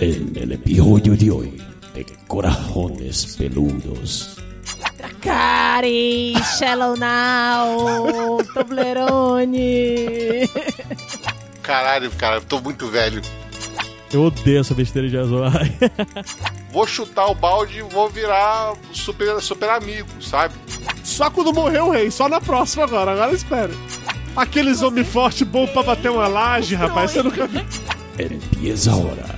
En el episodio de hoy de Corajones Peludos. Cari, Shallow Now, Toblerone. Caralho, cara, eu tô muito velho. Eu odeio essa besteira de Azoai. Vou chutar o balde e vou virar super, super amigo, sabe? Só quando morrer o rei, só na próxima agora, agora espere. Aqueles homem forte bom pra bater uma laje, rapaz, você nunca viu. Empieza ahora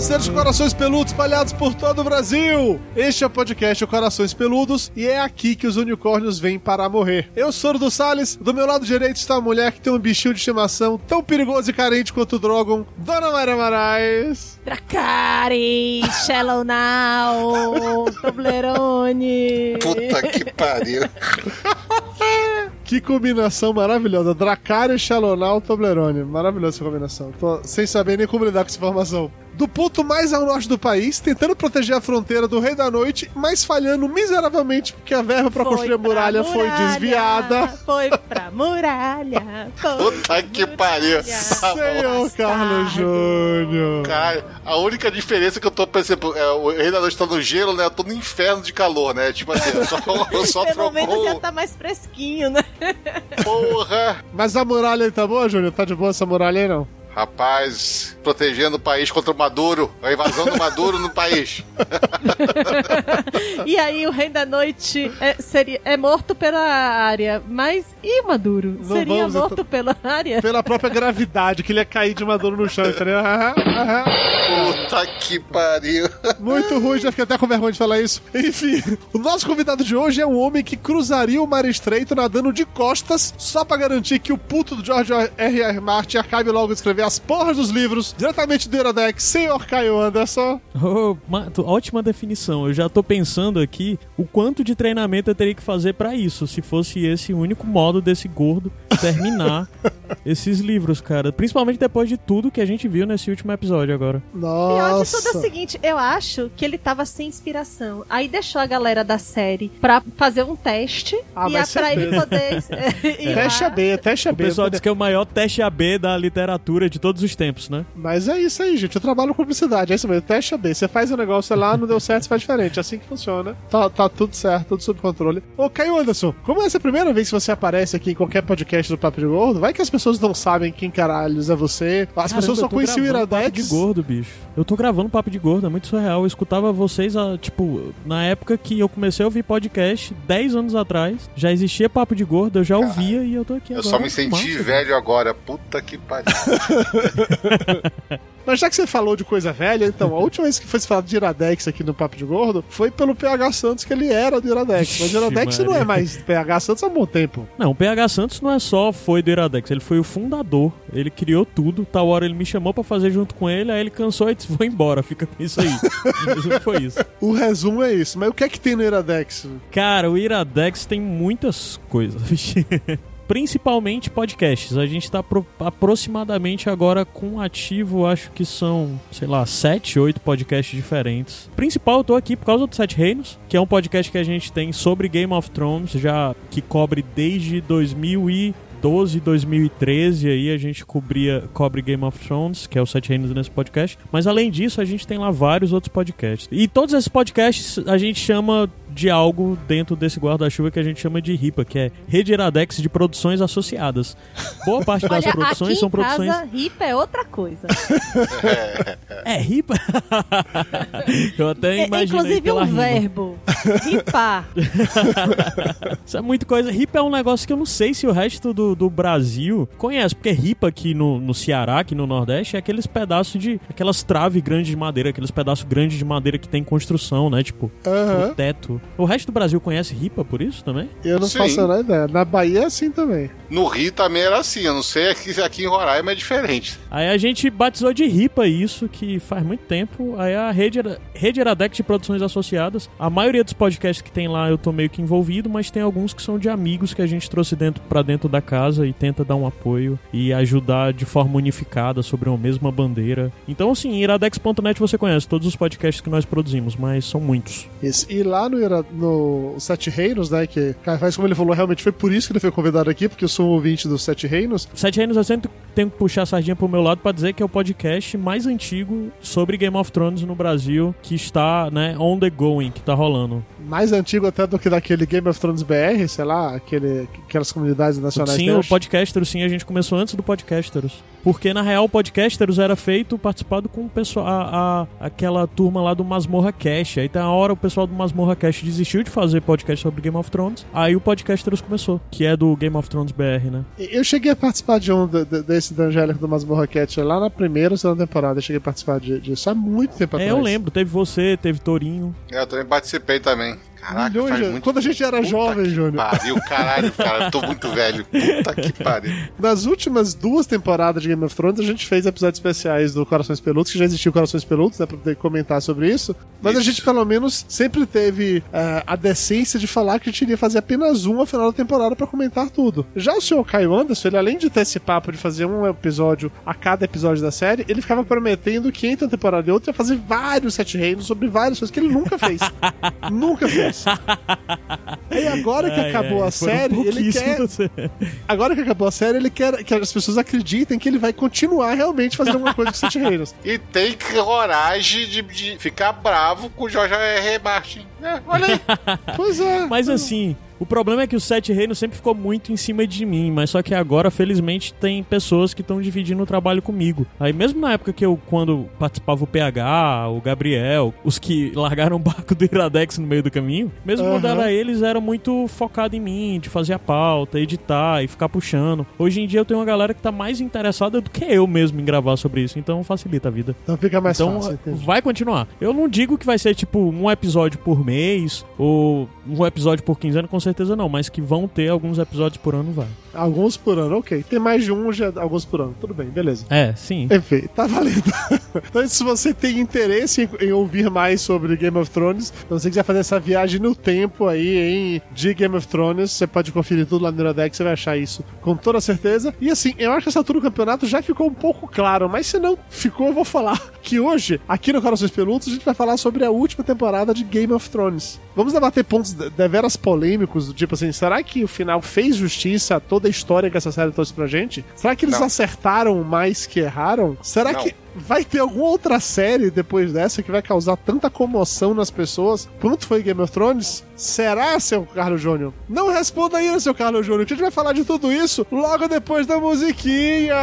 Seres de corações peludos espalhados por todo o Brasil! Este é o podcast Corações Peludos e é aqui que os unicórnios vêm para morrer. Eu sou o do Salles, do meu lado direito está a mulher que tem um bichinho de estimação tão perigoso e carente quanto o Drogon, Dona Maria Moraes. Dracari, Shallow Now, Toblerone. Puta que pariu. Que combinação maravilhosa. Dracarys, Shalonal, Toblerone. Maravilhosa essa combinação. Tô sem saber nem como lidar com essa informação. Do ponto mais ao norte do país, tentando proteger a fronteira do Rei da Noite, mas falhando miseravelmente porque a verba para construir a pra muralha, foi desviada. Foi pra muralha. Foi Puta que pariu. Tá bom. Senhor Carlos Júnior. Caralho, a única diferença que eu tô percebendo é o Rei da Noite tá no gelo, né? Eu tô no inferno de calor, né? Tipo assim, eu só, eu só Pelo menos já trocou. tá mais fresquinho, né? Porra! Mas a muralha aí tá boa, Júnior? Tá de boa essa muralha aí, não? Rapaz, protegendo o país contra o Maduro, a invasão do Maduro no país. E aí o Rei da Noite é, seria, é morto pela área. Mas e o Maduro? Não seria vamos, morto então. pela área? Pela própria gravidade, que ele ia cair de maduro no chão, entendeu? Aham, aham. Puta que pariu. Muito ruim, já fiquei até com vergonha de falar isso. Enfim, o nosso convidado de hoje é um homem que cruzaria o mar estreito nadando de costas só pra garantir que o puto do George R. R. Martin acabe logo de escrever as porras dos livros diretamente do Iradex, senhor Caio Anderson. Oh, ótima definição. Eu já tô pensando aqui o quanto de treinamento eu teria que fazer pra isso, se fosse esse o único modo desse gordo terminar esses livros, cara. Principalmente depois de tudo que a gente viu nesse último episódio agora. Pior de tudo é o Nossa. seguinte, eu acho que ele tava sem inspiração. Aí deixou a galera da série pra fazer um teste Ah, e ser pra ele poder ir Teste. AB, teste O AB. pessoal diz que é o maior teste AB da literatura de todos os tempos, né? Mas é isso aí, gente. Eu trabalho com publicidade. É isso mesmo. Teste AB. Você faz o negócio lá, não deu certo, você faz diferente. É assim que funciona. Tá, tá tudo certo, tudo sob controle. Ô, Caio Anderson, como essa é a primeira vez que você aparece aqui em qualquer podcast do Papo de Gordo, vai que as pessoas não sabem quem caralhos é você. As pessoas só eu conheciam o gravando Papo de Iradex. gordo, bicho. Eu tô gravando papo de gordo, é muito surreal. Eu escutava vocês, ah, tipo, na época que eu comecei a ouvir podcast, 10 anos atrás, já existia papo de gordo, eu já ouvia e eu tô aqui Eu agora. só me senti Massa. velho agora. Puta que pariu. Mas já que você falou de coisa velha, então, a última vez que foi falar de Iradex aqui no Papo de Gordo foi pelo PH Santos que ele era do Iradex. Mas o Iradex Ixi, não é Maria. mais PH Santos há um bom tempo. Não, o PH Santos não é só foi do Iradex, ele foi o fundador. Ele criou tudo. Tal hora ele me chamou pra fazer junto com ele, aí ele cansou e disse: Vou embora, fica com isso aí. Resumo foi isso. O resumo é isso. Mas o que é que tem no Iradex? Cara, o Iradex tem muitas coisas. Principalmente podcasts. A gente tá pro- aproximadamente agora com ativo, acho que são, sei lá, sete, oito podcasts diferentes. Principal, eu tô aqui por causa do Sete Reinos, que é um podcast que a gente tem sobre Game of Thrones, já que cobre desde 2012, 2013, aí a gente cobria, cobre Game of Thrones, que é o Sete Reinos nesse podcast. Mas além disso, a gente tem lá vários outros podcasts. E todos esses podcasts a gente chama de algo dentro desse guarda-chuva que a gente chama de RIPA, que é Rede Iradex de Produções Associadas. Boa parte das Olha, produções aqui são em produções. casa, ripa é outra coisa. É RIPA? Eu até É, imaginei inclusive pela um rima. verbo. Ripar. Isso é muita coisa. Ripa é um negócio que eu não sei se o resto do, do Brasil conhece, porque ripa aqui no, no Ceará, aqui no Nordeste, é aqueles pedaços de. aquelas traves grandes de madeira, aqueles pedaços grandes de madeira que tem construção, né? Tipo, Aham. no O resto do Brasil conhece ripa por isso também? Eu não Sim. faço a menor ideia. Na Bahia é assim também. No Rio também era assim. Eu não sei aqui, aqui em Roraima é diferente. Aí a gente batizou de RIPA isso, que faz muito tempo. Aí a Rede, Rede Iradex de Produções Associadas, a maioria dos dos podcasts que tem lá eu tô meio que envolvido, mas tem alguns que são de amigos que a gente trouxe dentro para dentro da casa e tenta dar um apoio e ajudar de forma unificada sobre uma mesma bandeira. Então, assim, iradex.net você conhece todos os podcasts que nós produzimos, mas são muitos. Isso. E lá no, No Sete Reinos, né, que cara, faz como ele falou, realmente foi por isso que ele foi convidado aqui, porque eu sou um ouvinte dos Sete Reinos. Sete Reinos eu sempre tenho que puxar a sardinha pro meu lado pra dizer que é o podcast mais antigo sobre Game of Thrones no Brasil que está, né, on the going, que tá rolando. Mais antigo até do que daquele Game of Thrones BR, sei lá, aquele, aquelas comunidades nacionais. Sim, o. Podcasteros, sim, a gente começou antes do Podcasteros. Porque, na real, o Podcasteros era feito participado com o pessoal, a, a- aquela turma lá do Masmorra Cash. Aí, tem a hora, o pessoal do Masmorra Cash desistiu de fazer podcast sobre Game of Thrones. Aí, o Podcasteros começou, que é do Game of Thrones BR, né? Eu cheguei a participar de um de- de- desse da Angélica do Masmorra Cat lá na primeira ou segunda temporada. Eu cheguei a participar de- disso há muito tempo É, atrás. eu lembro. Teve você, teve Torinho. É, Eu também participei também. Caraca, Milhões faz de- muito Quando a gente era Puta jovem, Júnior. Pariu, caralho, cara, eu tô muito velho. Puta que pariu. Nas últimas duas temporadas de Game of Thrones, a gente fez episódios especiais do Corações Peludos, que já existiu Corações Peludos, né, pra poder comentar sobre isso. Mas a Isso. gente, pelo menos, sempre teve eh, a decência de falar que a gente iria fazer apenas um ao final da temporada pra comentar tudo. Já o senhor Caio Anderson, ele além de ter esse papo de fazer um episódio a cada episódio da série, ele ficava prometendo que entre uma temporada e outra ia fazer vários Sete Reinos sobre várias coisas que ele nunca fez. nunca fez. E agora que Ai, acabou ai, a série, ele quer. Agora que acabou a série, ele quer que as pessoas acreditem que ele vai continuar realmente fazendo alguma coisa com Sete Reinos. E tem coragem de, de ficar bravo com o Jorge R. R. Martin. É, olha aí. Pois é. Mas assim, o problema é que o Sete Reinos sempre ficou muito em cima de mim, mas só que agora, felizmente, tem pessoas que estão dividindo o trabalho comigo. Aí mesmo na época que eu, quando participava o PH, o Gabriel, os que largaram o barco do Iradex no meio do caminho, mesmo quando Aham. era eles, eram muito focados em mim, de fazer a pauta, editar e ficar puxando. Hoje em dia eu tenho uma galera que tá mais interessada do que eu mesmo em gravar sobre isso, então facilita a vida. Então fica mais Então fácil, entendi. vai continuar. Eu não digo que vai ser tipo um episódio por mês ou um episódio por 15 anos, com certeza não, mas que vão ter alguns episódios por ano, vai. Alguns por ano, ok. Tem mais de um, já alguns por ano. Tudo bem, beleza. É, sim. Enfim, tá valendo. então, se você tem interesse em, em ouvir mais sobre Game of Thrones, se você quiser fazer essa viagem no tempo aí, em de Game of Thrones, você pode conferir tudo lá no Iradex, você vai achar isso com toda certeza. E assim, eu acho que essa altura do campeonato já ficou um pouco claro, mas se não ficou, eu vou falar que hoje, aqui no Corações Peludos, a gente vai falar sobre a última temporada de Game of Thrones. Vamos debater pontos de- deveras polêmicos, do tipo assim, será que o final fez justiça a toda a história que essa série trouxe pra gente? Será que eles Não. acertaram mais que erraram? Será Não. que vai ter alguma outra série depois dessa que vai causar tanta comoção nas pessoas quanto foi Game of Thrones? Será, seu Carlos Júnior? Não responda ainda, seu Carlos Júnior, que a gente vai falar de tudo isso logo depois da musiquinha!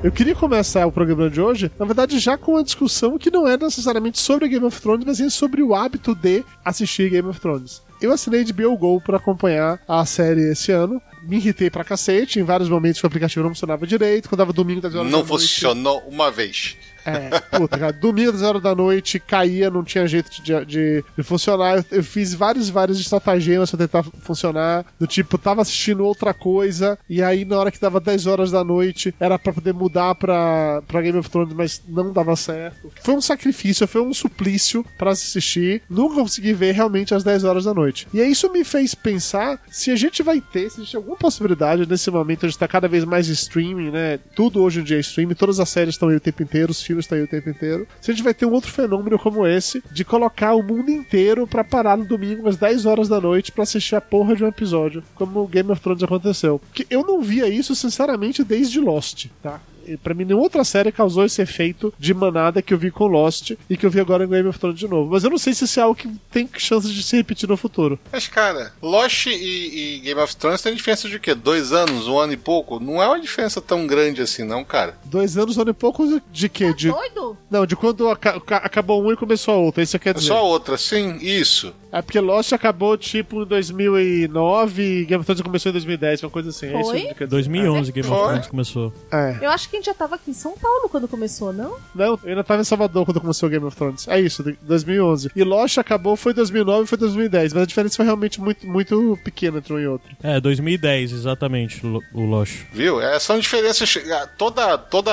Eu queria começar o programa de hoje, na verdade, já com uma discussão que não é necessariamente sobre Game of Thrones, mas sim sobre o hábito de assistir Game of Thrones. Eu assinei de Go para acompanhar a série esse ano. Me irritei pra cacete, em vários momentos o aplicativo não funcionava direito, quando dava domingo das horas Não funcionou uma vez. É, puta, cara, domingo às horas da noite, caía, não tinha jeito de, de, de funcionar. Eu, eu fiz vários, vários estratagemas pra tentar funcionar. Do tipo, tava assistindo outra coisa, e aí na hora que dava 10 horas da noite, era pra poder mudar pra, pra Game of Thrones, mas não dava certo. Foi um sacrifício, foi um suplício pra assistir. Nunca consegui ver realmente às 10 horas da noite. E aí isso me fez pensar se a gente vai ter, se existe alguma possibilidade nesse momento, a gente tá cada vez mais streaming, né? Tudo hoje em dia é streaming, todas as séries estão aí o tempo inteiro, os filmes estão aí o tempo inteiro. Se a gente vai ter um outro fenômeno como esse, de colocar o mundo inteiro pra parar no domingo às 10 horas da noite pra assistir a porra de um episódio, como o Game of Thrones aconteceu. Porque eu não via isso, sinceramente, desde Lost, tá? Pra mim, nenhuma outra série causou esse efeito de manada que eu vi com Lost e que eu vi agora em Game of Thrones de novo. Mas eu não sei se isso é algo que tem chance de se repetir no futuro. Mas, cara, Lost e, e Game of Thrones tem diferença de o quê? Dois anos, um ano e pouco? Não é uma diferença tão grande assim, não, cara. Dois anos, um ano e pouco de quê? De... Doido? Não, de quando aca- aca- acabou um e começou a outra. Isso quer É dizer. só outra, sim, isso. É porque Lost acabou tipo em 2009 e Game of Thrones começou em 2010, uma coisa assim. É isso Foi? que quer dizer. 2011 Game of Foi. Thrones começou. É. Eu acho que gente já tava aqui em São Paulo quando começou, não? Não, eu ainda tava em Salvador quando começou o Game of Thrones. É isso, de- 2011. E Lost acabou foi 2009 e foi 2010, mas a diferença foi realmente muito, muito pequena entre um e outro. É, 2010, exatamente, o Lost. Viu? É, são diferenças. ah, Toda, toda.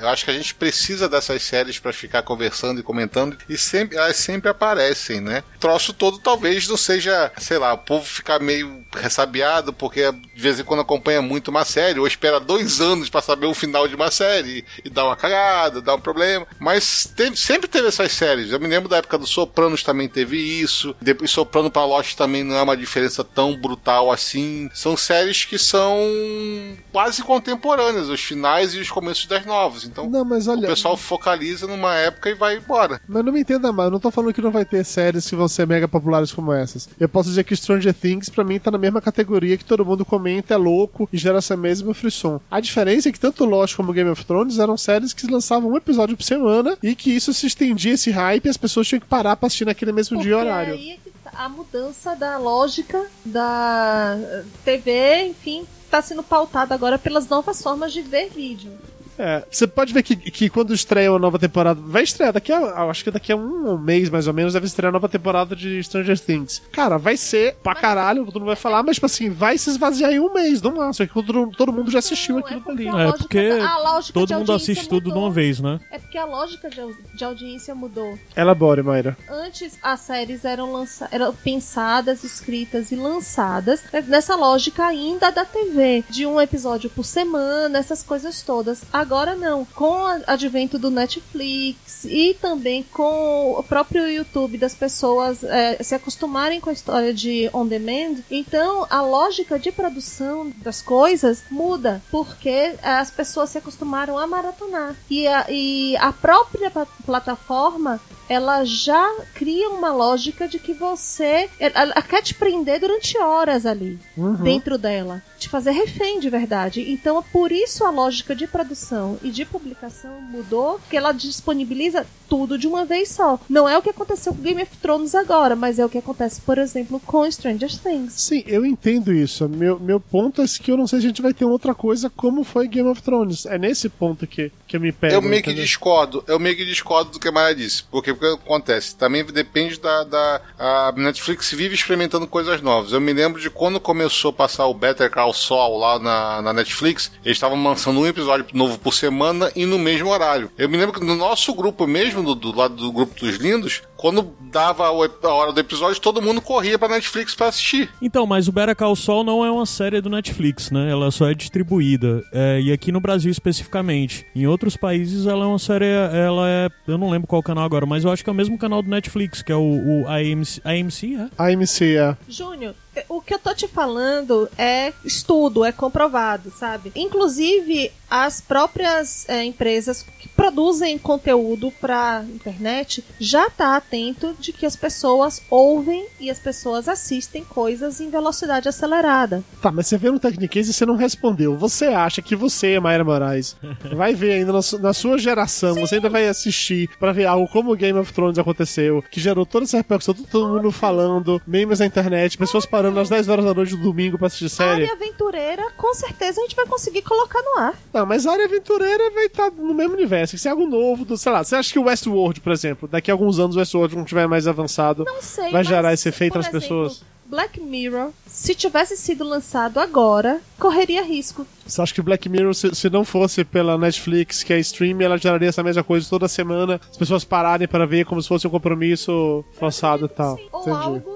Eu acho que a gente precisa dessas séries pra ficar conversando e comentando. E sempre, elas sempre aparecem, né? O troço todo talvez não seja, sei lá, o povo ficar meio ressabiado porque de vez em quando acompanha muito uma série, ou espera dois anos pra saber o final de uma série e dá uma cagada, dá um problema. Mas teve- sempre teve essas séries. Eu me lembro da época do Sopranos também teve isso. Depois Soprano pra Lost também não é uma diferença tão brutal assim. São séries que são quase contemporâneas, os finais e os começos das novas. Então Não, mas olha. o pessoal focaliza numa época e vai embora. Mas não me entenda mal, eu não tô falando que não vai ter séries que vão ser mega populares como essas. Eu posso dizer que Stranger Things, pra mim, tá na mesma categoria que todo mundo comenta, é louco e gera essa mesma frisson. A diferença é que tanto Lost como Game of Thrones eram séries que lançavam um episódio por semana e que isso se estendia esse hype e as pessoas tinham que parar pra assistir naquele mesmo dia e Porque horário. aí é tá a mudança da lógica da eh, TV, enfim, tá sendo pautada agora pelas novas formas de ver vídeo. É, você pode ver que, que quando estreia uma nova temporada, vai estrear daqui a, acho que daqui a um mês mais ou menos, deve estrear a nova temporada de Stranger Things. Cara, vai ser pra caralho, todo mundo vai falar, mas tipo assim, vai se esvaziar em um mês, no máximo, que todo, todo mundo já assistiu Não, aquilo é porque dali. a É, porque lógica todo de mundo audiência assiste tudo de mudou. uma vez, né? É porque a lógica de, de audiência mudou. Elabore, Mayra. Antes as séries eram, lança eram pensadas, escritas e lançadas nessa lógica ainda da TV, de um episódio por semana, essas coisas todas. Agora não. Com o advento do Netflix e também com o próprio YouTube das pessoas eh, se acostumarem com a história de on demand, então a lógica de produção das coisas muda, porque as pessoas se acostumaram a maratonar. E a, e a própria pla- plataforma ela já cria uma lógica de que você. Ela, ela quer te prender durante horas ali, dentro dela. Te fazer refém de verdade. Então, por isso a lógica de produção e de publicação mudou, porque ela disponibiliza tudo de uma vez só. Não é o que aconteceu com Game of Thrones agora, mas é o que acontece, por exemplo, com Stranger Things. Sim, eu entendo isso. Meu, meu ponto é que eu não sei se a gente vai ter outra coisa como foi Game of Thrones. É nesse ponto que, que eu me pego. eu meio que entendeu? discordo, eu meio que discordo do que a Maia disse. Porque o que acontece? Também depende da, da. A Netflix vive experimentando coisas novas. Eu me lembro de quando começou a passar o Better Call Saul lá na, na Netflix, eles estavam lançando um episódio novo por semana e no mesmo horário. Eu me lembro que no nosso grupo mesmo, do, do lado do grupo dos lindos, quando dava a hora do episódio, todo mundo corria pra Netflix pra assistir. Então, mas o Better Call Saul não é uma série do Netflix, né? Ela só é distribuída. É, e aqui no Brasil especificamente. Em outros países ela é uma série, ela é... Eu não lembro qual canal agora, mas eu acho que é o mesmo canal do Netflix, que é o, o AMC, AMC, é? AMC, é. Júnior, o que eu tô te falando é estudo, é comprovado, sabe? Inclusive, as próprias é, empresas que produzem conteúdo pra internet já tá atento de que as pessoas ouvem e as pessoas assistem coisas em velocidade acelerada. Tá, mas você vê no Technicase e você não respondeu. Você acha que você, Mayra Moraes, vai ver ainda na, su- na sua geração, você ainda vai assistir pra ver algo como o Game of Thrones aconteceu, que gerou toda essa repercussão, todo, mundo falando, memes na internet, pessoas parando às 10 horas da noite do domingo pra assistir A série. área aventureira, com certeza a gente vai conseguir colocar no ar. Não, mas a área aventureira vai estar no mesmo universo. Se é algo novo, do, sei lá, você acha que o Westworld, por exemplo, daqui a alguns anos o Westworld não tiver mais avançado, sei. vai gerar esse efeito nas exemplo, pessoas? Black Mirror, se tivesse sido lançado agora, correria risco. Você acha que Black Mirror, se, se não fosse pela Netflix, que é stream, ela geraria essa mesma coisa toda semana, as pessoas pararem para ver como se fosse um compromisso forçado e tal. Sim, ou Entendi. algo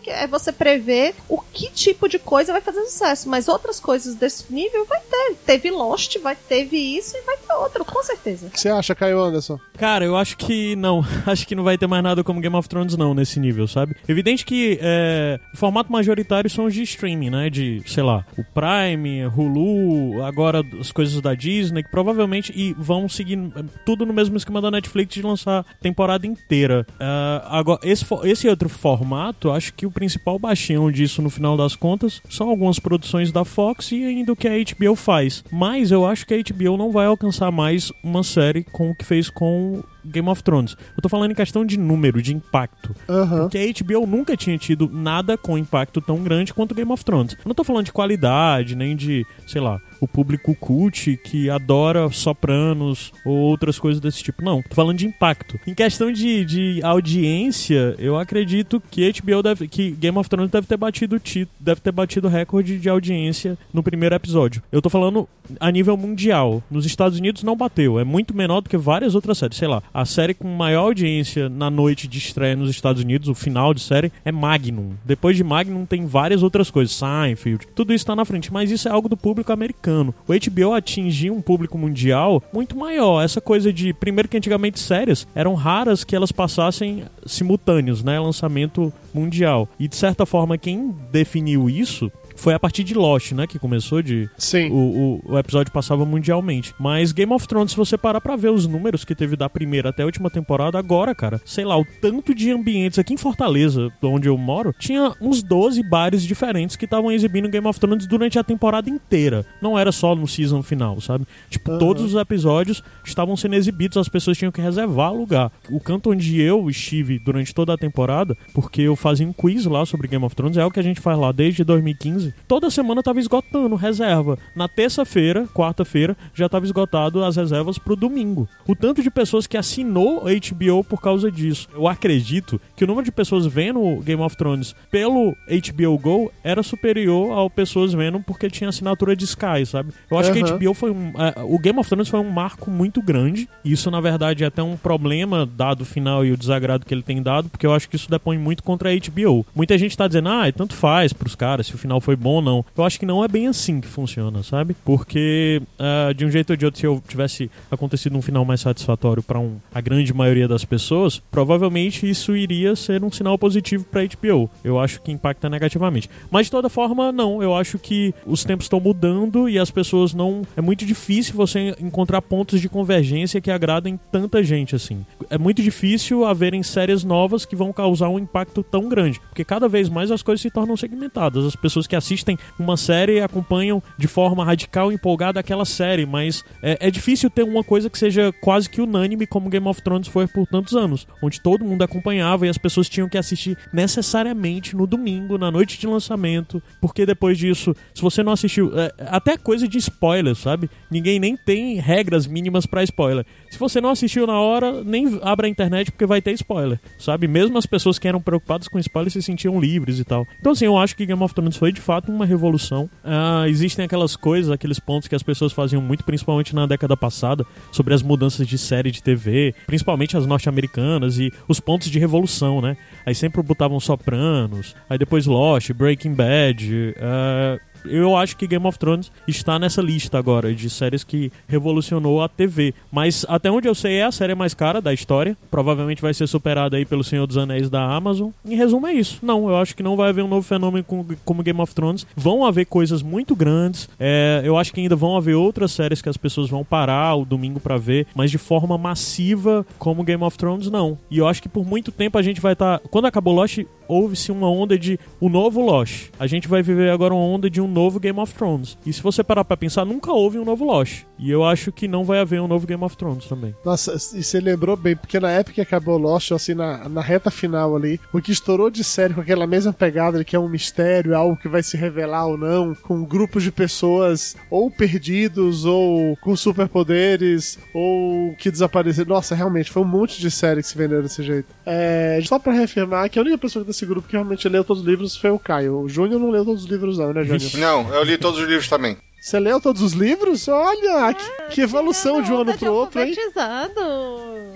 é que é você prever o que tipo de coisa vai fazer sucesso, mas outras coisas desse nível vai ter. Teve Lost, vai teve isso e vai ter outro, com certeza. O que você acha, Caio Anderson? Cara, eu acho que não. Acho que não vai ter mais nada como Game of Thrones, não, nesse nível, sabe? Evidente que é, o formato majoritário são os de streaming, né? De, sei lá, o Prime, Hulu, agora as coisas da Disney, que provavelmente e vão seguir é, tudo no mesmo esquema da Netflix de lançar temporada inteira. É, agora, esse, esse outro formato, acho que o principal bastião disso, no final das contas, são algumas produções da Fox e ainda o que a HBO faz. Mas eu acho que a HBO não vai alcançar mais uma série com o que fez com Game of Thrones. Eu tô falando em questão de número, de impacto. Aham. Porque a HBO nunca tinha tido nada com impacto tão grande quanto Game of Thrones. Eu não tô falando de qualidade, nem de, sei lá, o público cult que adora Sopranos ou outras coisas desse tipo. Não, tô falando de impacto. Em questão de, de audiência, eu acredito que HBO deve, que Game of Thrones deve ter batido deve ter batido o recorde de audiência no primeiro episódio. Eu tô falando a nível mundial. Nos Estados Unidos não bateu, é muito menor do que várias outras séries. Sei lá, a série com maior audiência na noite de estreia nos Estados Unidos, o final de série, é Magnum. Depois de Magnum tem várias outras coisas, Seinfeld, tudo isso tá na frente, mas isso é algo do público americano. O HBO atingiu um público mundial muito maior. Essa coisa de, primeiro que antigamente séries eram raras que elas passassem simultâneos, né, lançamento mundial. E de certa forma quem definiu isso foi a partir de Lost, né? Que começou de. Sim. O, o, o episódio passava mundialmente. Mas Game of Thrones, se você parar pra ver os números que teve da primeira até a última temporada, agora, cara, sei lá, o tanto de ambientes aqui em Fortaleza, onde eu moro, tinha uns 12 bares diferentes que estavam exibindo Game of Thrones durante a temporada inteira. Não era só no season final, sabe? Tipo, Aham. todos os episódios estavam sendo exibidos, as pessoas tinham que reservar lugar. O canto onde eu estive durante toda a temporada, porque eu fazia um quiz lá sobre Game of Thrones, é o que a gente faz lá desde 2015. Toda semana tava esgotando reserva. Na terça-feira, quarta-feira, já tava esgotado as reservas pro domingo. O tanto de pessoas que assinou HBO por causa disso. Eu acredito que o número de pessoas vendo Game of Thrones pelo HBO Go era superior ao pessoas vendo porque tinha assinatura de Sky, sabe? Eu acho que a Aham. HBO foi um. é, o Game of Thrones foi um marco muito grande. Isso, na verdade, é até um problema, dado o final e o desagrado que ele tem dado, porque eu acho que isso depõe muito contra a HBO. Muita gente tá dizendo, ah, tanto faz pros caras se o final foi bom ou não. Eu acho que não é bem assim que funciona, sabe? Porque, ah, de um jeito ou de outro, se eu tivesse acontecido um final mais satisfatório pra um, a grande maioria das pessoas, provavelmente isso iria ser um sinal positivo pra HBO. Eu acho que impacta negativamente. Mas de toda forma, não. Eu acho que os tempos estão mudando e as pessoas não. É muito difícil você encontrar pontos de convergência que agradem tanta gente assim. É muito difícil haverem séries novas que vão causar um impacto tão grande. Porque cada vez mais as coisas se tornam segmentadas. As pessoas que assistem uma série acompanham de forma radical e empolgada aquela série, mas é, é difícil ter uma coisa que seja quase que unânime como Game of Thrones foi por tantos anos, onde todo mundo acompanhava e as pessoas tinham que assistir necessariamente no domingo, na noite de lançamento, porque depois disso, se você não assistiu, é, até coisa de spoiler, sabe? Ninguém nem tem regras mínimas pra spoiler. Se você não assistiu na hora, nem abra a internet porque vai ter spoiler, sabe? Mesmo as pessoas que eram preocupadas com spoiler se sentiam livres e tal. Então, assim, eu acho que Game of Thrones foi de fato uma revolução. Ah, existem aquelas coisas, aqueles pontos que as pessoas faziam muito, principalmente na década passada, sobre as mudanças de série de TV, principalmente as norte-americanas e os pontos de revolução, né? Aí sempre botavam Sopranos, aí depois Lost, Breaking Bad. ah, eu acho que Game of Thrones está nessa lista agora de séries que revolucionou a TV. Mas até onde eu sei é a série mais cara da história. Provavelmente vai ser superada aí pelo Senhor dos Anéis da Amazon. Em resumo é isso. Não, eu acho que não vai haver um novo fenômeno com- como Game of Thrones. Vão haver coisas muito grandes. É, eu acho que ainda vão haver outras séries que as pessoas vão parar o domingo pra ver, mas de forma massiva como Game of Thrones não. E eu acho que por muito tempo a gente vai estar. Quando acabou Lost, houve-se uma onda de o novo Lost. A gente vai viver agora uma onda de um novo Game of Thrones. E se você parar pra pensar, nunca houve um novo Lost. E eu acho que não vai haver um novo Game of Thrones também. Nossa, e você lembrou bem, porque na época que acabou Lost, assim, na, na reta final ali, o que estourou de série com aquela mesma pegada de que é um mistério, algo que vai se revelar ou não, com grupos de pessoas ou perdidos, ou com superpoderes, ou que desapareceram. Nossa, realmente, foi um monte de série que se vendeu desse jeito. É, só pra reafirmar que a única pessoa desse grupo que realmente leu todos os livros foi o Caio. O Júnior não leu todos os livros, não, né, Júnior? Não, eu li todos os livros também. Você leu todos os livros? Olha, que, que evolução de um ano Tá pro outro, hein?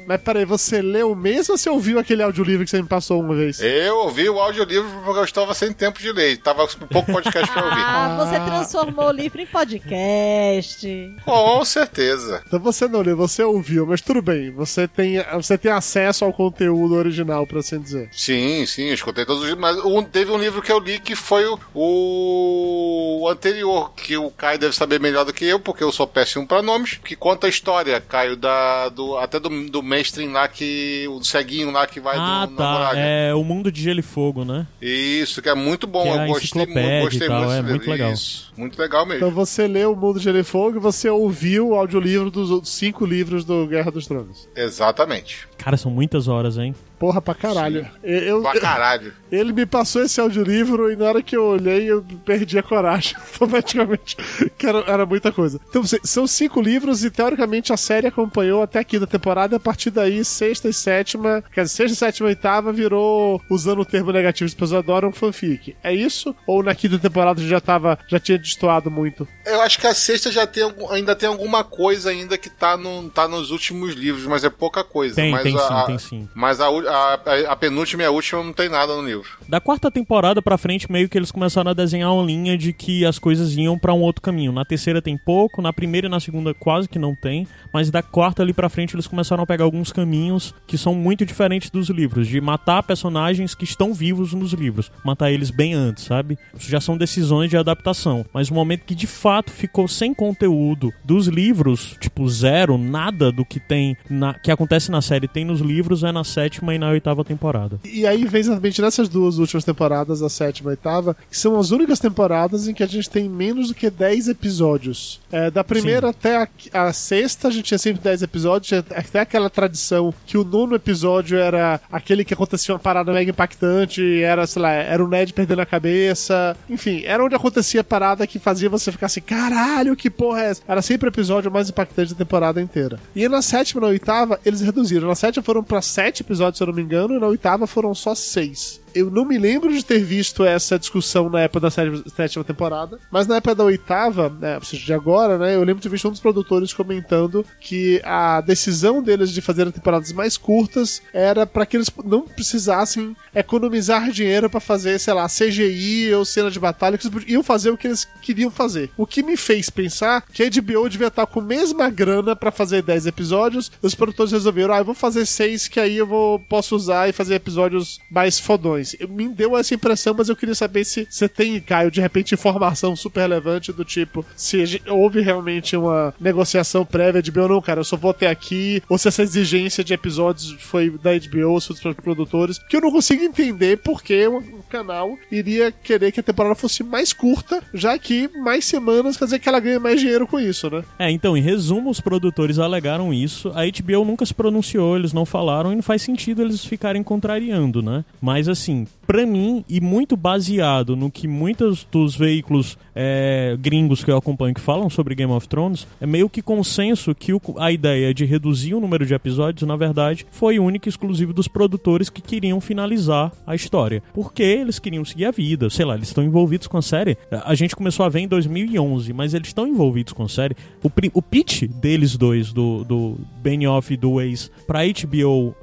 Mas peraí, você leu mesmo ou você ouviu aquele audiolivro que você me passou uma vez? Eu ouvi o audiolivro porque eu estava sem tempo de ler. Tava com pouco podcast pra ouvir. Ah, você transformou o livro em podcast. Com certeza. Então você não leu, você ouviu, mas tudo bem. Você tem, você tem acesso ao conteúdo original, pra assim dizer. Sim, sim, eu escutei todos os livros. Mas um- teve um livro que eu li que foi o, o anterior, que o Caio Caio deve saber melhor do que eu, porque eu sou péssimo pra nomes, que conta a história, Caio, da, do, até do, do mestre lá que. o ceguinho lá que vai ah, do, tá. É o mundo de gelo e fogo, né? Isso, que é muito bom. Que é eu a gostei muito, gostei tal, muito. é muito legal. Isso, muito legal mesmo. Então você leu O Mundo de Gelo e Fogo e você ouviu o audiolivro dos outros cinco livros do Guerra dos Tronos. Exatamente. Cara, são muitas horas, hein? Porra pra caralho. Eu, Pra caralho. ele me passou esse audiolivro e na hora que eu olhei eu perdi a coragem automaticamente. Que era, era muita coisa. Então são cinco livros e teoricamente a série acompanhou até aqui da temporada e a partir daí, sexta e sétima, quer dizer, sexta, sétima e oitava virou, usando o termo negativo as pessoas adoram, fanfic. É isso? Ou na quinta temporada já tava, já tinha destoado muito? Eu acho que a sexta já tem ainda tem alguma coisa ainda que tá, no, tá nos últimos livros, mas é pouca coisa. Tem, mas tem a, sim, tem sim. Mas a, a, a- penúltima e a última não tem nada no livro. Da quarta temporada pra frente, meio que eles começaram a desenhar uma linha de que as coisas iam pra um outro caminho. Na terceira tem pouco, na primeira e na segunda quase que não tem, mas da quarta ali pra frente eles começaram a pegar alguns caminhos que são muito diferentes dos livros, de matar personagens que estão vivos nos livros, matar eles bem antes, sabe? Isso já são decisões de adaptação, mas o momento que de fato ficou sem conteúdo dos livros, tipo zero, nada do que tem na, que acontece na série tem nos livros é na sétima e na oitava temporada. E aí vem exatamente nessas duas últimas temporadas, a sétima e a oitava, que são as únicas temporadas em que a gente tem menos do que 10 episódios. É, da primeira até a, a sexta, a gente tinha sempre 10 episódios, tinha até aquela tradição que o nono episódio era aquele que acontecia uma parada mega impactante, era, sei lá, era o Ned perdendo a cabeça. Enfim, era onde acontecia a parada que fazia você ficar assim, caralho, que porra é essa? Era sempre o episódio mais impactante da temporada inteira. E na sétima e na oitava, eles reduziram. Na sétima foram pra sete episódios, se eu não me engano, e na oitava foram só seis. Eu não me lembro de ter visto essa discussão na época da sétima, temporada, mas na época da oitava, né, ou seja, de agora, né, eu lembro de ter visto um dos produtores comentando que a decisão deles de fazer temporadas mais curtas era para que eles não precisassem economizar dinheiro para fazer, sei lá, CGI ou cena de batalha, que eles iam fazer o que eles queriam fazer. O que me fez pensar que a HBO devia estar com a mesma grana para fazer 10 episódios, os produtores resolveram, ah, eu vou fazer seis que aí eu vou posso usar e fazer episódios mais fodões. Me deu essa impressão, mas eu queria saber se você tem, Caio, de repente informação super relevante do tipo, se houve realmente uma negociação prévia de HBO, não, cara, eu só vou até aqui, ou se essa exigência de episódios foi da HBO ou se foi dos produtores, que eu não consigo entender porque o canal iria querer que a temporada fosse mais curta, já que mais semanas quer dizer que ela ganha mais dinheiro com isso, né? É, então, em resumo, os produtores alegaram isso. A HBO nunca se pronunciou, eles não falaram e não faz sentido eles ficarem contrariando, né? Mas assim, pra mim, e muito baseado no que muitos dos veículos é, gringos que eu acompanho que falam sobre Game of Thrones, é meio que consenso que o- a ideia de reduzir o número de episódios, na verdade, foi única e exclusiva dos produtores que queriam finalizar a história. Porque eles queriam seguir a vida, sei lá, eles estão envolvidos com a série. A gente começou a ver em 2011, mas eles estão envolvidos com a série. O, o pitch deles dois, do, do Benioff e do Weiss, pra HBO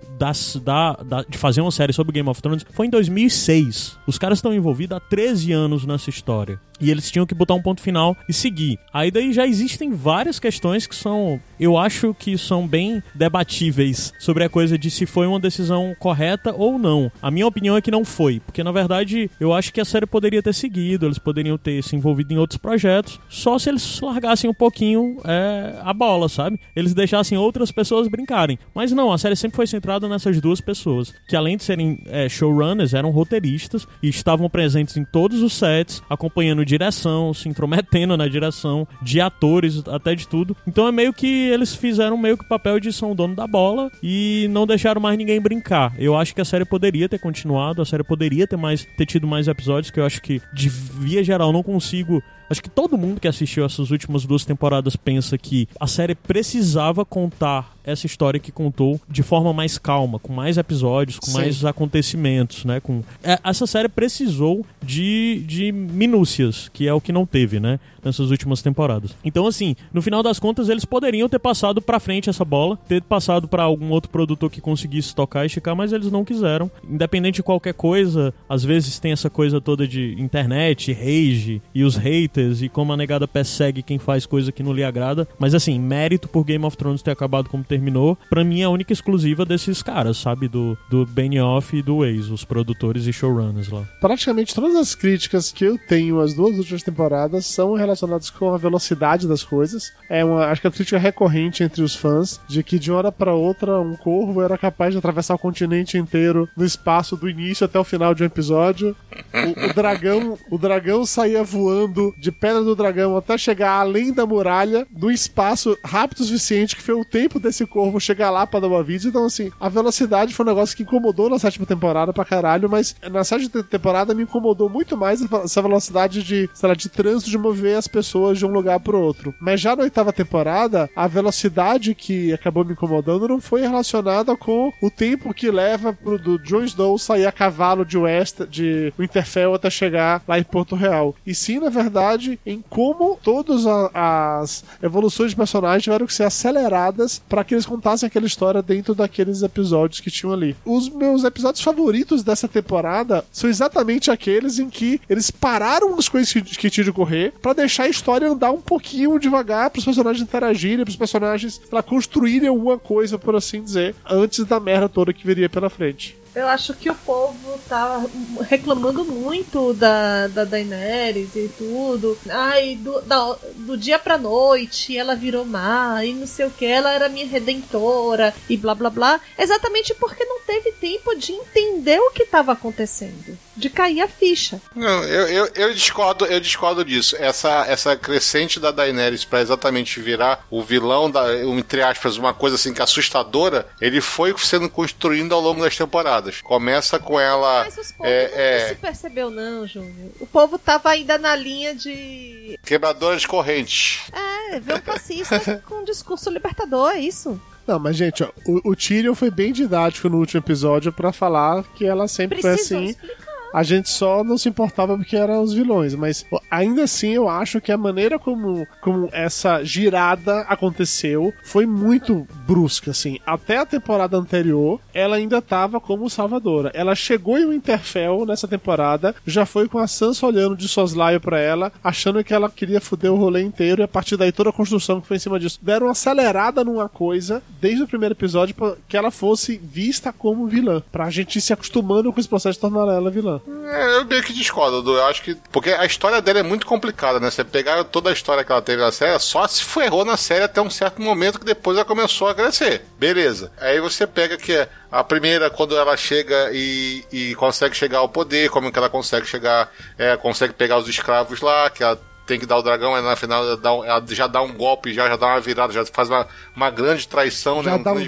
da, da- de fazer uma série sobre Game of Thrones foi em 2006. Os caras estão envolvidos há 13 anos nessa história. E eles tinham que botar um ponto final e seguir. Aí daí já existem várias questões que são, eu acho que são bem debatíveis sobre a coisa de se foi uma decisão correta ou não. A minha opinião é que não foi, porque na verdade eu acho que a série poderia ter seguido, eles poderiam ter se envolvido em outros projetos, só se eles largassem um pouquinho é, a bola, sabe? Eles deixassem outras pessoas brincarem. Mas não, a série sempre foi centrada nessas duas pessoas, que além de serem é, showrunners, eram roteiristas e estavam presentes em todos os sets, acompanhando direção, se intrometendo na direção, de atores, até de tudo. Então é meio que eles fizeram meio que o papel de são o dono da bola e não deixaram mais ninguém brincar. Eu acho que a série poderia ter continuado, a série poderia ter mais ter tido mais episódios, que eu acho que de via geral não consigo Acho que todo mundo que assistiu essas últimas duas temporadas pensa que a série precisava contar essa história que contou de forma mais calma, com mais episódios, com Sim. mais acontecimentos, né? Com... É, essa série precisou de, de minúcias, que é o que não teve, né? Nessas últimas temporadas. Então, assim, no final das contas, eles poderiam ter passado pra frente essa bola, ter passado pra algum outro produtor que conseguisse tocar e esticar, mas eles não quiseram. Independente de qualquer coisa, às vezes tem essa coisa toda de internet, rage e os haters e como a negada persegue quem faz coisa que não lhe agrada. Mas assim, mérito por Game of Thrones ter acabado como terminou, pra mim é a única exclusiva desses caras, sabe? Do, do Benioff e do Weiss, os produtores e showrunners lá. praticamente todas as críticas que eu tenho às duas últimas temporadas são relacionadas com a velocidade das coisas. É uma, acho que a crítica recorrente entre os fãs de que de uma hora para outra um corvo era capaz de atravessar o continente inteiro no espaço do início até o final de um episódio. O, o dragão, o dragão saía voando de pedra do dragão até chegar além da muralha, no espaço rápido o suficiente que foi o tempo desse corvo chegar lá para dar uma vida. Então, assim, a velocidade foi um negócio que incomodou na sétima temporada pra caralho, mas na sétima temporada me incomodou muito mais essa velocidade de, sei lá, de trânsito de mover as pessoas de um lugar pro outro. Mas já na oitava temporada, a velocidade que acabou me incomodando não foi relacionada com o tempo que leva pro do Jon Snow sair a cavalo de West, de Winterfell até chegar lá em Porto Real. E sim, na verdade, em como todas as evoluções de personagens tiveram que ser aceleradas para que eles contassem aquela história dentro daqueles episódios que tinham ali. Os meus episódios favoritos dessa temporada são exatamente aqueles em que eles pararam as coisas que, que tinham de correr para deixar a história andar um pouquinho devagar para os personagens interagirem, para os personagens para construírem alguma coisa, por assim dizer, antes da merda toda que viria pela frente. Eu acho que o povo tá reclamando muito da, da Daenerys e tudo. Ai, do, da, do dia pra noite ela virou má e não sei o que, ela era minha redentora e blá blá blá. Exatamente porque não teve tempo de entender o que estava acontecendo. De cair a ficha. Não, eu, eu, eu, discordo, eu discordo disso. Essa, essa crescente da Daenerys para exatamente virar o vilão, da, entre aspas, uma coisa assim que é assustadora, ele foi sendo construindo ao longo das temporadas temporadas. Começa com ela. Mas os povos é, não é... se percebeu, não, Júnior. O povo tava ainda na linha de. Quebradora de correntes. É, vê um fascista com um discurso libertador, é isso. Não, mas gente, ó, o, o Tyrion foi bem didático no último episódio para falar que ela sempre Precisou foi assim. Explicar a gente só não se importava porque eram os vilões. Mas ainda assim, eu acho que a maneira como, como essa girada aconteceu foi muito brusca, assim. Até a temporada anterior, ela ainda estava como salvadora. Ela chegou em Winterfell nessa temporada, já foi com a Sansa olhando de soslaio para ela, achando que ela queria foder o rolê inteiro, e a partir daí toda a construção que foi em cima disso. Deram uma acelerada numa coisa, desde o primeiro episódio, que ela fosse vista como vilã. Pra gente ir se acostumando com esse processo de tornar ela vilã. É, eu meio que discordo, eu acho que. Porque a história dela é muito complicada, né? Você pegar toda a história que ela teve na série, só se ferrou na série até um certo momento que depois ela começou a crescer. Beleza. Aí você pega que a primeira, quando ela chega e, e consegue chegar ao poder, como que ela consegue chegar, é, consegue pegar os escravos lá, que ela tem que dar o dragão, mas na final ela, dá, ela já dá um golpe, já, já dá uma virada, já faz uma, uma grande traição, já né? Já dá um, um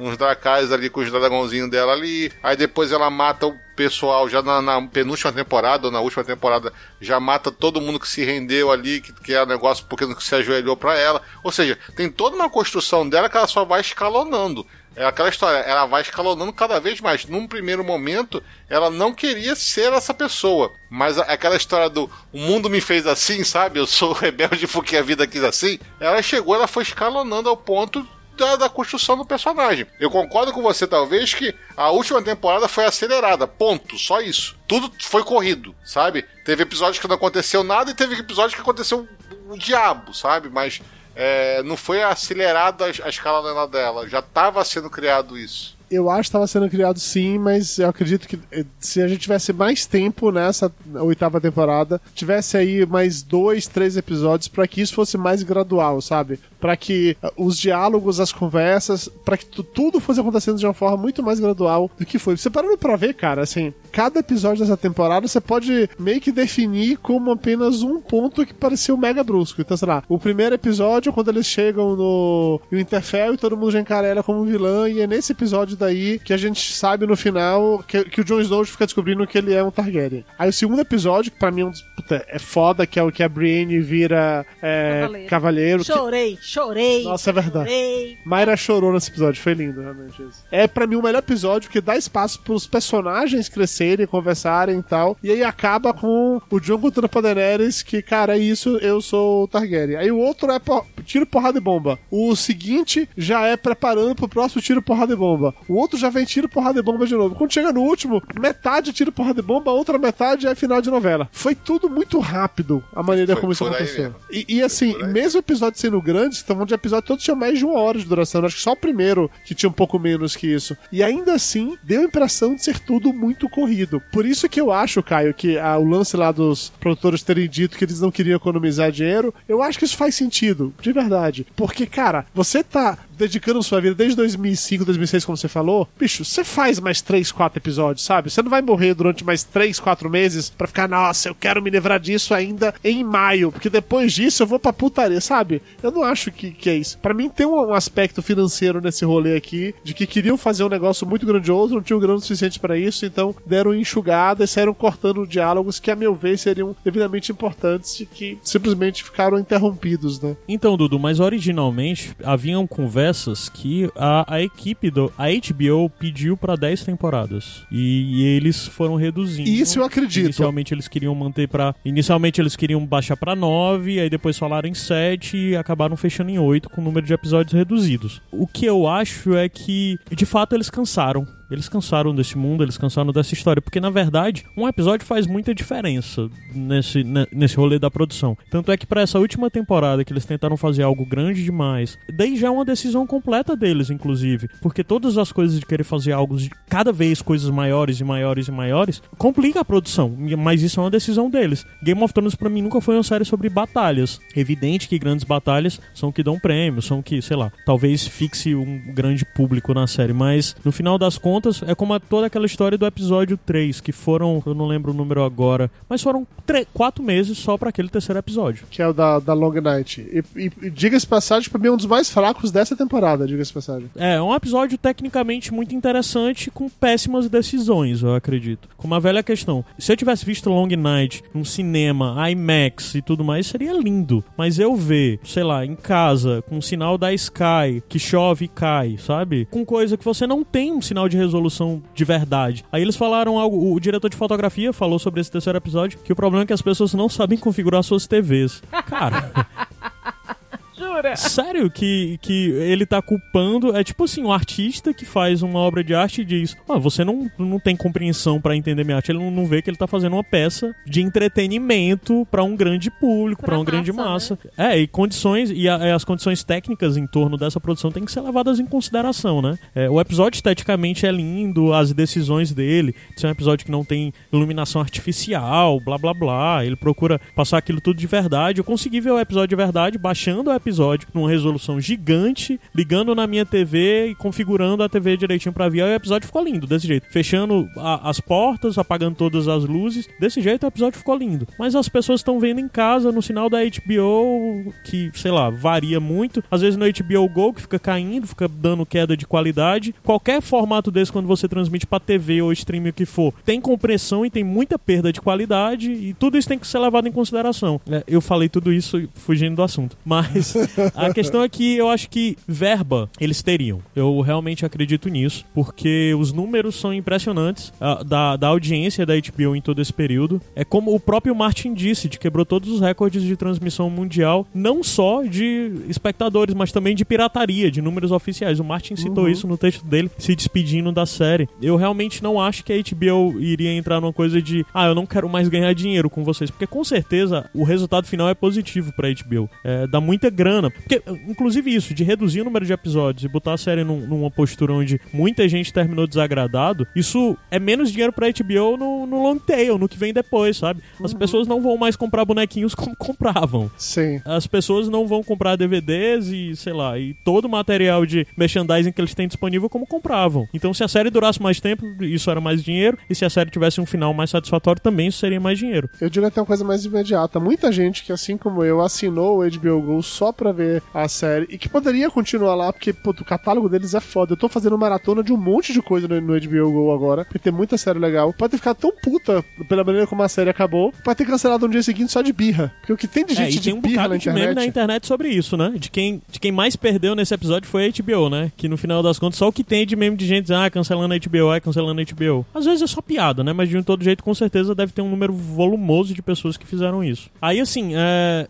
uns dracais ali com os dragãozinhos dela ali. Aí depois ela mata o pessoal já na, na, penúltima temporada ou na última temporada, já mata todo mundo que se rendeu ali, que, que é negócio porque não se ajoelhou para ela. Ou seja, tem toda uma construção dela que ela só vai escalonando. É aquela história, ela vai escalonando cada vez mais. Num primeiro momento, ela não queria ser essa pessoa. Mas aquela história do o mundo me fez assim, sabe? Eu sou rebelde porque a vida quis assim. Ela chegou, ela foi escalonando ao ponto da, da, construção do personagem. Eu concordo com você, talvez, que a última temporada foi acelerada. Ponto. Só isso. Tudo foi corrido, sabe? Teve episódios que não aconteceu nada e teve episódios que aconteceu o, diabo, sabe? Mas é, não foi acelerada a, a escala dela. Já estava sendo criado isso eu acho que estava sendo criado sim, mas eu acredito que eh, se a gente tivesse mais tempo nessa oitava temporada, tivesse aí mais dois, três episódios para que isso fosse mais gradual, sabe? Para que uh, os diálogos, as conversas, para que tudo fosse acontecendo de uma forma muito mais gradual do que foi. Você parando pra ver, cara, assim, cada episódio dessa temporada você pode meio que definir como apenas um ponto que pareceu mega brusco. Então, sei lá, o primeiro episódio, quando eles chegam no, no Interfell e todo mundo já encara ela como vilã, e é nesse episódio daí que a gente sabe no final que, que o Jon Snow fica descobrindo que ele é um Targaryen. Aí o segundo episódio, que pra mim é, um, puta, é foda, que é o que a Brienne vira é, cavaleiro. cavaleiro. Chorei. Que chorei. Nossa, é verdade. Chorei. Mayra chorou nesse episódio, foi lindo, realmente. Isso. É para mim o melhor episódio que dá espaço pros personagens crescerem, conversarem e tal. E aí acaba com o John contando pra Daenerys que, cara, é isso, eu sou o Targaryen. Aí o outro é por... tiro, porrada e bomba. O seguinte já é preparando pro próximo tiro, porrada e bomba. O outro já vem tiro, porrada e bomba de novo. Quando chega no último, metade tiro, porrada e bomba, a outra metade é final de novela. Foi tudo muito rápido a maneira foi, como isso aconteceu. E, e, assim, mesmo o episódio sendo grande, estavam de episódio, todos tinham mais de uma hora de duração. Acho que só o primeiro que tinha um pouco menos que isso. E ainda assim, deu a impressão de ser tudo muito corrido. Por isso que eu acho, Caio, que ah, o lance lá dos produtores terem dito que eles não queriam economizar dinheiro, eu acho que isso faz sentido, de verdade. Porque, cara, você tá dedicando sua vida desde 2005, 2006, como você falou, bicho, você faz mais 3, 4 episódios, sabe? Você não vai morrer durante mais 3, 4 meses pra ficar, nossa, eu quero me livrar disso ainda em maio, porque depois disso eu vou pra putaria, sabe? Eu não acho que, que é isso. Para mim tem um, um, aspecto financeiro nesse rolê aqui, de que queriam fazer um negócio muito grandioso, não tinham grana suficiente para isso, então deram enxugada e saíram cortando diálogos que, a meu ver, seriam devidamente importantes e que simplesmente ficaram interrompidos, né? Então, Dudu, mas originalmente haviam conversas que a, a equipe do. A HBO pediu para 10 temporadas. E, e, eles foram reduzindo. Isso eu acredito. Inicialmente eles queriam manter para Inicialmente eles queriam baixar para 9, aí depois falaram em 7 e acabaram fechando em 8 com o número de episódios reduzidos. O que eu acho é que, de fato, eles cansaram eles cansaram desse mundo, eles cansaram dessa história, porque na verdade um episódio faz muita diferença nesse, nesse rolê da produção. Tanto é que para essa última temporada que eles tentaram fazer algo grande demais, daí já é uma decisão completa deles, inclusive, porque todas as coisas de querer fazer algo de cada vez coisas maiores e maiores e maiores complica a produção, mas isso é uma decisão deles. Game of Thrones para mim nunca foi uma série sobre batalhas. Evidente que grandes batalhas são que dão prêmio, são que, sei lá, talvez fixe um grande público na série, mas no final das contas contas, é como toda aquela história do episódio 3, que foram, eu não lembro o número agora, mas foram quatro meses só para aquele terceiro episódio. Que é o da, da Long Night. E, e, e diga-se passagem, pra mim é um dos mais fracos dessa temporada, diga-se passagem. É, um episódio tecnicamente muito interessante, com péssimas decisões, eu acredito. Com uma velha questão. Se eu tivesse visto Long Night num cinema, IMAX e tudo mais, seria lindo. Mas eu ver, sei lá, em casa, com sinal da Sky, que chove e cai, sabe? Com coisa que você não tem um sinal de resolução de verdade. Aí eles falaram algo, o diretor de fotografia falou sobre esse terceiro episódio, que o problema é que as pessoas não sabem configurar suas TVs. Cara. Jura? Sério que, que ele tá culpando. É tipo assim, um artista que faz uma obra de arte e diz: Ah, você não, não tem compreensão para entender minha arte. Ele não, não vê que ele tá fazendo uma peça de entretenimento para um grande público, para uma massa, grande massa. Né? É, e condições, e a, as condições técnicas em torno dessa produção têm que ser levadas em consideração, né? É, o episódio esteticamente é lindo, as decisões dele. Esse é um episódio que não tem iluminação artificial, blá blá blá. Ele procura passar aquilo tudo de verdade. Eu consegui ver o episódio de verdade baixando o episódio episódio numa resolução gigante, ligando na minha TV e configurando a TV direitinho pra ver. Aí o episódio ficou lindo, desse jeito. Fechando a, as portas, apagando todas as luzes. Desse jeito o episódio ficou lindo. Mas as pessoas estão vendo em casa, no sinal da HBO, que, sei lá, varia muito. Às vezes no HBO Go, que fica caindo, fica dando queda de qualidade. Qualquer formato desse, quando você transmite pra TV ou streaming o que for, tem compressão e tem muita perda de qualidade. E tudo isso tem que ser levado em consideração. É, eu falei tudo isso fugindo do assunto. Mas a questão é que eu acho que verba eles teriam. Eu realmente acredito nisso, porque os números são impressionantes uh, da, da audiência da HBO em todo esse período. É como o próprio Martin disse, de quebrou todos os recordes de transmissão mundial, não só de espectadores, mas também de pirataria, de números oficiais. O Martin citou uhum. isso no texto dele, se despedindo da série. Eu realmente não acho que a HBO iria entrar numa coisa de, ah, eu não quero mais ganhar dinheiro com vocês, porque com certeza o resultado final é positivo pra HBO. É, dá muita grana grana. Porque, inclusive, isso, de reduzir o número de episódios e botar a série num, numa postura onde muita gente terminou desagradado, isso é menos dinheiro pra HBO no, no long tail, no que vem depois, sabe? As uhum. pessoas não vão mais comprar bonequinhos como compravam. Sim. As pessoas não vão comprar DVDs e, sei lá, e todo o material de merchandising que eles têm disponível como compravam. Então, se a série durasse mais tempo, isso era mais dinheiro, e se a série tivesse um final mais satisfatório, também isso seria mais dinheiro. Eu digo até uma coisa mais imediata. Muita gente que, assim como eu, assinou o HBO Go só pra ver a série e que poderia continuar lá, porque pô, o catálogo deles é foda. Eu tô fazendo maratona de um monte de coisa no, no HBO Go agora, porque tem muita série legal. Pode ter ficado tão puta pela maneira como a série acabou, pode ter cancelado no dia seguinte só de birra. Porque o que tem de é, gente é, de um birra na de internet. meme na internet sobre isso, né? De quem, de quem mais perdeu nesse episódio foi a HBO, né? Que no final das contas, só o que tem de meme de gente ah, cancelando a HBO, ah, cancelando a HBO. Às vezes é só piada, né? Mas de um todo jeito, com certeza, deve ter um número volumoso de pessoas que fizeram isso. Aí, assim, é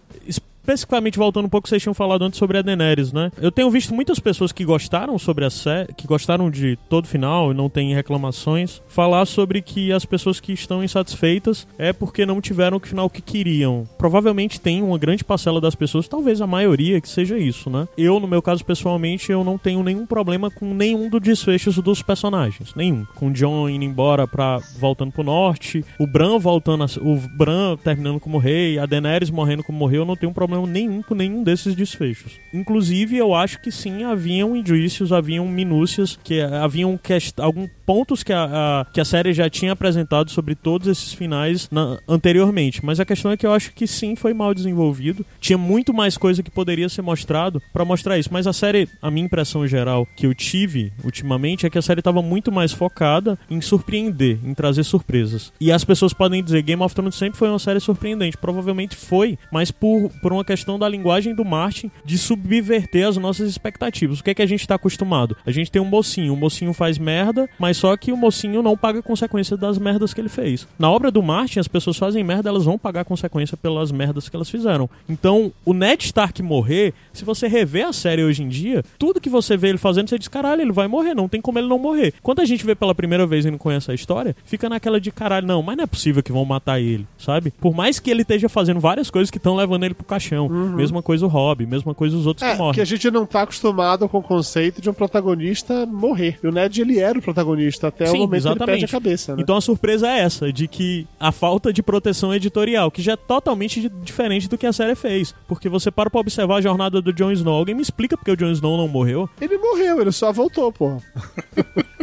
especificamente voltando um pouco, vocês tinham falado antes sobre a Daenerys, né? Eu tenho visto muitas pessoas que gostaram sobre a série, que gostaram de todo final e não tem reclamações, falar sobre que as pessoas que estão insatisfeitas é porque não tiveram o final que queriam. Provavelmente tem uma grande parcela das pessoas, talvez a maioria, que seja isso, né? Eu, no meu caso, pessoalmente, eu não tenho nenhum problema com nenhum dos desfechos dos personagens. Nenhum. Com o John indo embora pra, voltando pro norte, o Bran voltando, a, o Bran terminando como rei, a Daenerys morrendo como morreu, eu não tenho problema nenhum com nenhum desses desfechos. Inclusive, eu acho que sim, haviam indícios, haviam minúcias, que haviam alguns pontos que a, a, que a série já tinha apresentado sobre todos esses finais na, anteriormente. Mas a questão é que eu acho que sim, foi mal desenvolvido. Tinha muito mais coisa que poderia ser mostrado para mostrar isso. Mas a série, a minha impressão geral que eu tive ultimamente é que a série estava muito mais focada em surpreender, em trazer surpresas. E as pessoas podem dizer Game of Thrones sempre foi uma série surpreendente. Provavelmente foi, mas por, por uma questão da linguagem do Martin de subverter as nossas expectativas. O que é que a gente está acostumado? A gente tem um mocinho, o mocinho faz merda, mas só que o mocinho não paga consequência das merdas que ele fez. Na obra do Martin, as pessoas fazem merda, elas vão pagar consequência pelas merdas que elas fizeram. Então, o Ned Stark morrer, se você rever a série hoje em dia, tudo que você vê ele fazendo, você diz, caralho, ele vai morrer, não tem como ele não morrer. Quando a gente vê pela primeira vez e não conhece a história, fica naquela de caralho, não, mas não é possível que vão matar ele, sabe? Por mais que ele esteja fazendo várias coisas que estão levando ele pro caixão. Uhum. Mesma coisa o Rob, mesma coisa os outros é, que morrem. que a gente não tá acostumado com o conceito de um protagonista morrer. E o Ned, ele era o protagonista até Sim, o momento exatamente. que ele perde a cabeça, né? Então a surpresa é essa, de que a falta de proteção editorial, que já é totalmente diferente do que a série fez. Porque você para pra observar a jornada do Jon Snow, alguém me explica porque o Jon Snow não morreu? Ele morreu, ele só voltou, porra.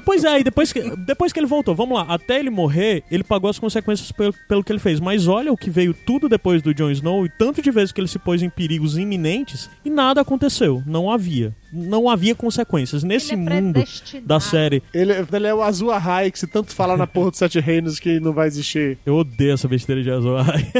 Pois é, e depois que, depois que ele voltou, vamos lá, até ele morrer, ele pagou as consequências pelo, pelo que ele fez. Mas olha o que veio tudo depois do Jon Snow e tanto de vezes que ele se pôs em perigos iminentes e nada aconteceu. Não havia não havia consequências. Nesse é mundo da série. Ele, ele, é o Azul Ahai, que se tanto falar na porra dos Sete Reinos que não vai existir. Eu odeio essa besteira de Azul Ahai.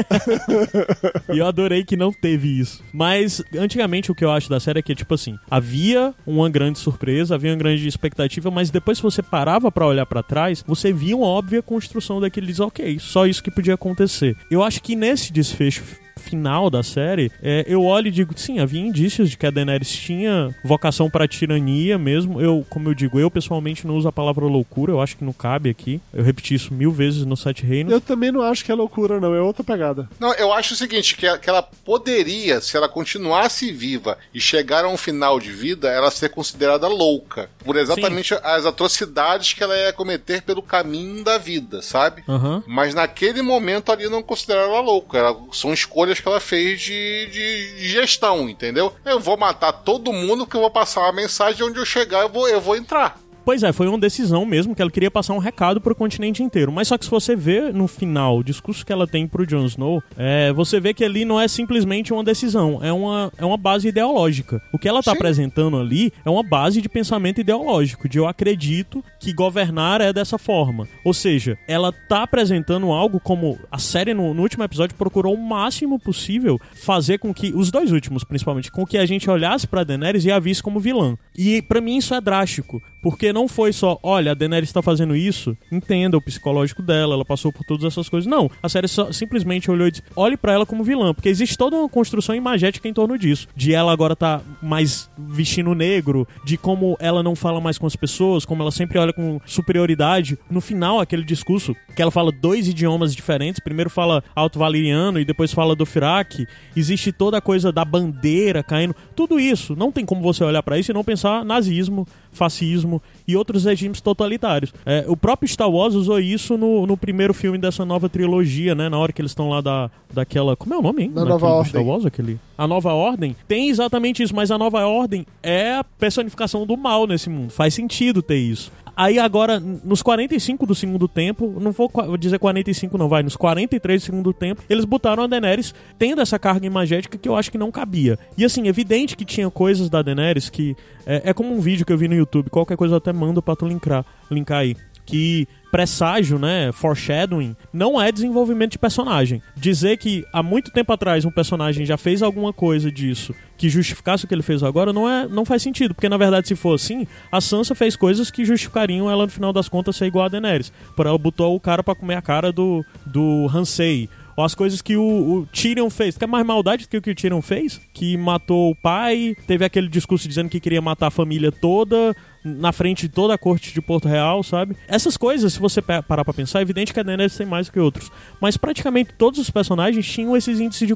e eu adorei que não teve isso. Mas, antigamente, o que eu acho da série é que, tipo assim, havia uma grande surpresa, havia uma grande expectativa, mas depois, se você parava para olhar para trás, você via uma óbvia construção daqueles, ok, só isso que podia acontecer. Eu acho que nesse desfecho final da série, é, eu olho e digo, sim, havia indícios de que a Daenerys tinha vocação para tirania mesmo. Eu, como eu digo, eu pessoalmente não uso a palavra loucura, eu acho que não cabe aqui. Eu repeti isso mil vezes no Sete Reinos. Eu também não acho que é loucura, não, é outra pegada. Não, eu acho o seguinte, que, que ela poderia, se ela continuasse viva e chegar a um final de vida, ela ser considerada louca. Por exatamente sim. as atrocidades que ela ia cometer pelo caminho da vida, sabe? Uhum. Mas naquele momento ali não consideraram ela louca. Ela, são escolhas escolhas que ela fez de, de, gestão, entendeu? Eu vou matar todo mundo que eu vou passar a mensagem onde eu chegar, eu vou, eu vou entrar. Pois é, foi uma decisão mesmo que ela queria passar um recado pro continente inteiro. Mas só que se você vê no final o discurso que ela tem pro Jon Snow, é, você vê que ali não é simplesmente uma decisão, é uma, é uma base ideológica. O que ela tá Sim. apresentando ali é uma base de pensamento ideológico, de eu acredito que governar é dessa forma. Ou seja, ela tá apresentando algo como a série no, no último episódio procurou o máximo possível fazer com que, os dois últimos principalmente, com que a gente olhasse pra Daenerys e a visse como vilã. E para mim isso é drástico, porque não foi só, olha, a Daenerys está fazendo isso, entenda o psicológico dela, ela passou por todas essas coisas. Não, a série só, simplesmente olhou e disse, olhe para ela como vilã, porque existe toda uma construção imagética em torno disso. De ela agora tá mais vestindo negro, de como ela não fala mais com as pessoas, como ela sempre olha com superioridade. No final, aquele discurso que ela fala dois idiomas diferentes, primeiro fala alto-valeriano e depois fala do Firak, existe toda a coisa da bandeira caindo, tudo isso. Não tem como você olhar para isso e não pensar nazismo, fascismo e outros regimes totalitários. É, o próprio Star Wars usou isso no, no primeiro filme dessa nova trilogia, né? Na hora que eles estão lá da, daquela. Como é o nome, hein? Na Nova Ordem. Star Wars, aquele. A Nova Ordem tem exatamente isso, mas a Nova Ordem é a personificação do mal nesse mundo. Faz sentido ter isso. Aí agora, nos 45 do segundo tempo, não vou dizer 45 não, vai, nos 43 do segundo tempo, eles botaram a Daenerys tendo essa carga imagética que eu acho que não cabia. E assim, evidente que tinha coisas da Daenerys que... É, é como um vídeo que eu vi no YouTube, qualquer coisa eu até mando pra tu linkar, linkar aí. Que presságio, né, foreshadowing, não é desenvolvimento de personagem. Dizer que há muito tempo atrás um personagem já fez alguma coisa disso que justificasse o que ele fez agora não é não faz sentido, porque na verdade se for assim, a Sansa fez coisas que justificariam ela no final das contas ser igual a Daenerys. Por ela botou o cara para comer a cara do do Hansei Ou as coisas que o, o Tyrion fez. Quer mais maldade do que o que o Tyrion fez? Que matou o pai, teve aquele discurso dizendo que queria matar a família toda, na frente de toda a corte de Porto Real, sabe? Essas coisas, se você parar pra pensar, é evidente que a Daenerys tem mais que outros. Mas praticamente todos os personagens tinham esses índices de,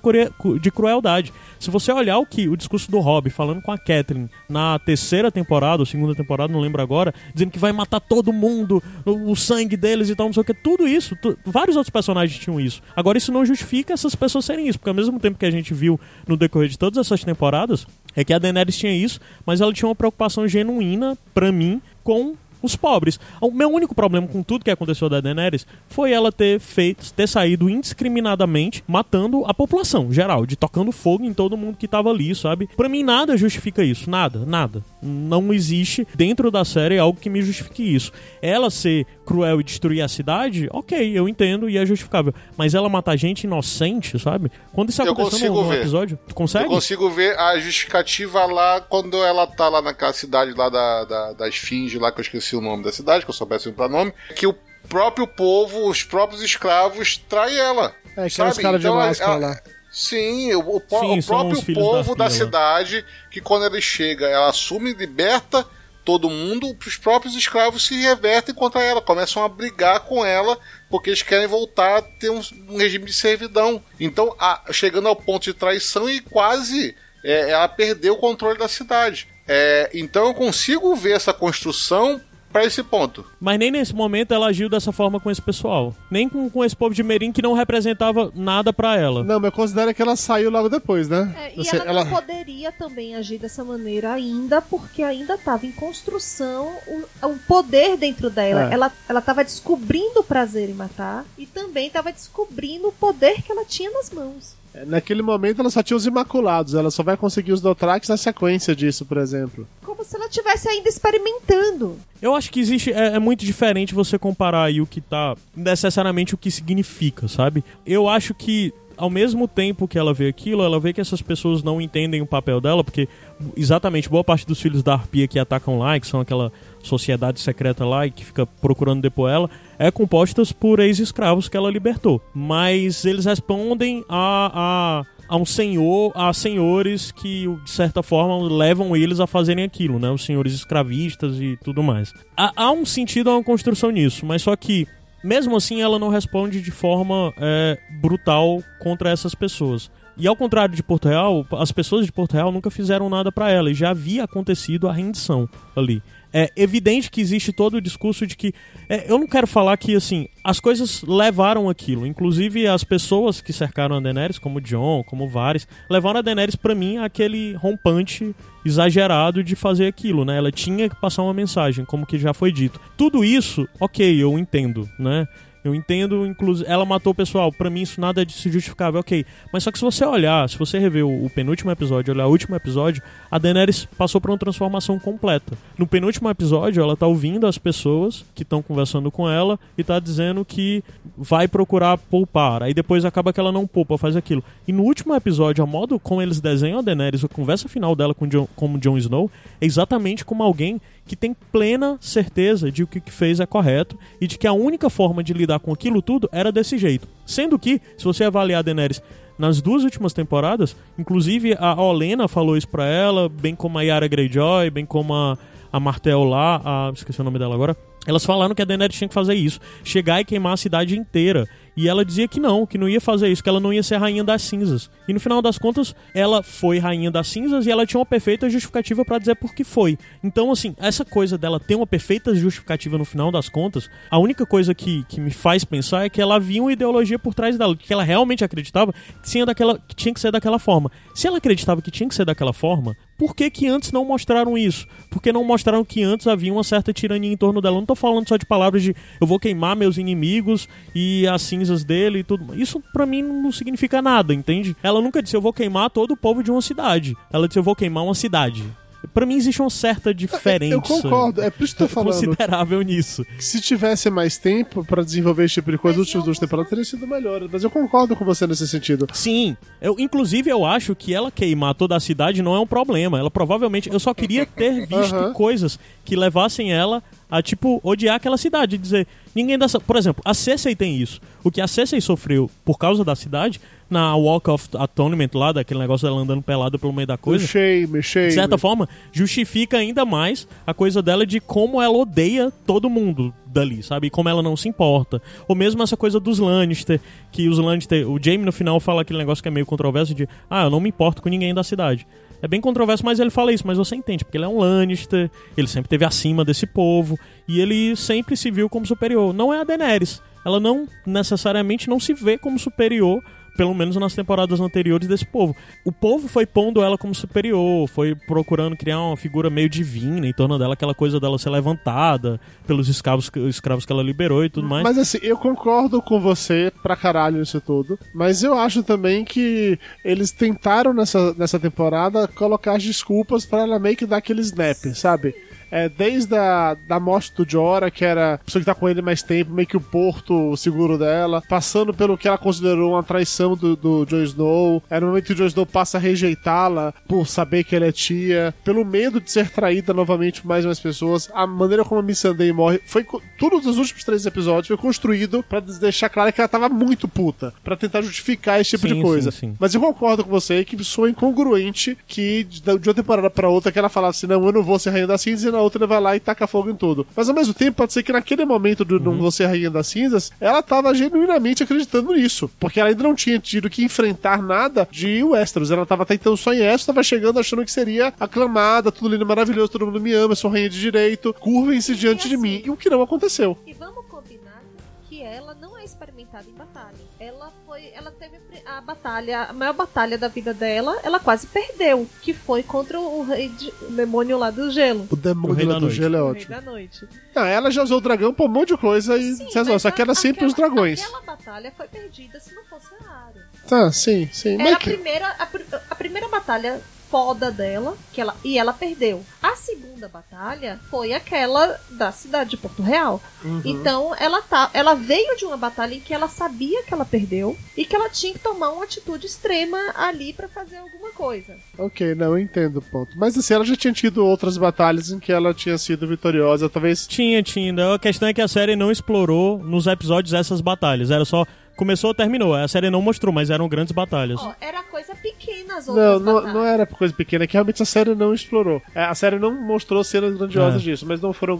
de crueldade. Se você olhar o que o discurso do Robb falando com a Catelyn na terceira temporada, ou segunda temporada, não lembro agora, dizendo que vai matar todo mundo, o, o sangue deles e tal, não sei o que, tudo isso, vários outros personagens tinham isso. Agora, isso não justifica essas pessoas serem isso, porque ao mesmo tempo que a gente viu no decorrer de todas essas temporadas, é que a Daenerys tinha isso, mas ela tinha uma preocupação genuína, pra mim, com os pobres. O meu único problema com tudo que aconteceu da Daenerys foi ela ter feito, ter saído indiscriminadamente matando a população geral, de tocando fogo em todo mundo que tava ali, sabe? Pra mim nada justifica isso, nada, nada. Não existe dentro da série algo que me justifique isso. Ela ser cruel e destruir a cidade, ok, eu entendo e é justificável. Mas ela matar gente inocente, sabe? Quando isso Eu aconteceu no, no episódio, tu consegue? Eu consigo ver a justificativa lá quando ela tá lá naquela cidade lá da, da, da Esfinge, lá que eu esqueci o nome da cidade, que eu soubesse o nome, que o próprio povo, os próprios escravos, traem ela. É, que é sabe? os caras de Então, máscara ela- lá. Sim, o, o Sim, o próprio filhos da povo da, fila. cidade, que quando ele chega, ela assume e liberta todo mundo, os próprios escravos se revertem contra ela, começam a brigar com ela, porque eles querem voltar a ter um, um regime de servidão. Então, a- chegando ao ponto de traição e quase é, ela perdeu o controle da cidade. É, então eu consigo ver essa construção para esse ponto. Mas nem nesse momento ela agiu dessa forma com esse pessoal. Nem com, com esse povo de Merim que não representava nada pra ela. Não, mas considera que ela saiu logo depois, né? É, e Assim, ela, não poderia também agir dessa maneira ainda, porque ainda estava em construção o, o poder dentro dela. É. Ela ela estava descobrindo o prazer em matar e também estava descobrindo o poder que ela tinha nas mãos. Naquele momento ela só tinha os Imaculados, ela só vai conseguir os Dothrax na sequência disso, por exemplo. Como se ela estivesse ainda experimentando. Eu acho que existe. É, é muito diferente você comparar aí o que tá. necessariamente o que significa, sabe? Eu acho que. Ao mesmo tempo que ela vê aquilo, ela vê que essas pessoas não entendem o papel dela, porque exatamente boa parte dos filhos da Arpia que atacam lá, que são aquela sociedade secreta lá e que fica procurando depor ela, é compostas por ex-escravos que ela libertou. Mas eles respondem a, a, a um senhor, a senhores que, de certa forma, levam eles a fazerem aquilo, né? Os senhores escravistas e tudo mais. Há, há um sentido, há uma construção nisso, mas só que mesmo assim, ela não responde de forma é, brutal contra essas pessoas. E ao contrário de Porto Real, as pessoas de Porto Real nunca fizeram nada pra ela e já havia acontecido a rendição ali. É evidente que existe todo o discurso de que. é, eu não quero falar que, assim, as coisas levaram aquilo. Inclusive, as pessoas que cercaram a Daenerys, como John, como Varys, levaram a Daenerys, pra mim, aquele rompante exagerado de fazer aquilo, né? Ela tinha que passar uma mensagem, como que já foi dito. Tudo isso, ok, eu entendo, né? Eu entendo, inclusive, ela matou o pessoal, pra mim isso nada é disso justificável, ok. Mas só que se você olhar, se você rever o, o penúltimo episódio, olhar o último episódio, a Daenerys passou por uma transformação completa. No penúltimo episódio, ela tá ouvindo as pessoas que estão conversando com ela e tá dizendo que vai procurar poupar. Aí depois acaba que ela não poupa, faz aquilo. E no último episódio, a modo como eles desenham a Daenerys, a conversa final dela com como Jon Snow, é exatamente como alguém que tem plena certeza de que o que fez é correto e de que a única forma de lidar com aquilo tudo era desse jeito. Sendo que, se você avaliar a Daenerys nas duas últimas temporadas, inclusive a Olena falou isso pra ela, bem como a Yara Greyjoy, bem como a, a Martel lá, a, esqueci o nome dela agora. Elas falaram que a Daenerys tinha que fazer isso, chegar e queimar a cidade inteira. E ela dizia que não, que não ia fazer isso, que ela não ia ser rainha das cinzas. E no final das contas, ela foi rainha das cinzas e ela tinha uma perfeita justificativa pra dizer por que foi. Então, assim, essa coisa dela ter uma perfeita justificativa no final das contas, a única coisa que, que me faz pensar é que ela havia uma ideologia por trás dela, que ela realmente acreditava que tinha, daquela, que tinha que ser daquela forma. Se ela acreditava que tinha que ser daquela forma, por que, que antes não mostraram isso? Por que não mostraram que antes havia uma certa tirania em torno dela? Eu não tô falando só de palavras de eu vou queimar meus inimigos e as cinzas dele e tudo. Isso pra mim não significa nada, entende? Ela nunca disse eu vou queimar todo o povo de uma cidade. Ela disse eu vou queimar uma cidade. Pra mim existe uma certa diferença. Eu concordo, é por isso que eu tô falando. Considerável nisso. que Se tivesse mais tempo pra desenvolver esse tipo de coisa, últimas em duas temporadas teriam sido melhores. Mas eu concordo com você nesse sentido. Sim, eu, inclusive eu acho que ela queimar toda a cidade não é um problema. Ela provavelmente. Eu só queria ter visto coisas que levassem ela a tipo odiar aquela cidade, dizer ninguém dessa, por exemplo, a Cersei tem isso. O que a Cersei sofreu por causa da cidade na Walk of Atonement lá, daquele negócio dela andando pelada pelo meio da coisa. Shame, shame. De certa forma, justifica ainda mais a coisa dela de como ela odeia todo mundo dali, sabe? E como ela não se importa. Ou mesmo essa coisa dos Lannister, que os Lannister. O Jaime no final fala aquele negócio que é meio controverso de ah, eu não me importo com ninguém da cidade. É bem controverso, mas ele fala isso, mas você entende, porque ele é um Lannister, ele sempre teve acima desse povo, e ele sempre se viu como superior. Não é a Daenerys. Ela não necessariamente não se vê como superior pelo menos nas temporadas anteriores desse povo. O povo foi pondo ela como superior, foi procurando criar uma figura meio divina em torno dela, aquela coisa dela ser levantada pelos escravos, escravos que ela liberou e tudo mais. Mas assim, eu concordo com você pra caralho nisso tudo, mas eu acho também que eles tentaram nessa, nessa temporada colocar as desculpas para ela meio que dar aquele snap, sabe? É, desde a da morte do Jorah, que era a pessoa que tá com ele mais tempo, meio que o porto seguro dela, passando pelo que ela considerou uma traição do, do Jon Snow, era o momento que o Jon Snow passa a rejeitá-la por saber que ela é tia, pelo medo de ser traída novamente por mais umas pessoas, a maneira como a Missandei morre, foi tudo dos últimos três episódios foi construído para deixar claro que ela tava muito puta, para tentar justificar esse tipo Sim, de coisa. sim, sim. Mas eu concordo com você que soa incongruente que de uma temporada pra outra que ela falasse assim, não, eu não vou ser Rainha das Cinzas, e na outra vai lá e taca fogo em tudo. Mas ao mesmo tempo, pode ser que naquele momento do não vou ser Rainha das Cinzas, ela tava genuinamente acreditando nisso. Porque ela ainda não tinha tido que enfrentar nada de Westeros. Ela tava até então só em Essos, tava chegando achando que seria aclamada, tudo lindo, maravilhoso, todo mundo me ama, eu sou Rainha de Direito, curvem-se diante de mim. E o que não aconteceu. E vamos combinar que ela não é experimentada em batalha. Ela foi, ela teve a batalha, a maior batalha da vida dela, ela quase perdeu, que foi contra o rei de- o demônio lá do gelo. O demônio lá do Noite. gelo é O rei ótimo. da noite. Não, ela já usou o dragão pra um monte de coisa e Sim, se resolve. mas Só que era sempre os dragões. Aquela batalha foi perdida se não fosse a Arya. Tá, sim, sim. Era Mas a que- primeira, a, a primeira batalha foda dela, que ela, e ela perdeu. A segunda batalha foi aquela da cidade de Porto Real. Uhum. Então ela tá, ela veio de uma batalha em que ela sabia que ela perdeu e que ela tinha que tomar uma atitude extrema ali pra fazer alguma coisa. Ok, não, eu entendo o ponto. Mas assim, ela já tinha tido outras batalhas em que ela tinha sido vitoriosa, talvez. Tinha, tinha. A questão é que a série não explorou nos episódios essas batalhas. Era só. Começou, terminou. A série não mostrou, mas eram grandes batalhas. Ó, era coisa pequena as Não, outras não, batalhas. não era coisa pequena, é que realmente a série não explorou. É, A série não mostrou cenas grandiosas É. disso, mas não foram.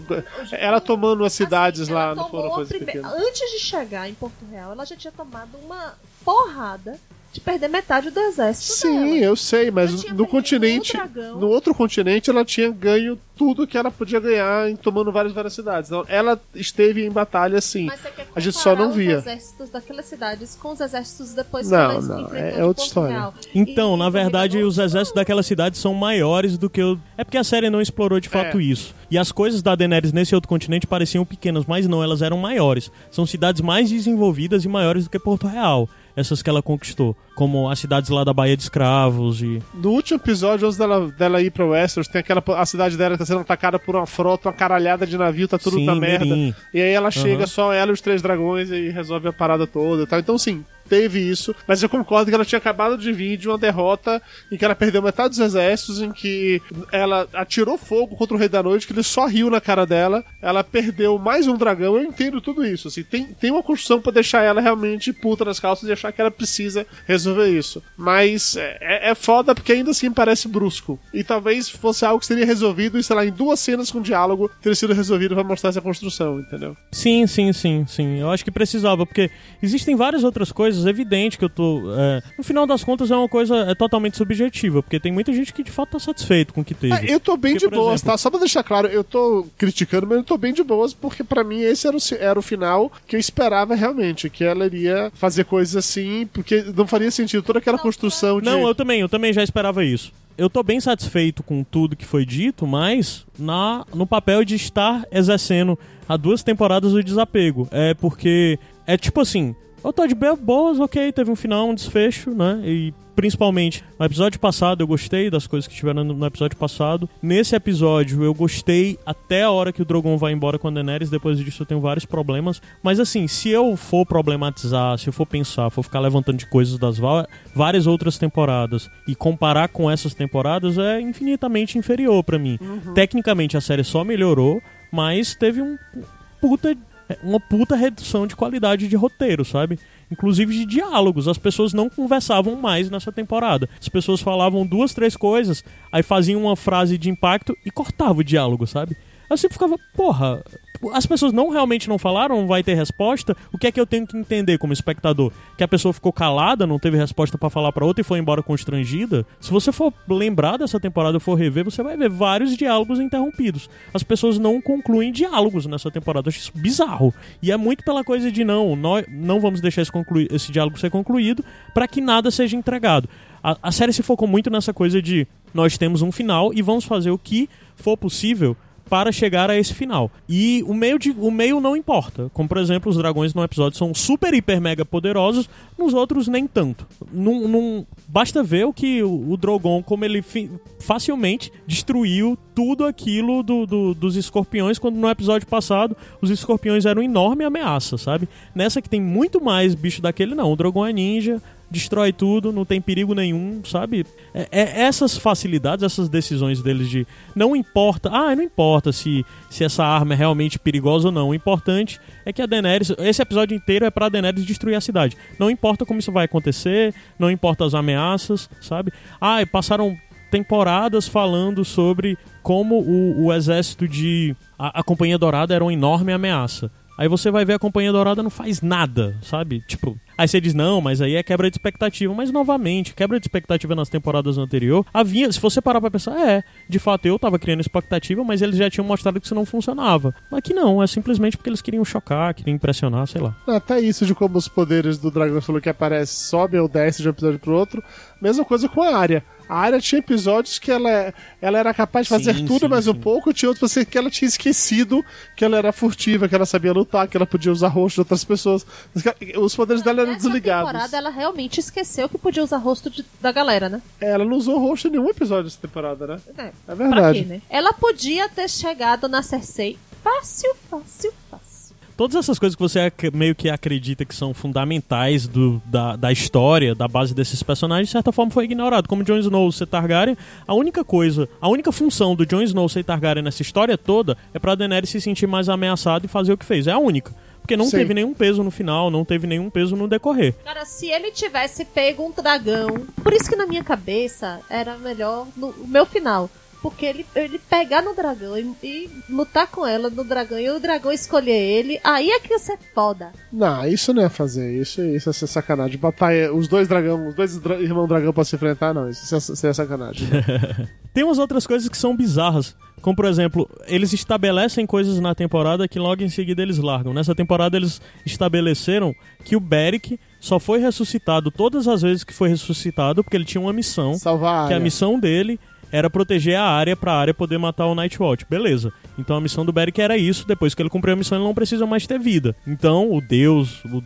Ela tomando as cidades Assim, lá, não foram coisas prime- pequenas. Antes de chegar em Porto Real, ela já tinha tomado uma porrada de perder metade do exército Sim, dela. eu sei, mas no continente. No outro continente, ela tinha ganho tudo que ela podia ganhar em tomando várias, várias cidades. Então, ela esteve em batalha, sim. Mas você quer A gente só não via. os exércitos daquelas cidades com os exércitos depois que Não, ela não, é de outra história. Então, E- na verdade, os exércitos daquela cidade são maiores do que o. É porque a série não explorou de fato É. isso. E as coisas da Daenerys nesse outro continente pareciam pequenas, mas não, elas eram maiores. São cidades mais desenvolvidas e maiores do que Porto Real. Essas que ela conquistou. Como as cidades lá da Baía de Escravos e. No último episódio, antes dela, dela ir pra Westeros, tem aquela. A cidade dela que tá sendo atacada por uma frota, uma caralhada de navio, tá tudo Sim, na merda. Meereen. E aí ela chega, Aham. só ela e os três dragões e resolve a parada toda e tal. Então, sim, teve isso. Mas eu concordo que ela tinha acabado de vir de uma derrota em que ela perdeu metade dos exércitos, em que ela atirou fogo contra o Rei da Noite, que ele só riu na cara dela. Ela perdeu mais um dragão. Eu entendo tudo isso. Assim, tem, tem uma construção pra deixar ela realmente puta nas calças e achar que ela precisa resolver isso. Mas é, é foda porque ainda assim parece brusco. E talvez fosse algo que seria resolvido, e sei lá, em duas cenas com diálogo, teria sido resolvido pra mostrar essa construção, entendeu? Sim, sim, sim, sim. Eu acho que precisava, porque existem várias outras coisas, é evidente que eu tô. é, No final das contas, é uma coisa é totalmente subjetiva, porque tem muita gente que de fato tá satisfeito com o que teve. Ah, eu tô bem Porque, de boas, exemplo- tá? Só pra deixar claro, eu tô criticando, mas eu tô bem de boas, porque pra mim esse era o, era o final que eu esperava realmente, que ela iria fazer coisas assim, porque não faria sentido toda aquela construção de... Não, eu também, eu também já esperava isso. Eu tô bem satisfeito com tudo que foi dito, mas na, no papel de estar exercendo há duas temporadas o desapego. É porque é tipo assim, eu tô de be- boas, ok, teve um final, um desfecho, né? E principalmente no episódio passado eu gostei das coisas que tiveram no episódio passado. Nesse episódio eu gostei até a hora que o Drogon vai embora com a Daenerys, depois disso eu tenho vários problemas. Mas assim, se eu for problematizar, se eu for pensar, for ficar levantando de coisas das várias outras temporadas e comparar com essas temporadas, é infinitamente inferior pra mim. Tecnicamente a série só melhorou, Mas teve um puta, uma puta redução de qualidade de roteiro, sabe? Inclusive de diálogos. As pessoas não conversavam mais nessa temporada. As pessoas falavam duas, três coisas, aí faziam uma frase de impacto e cortavam o diálogo, sabe? Eu sempre ficava, porra, as pessoas não realmente não falaram, não vai ter resposta. O que é que eu tenho que entender como espectador? Que a pessoa ficou calada, não teve resposta para falar para outra e foi embora constrangida? Se você for lembrar dessa temporada, for rever, você vai ver vários diálogos interrompidos. As pessoas não concluem diálogos nessa temporada. Eu acho isso bizarro. E é muito pela coisa de não, nós não vamos deixar esse, concluir, esse diálogo ser concluído para que nada seja entregado. A, a série se focou muito nessa coisa de nós temos um final e vamos fazer o que for possível para chegar a esse final. E o meio, de, o meio não importa. Como, por exemplo, os dragões no episódio são super, hiper, mega poderosos, nos outros nem tanto. Num, num, basta ver o que o, o Drogon, como ele facilmente destruiu tudo aquilo do, do, dos escorpiões, quando no episódio passado os escorpiões eram enorme ameaça, sabe? Nessa que tem muito mais bicho daquele, não. O Drogon é ninja, destrói tudo, não tem perigo nenhum, sabe? É, é, essas facilidades, essas decisões deles de não importa, ah, não importa se, se essa arma é realmente perigosa ou não. O importante é que a Daenerys, esse episódio inteiro é pra Daenerys destruir a cidade. Não importa como isso vai acontecer, não importa as ameaças, sabe? Ah, passaram temporadas falando sobre como o, o exército de. A, a Companhia Dourada era uma enorme ameaça. Aí você vai ver a Companhia Dourada não faz nada, sabe? Tipo, aí você diz, não, mas aí é quebra de expectativa. Mas novamente, quebra de expectativa nas temporadas anteriores, havia, se você parar pra pensar, é, de fato eu tava criando expectativa, mas eles já tinham mostrado que isso não funcionava. Aqui não, é simplesmente porque eles queriam chocar, queriam impressionar, sei lá. Até isso de como os poderes do dragão falou que aparece, sobe ou desce de um episódio pro outro. Mesma coisa com a área. A área tinha episódios que ela, ela era capaz de fazer sim, tudo sim, mais sim. um pouco, tinha outros que ela tinha esquecido que ela era furtiva, que ela sabia lutar, que ela podia usar rosto de outras pessoas. Os poderes dela eram desligados. temporada ela realmente esqueceu que podia usar rosto de, da galera, né? É, ela não usou rosto em nenhum episódio dessa temporada, né? É, é verdade. Quê, né? Ela podia ter chegado na Cersei fácil, fácil, fácil todas essas coisas que você meio que acredita que são fundamentais do, da, da história, da base desses personagens, de certa forma foi ignorado. Como Jon Snow ser Targaryen, a única coisa, a única função do Jon Snow ser Targaryen nessa história toda é pra Daenerys se sentir mais ameaçada e fazer o que fez. É a única. Porque não Sim. teve nenhum peso no final, não teve nenhum peso no decorrer. Cara, se ele tivesse pego um dragão. Por isso que na minha cabeça era melhor no, o meu final. Porque ele, ele pegar no dragão e, e, lutar com ela no dragão e o dragão escolher ele, aí é que você é foda. Não, isso não é fazer. Isso, isso é ser sacanagem. Botar os dois dragão, os dois dra irmãos dragão pra se enfrentar, não. Isso é, é sacanagem. Tem umas outras coisas que são bizarras. Como, por exemplo, eles estabelecem coisas na temporada que logo em seguida eles largam. Nessa temporada eles estabeleceram que o Beric só foi ressuscitado todas as vezes que foi ressuscitado porque ele tinha uma missão. Salvar a Que a missão dele era proteger a área para a área poder matar o Nightwatch. Beleza. Então a missão do Beric era isso. Depois que ele cumpriu a missão, ele não precisa mais ter vida. Então o Deus, o,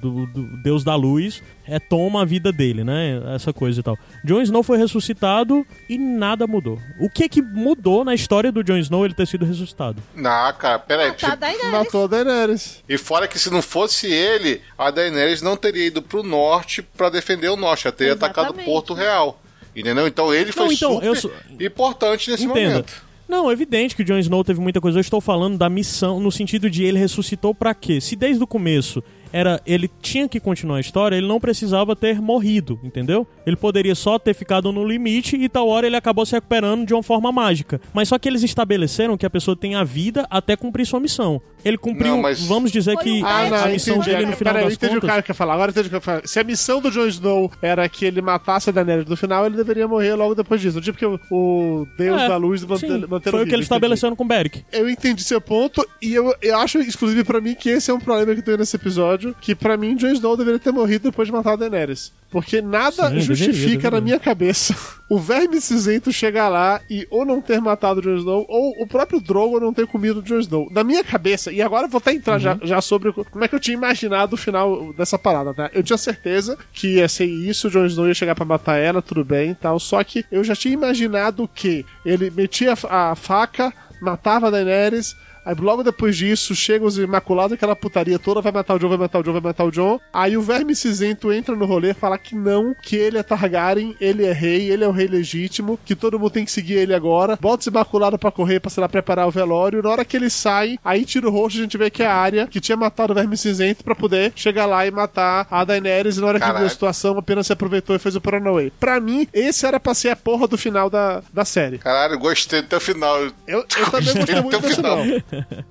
Deus da luz, é, toma a vida dele, né? Essa coisa e tal. Jon Snow foi ressuscitado e nada mudou. O que que mudou na história do Jon Snow ele ter sido ressuscitado? Não, cara, peraí. Matar Daenerys. Matou a Daenerys. E fora que se não fosse ele, a Daenerys não teria ido pro norte para defender o norte, ela teria Exatamente. atacado Porto Real. Entendeu? Então ele foi não, então, super sou... importante nesse Entenda. momento. Não, é evidente que o Jon Snow teve muita coisa. Eu estou falando da missão no sentido de ele ressuscitou para quê? Se desde o começo era ele tinha que continuar a história, ele não precisava ter morrido, entendeu? Ele poderia só ter ficado no limite e tal hora ele acabou se recuperando de uma forma mágica. Mas só que eles estabeleceram que a pessoa tem a vida até cumprir sua missão. Ele cumpriu, não, mas... vamos dizer que ah, não, a missão entendi, dele no final pera, das entendi contas... o cara quer falar. Agora entendi o que eu falar. Se a missão do Jon Snow era que ele matasse a Daenerys no final, ele deveria morrer logo depois disso. Tipo que o, o Deus é, da Luz manter, manter Foi o que ele estabeleceu com o Beric. Eu entendi seu ponto e eu, eu acho, exclusive para mim, que esse é um problema que tenho nesse episódio, que para mim Jon Snow deveria ter morrido depois de matar a Daenerys. Porque nada Sim, justifica deveria, na minha cabeça o verme cinzento chegar lá e ou não ter matado o Jon Snow, ou o próprio Drogon não ter comido o Jon Snow. Na minha cabeça, e agora eu vou até entrar uhum. já, já sobre como é que eu tinha imaginado o final dessa parada, tá? Eu tinha certeza que ia ser isso, o Jon Snow ia chegar para matar ela, tudo bem e tal, só que eu já tinha imaginado que ele metia a, a faca, matava a Daenerys, Aí logo depois disso, chegam os Imaculados, aquela putaria toda, vai matar o John, vai matar o John, vai matar o John. Aí o Verme Cinzento entra no rolê, fala que não, que ele é Targaryen, ele é rei, ele é o rei legítimo, que todo mundo tem que seguir ele agora. Bota os Imaculados pra correr, pra, sei lá, preparar o velório. Na hora que ele sai, aí tira o rosto, a gente vê que é a área que tinha matado o Verme Cinzento pra poder chegar lá e matar a Daenerys. E na hora que Caraca. viu a situação, apenas se aproveitou e fez o Paranauê. Pra mim, esse era pra ser a porra do final da, da série. Caralho, gostei até o final. Eu, eu também gostei muito Até o desse final. final.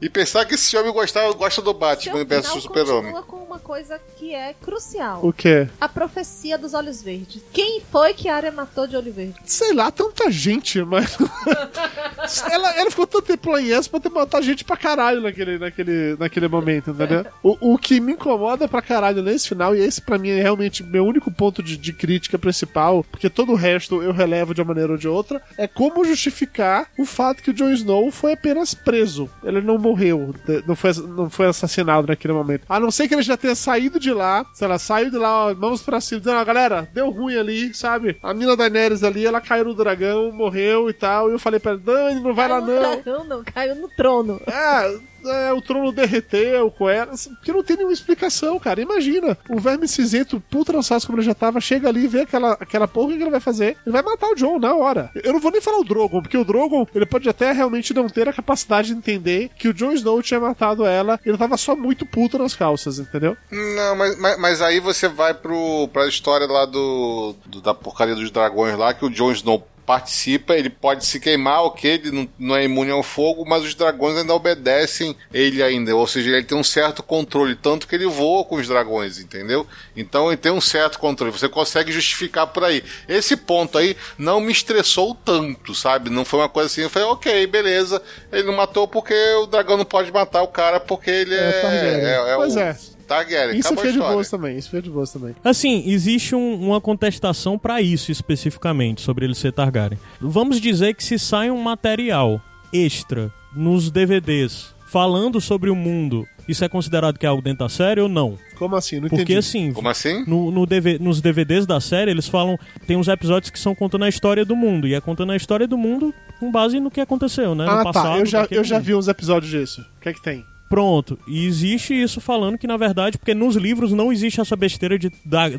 E pensar que esse homem gostava, gosta do Seu Batman versus Super-Homem. continua com uma coisa que é crucial. O quê? A profecia dos olhos verdes. Quem foi que a área matou de olho verde? Sei lá, tanta gente, mas. ela, ela ficou tanto tempo lá em pra ter matar gente pra caralho naquele, naquele, naquele momento, entendeu? O, o que me incomoda pra caralho nesse final, e esse pra mim é realmente meu único ponto de, de crítica principal, porque todo o resto eu relevo de uma maneira ou de outra, é como justificar o fato que o Jon Snow foi apenas preso. Ele não morreu, não foi, não foi assassinado naquele momento. A não ser que ele já tenha saído de lá, sei lá, saiu de lá, ó, mãos pra cima, dizendo, ó, galera, deu ruim ali, sabe? A mina Daenerys ali, ela caiu no dragão, morreu e tal, e eu falei pra ela, não, não vai lá Caiu no não. dragão, não, caiu no trono. É, é, o trono derreteu com ela, assim, que não tem nenhuma explicação, cara. Imagina, o verme cinzento, puta lançado como ele já tava, chega ali, vê aquela, aquela porra, o que que ele vai fazer? Ele vai matar o John na hora. Eu não vou nem falar o Drogon, porque o Drogon, ele pode até realmente não ter a capacidade de entender que o Jon Snow tinha matado ela, ele tava só muito puto nas calças, entendeu? Não, mas, mas, mas aí você vai pro, pra história lá do, do- da porcaria dos dragões lá, que o Jon Snow participa, ele pode se queimar, ok, ele não, não é imune ao fogo, mas os dragões ainda obedecem ele ainda, ou seja, ele tem um certo controle, tanto que ele voa com os dragões, entendeu? Então ele tem um certo controle, você consegue justificar por aí. Esse ponto aí não me estressou tanto, sabe? Não foi uma coisa assim, eu falei, ok, beleza, ele não matou porque o dragão não pode matar o cara porque ele é... Targaryen. é, é Pois o é. Targaryen, Isso acabou a foi de boas também, isso foi de boas também. Assim, existe um- uma contestação pra isso especificamente, sobre ele ser Targaryen. Vamos dizer que se sai um material extra nos DVDs falando sobre o mundo, isso é considerado que é algo dentro da série ou não? Como assim? Não Porque entendi. assim, Como assim? no, no DV nos DVDs da série, eles falam. Tem uns episódios que são contando a história do mundo. E é contando a história do mundo com base no que aconteceu, né? ah, no passado. tá, eu já, eu já vi uns episódios disso. O que é que tem? Pronto. E existe isso falando que, na verdade, porque nos livros não existe essa besteira de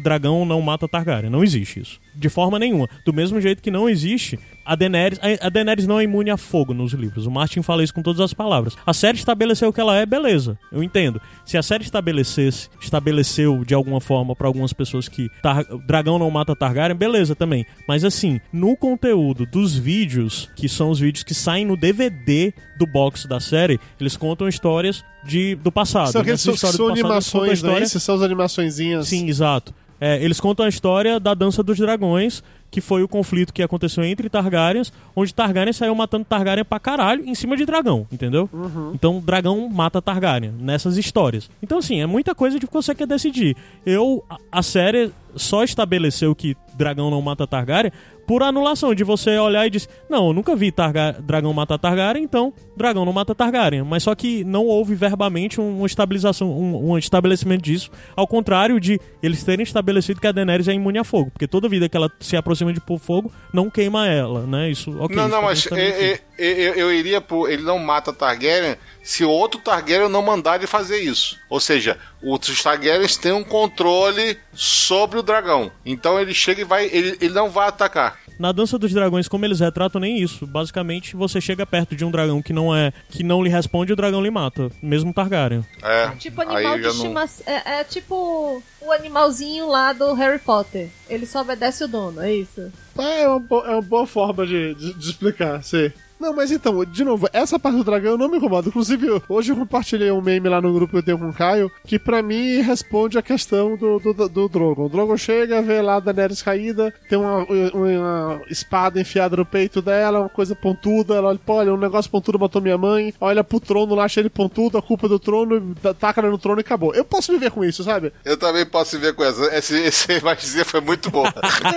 dragão não mata Targaryen. Não existe isso. De forma nenhuma. Do mesmo jeito que não existe a Daenerys. A Daenerys não é imune a fogo nos livros. O Martin fala isso com todas as palavras. A série estabeleceu o que ela é, beleza. Eu entendo. Se a série estabelecesse, estabeleceu de alguma forma pra algumas pessoas que Tar- dragão não mata Targaryen, beleza também. Mas assim, no conteúdo dos vídeos, que são os vídeos que saem no DVD do box da série, eles contam histórias de, do passado. São aqueles são, são animações, né? são as animaçõezinhas. Sim, exato. É, eles contam a história da Dança dos Dragões, que foi o conflito que aconteceu entre Targaryens, onde Targaryen saiu matando Targaryen pra caralho em cima de dragão, entendeu? Então, dragão mata Targaryen nessas histórias. Então, assim, é muita coisa de que você quer decidir. Eu, a, a série só estabeleceu que dragão não mata Targaryen por anulação, de você olhar e dizer, não, eu nunca vi Targa dragão matar Targaryen, então dragão não mata Targaryen. Mas só que não houve verbamente um, uma estabilização, um, um estabelecimento disso, ao contrário de eles terem estabelecido que a Daenerys é imune a fogo, porque toda vida que ela se aproxima de fogo, não queima ela, né? Isso, ok. não, isso não, tá mas eu, estabelecido. Eu, eu- eu iria pro. Ele não mata Targaryen se outro Targaryen não mandar ele fazer isso. Ou seja, os Targaryens têm um controle sobre o dragão. Então ele chega e vai. Ele, ele não vai atacar. Na Dança dos Dragões, como eles retratam, nem isso. Basicamente, você chega perto de um dragão que não é. que não lhe responde, o dragão lhe mata. Mesmo Targaryen. É. Tipo aí animal de já não- estimação. É, é tipo o animalzinho lá do Harry Potter. Ele só obedece o dono, é isso? É uma, bo- é uma boa forma de, de, de explicar, sei. Não, mas então, de novo, essa parte do dragão não me incomoda. Inclusive, eu- hoje eu compartilhei um meme lá no grupo que eu tenho com o Caio, que pra mim responde a questão do, do, do, Drogon. O Drogon chega, vê lá a Daenerys caída, tem uma, uma espada enfiada no peito dela, uma coisa pontuda, ela olha, pô, olha, um negócio pontudo matou minha mãe, olha pro trono lá, cheio de pontudo, a culpa é do trono, ta- taca no trono e acabou. Eu posso viver com isso, sabe? Eu também posso ver com essa. Esse, esse imagenzinha foi muito boa.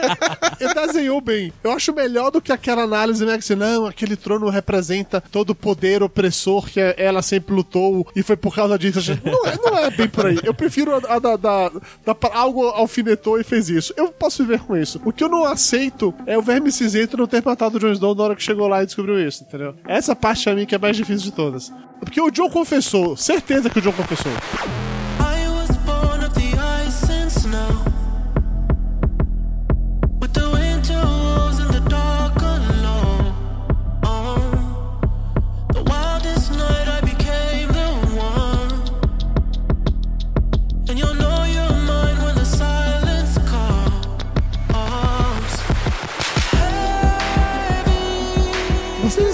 Ele desenhou bem. Eu acho melhor do que aquela análise, né? Que assim, não, aquele trono representa todo o poder opressor que ela sempre lutou e foi por causa disso. Não é, não é bem por aí. Eu prefiro a, a da, da, da, algo alfinetou e fez isso. Eu posso viver com isso. O que eu não aceito é o verme cinzento não ter matado o Jon Snow na hora que chegou lá e descobriu isso, entendeu? Essa parte pra mim que é mais difícil de todas. Porque o John confessou, certeza que o John confessou.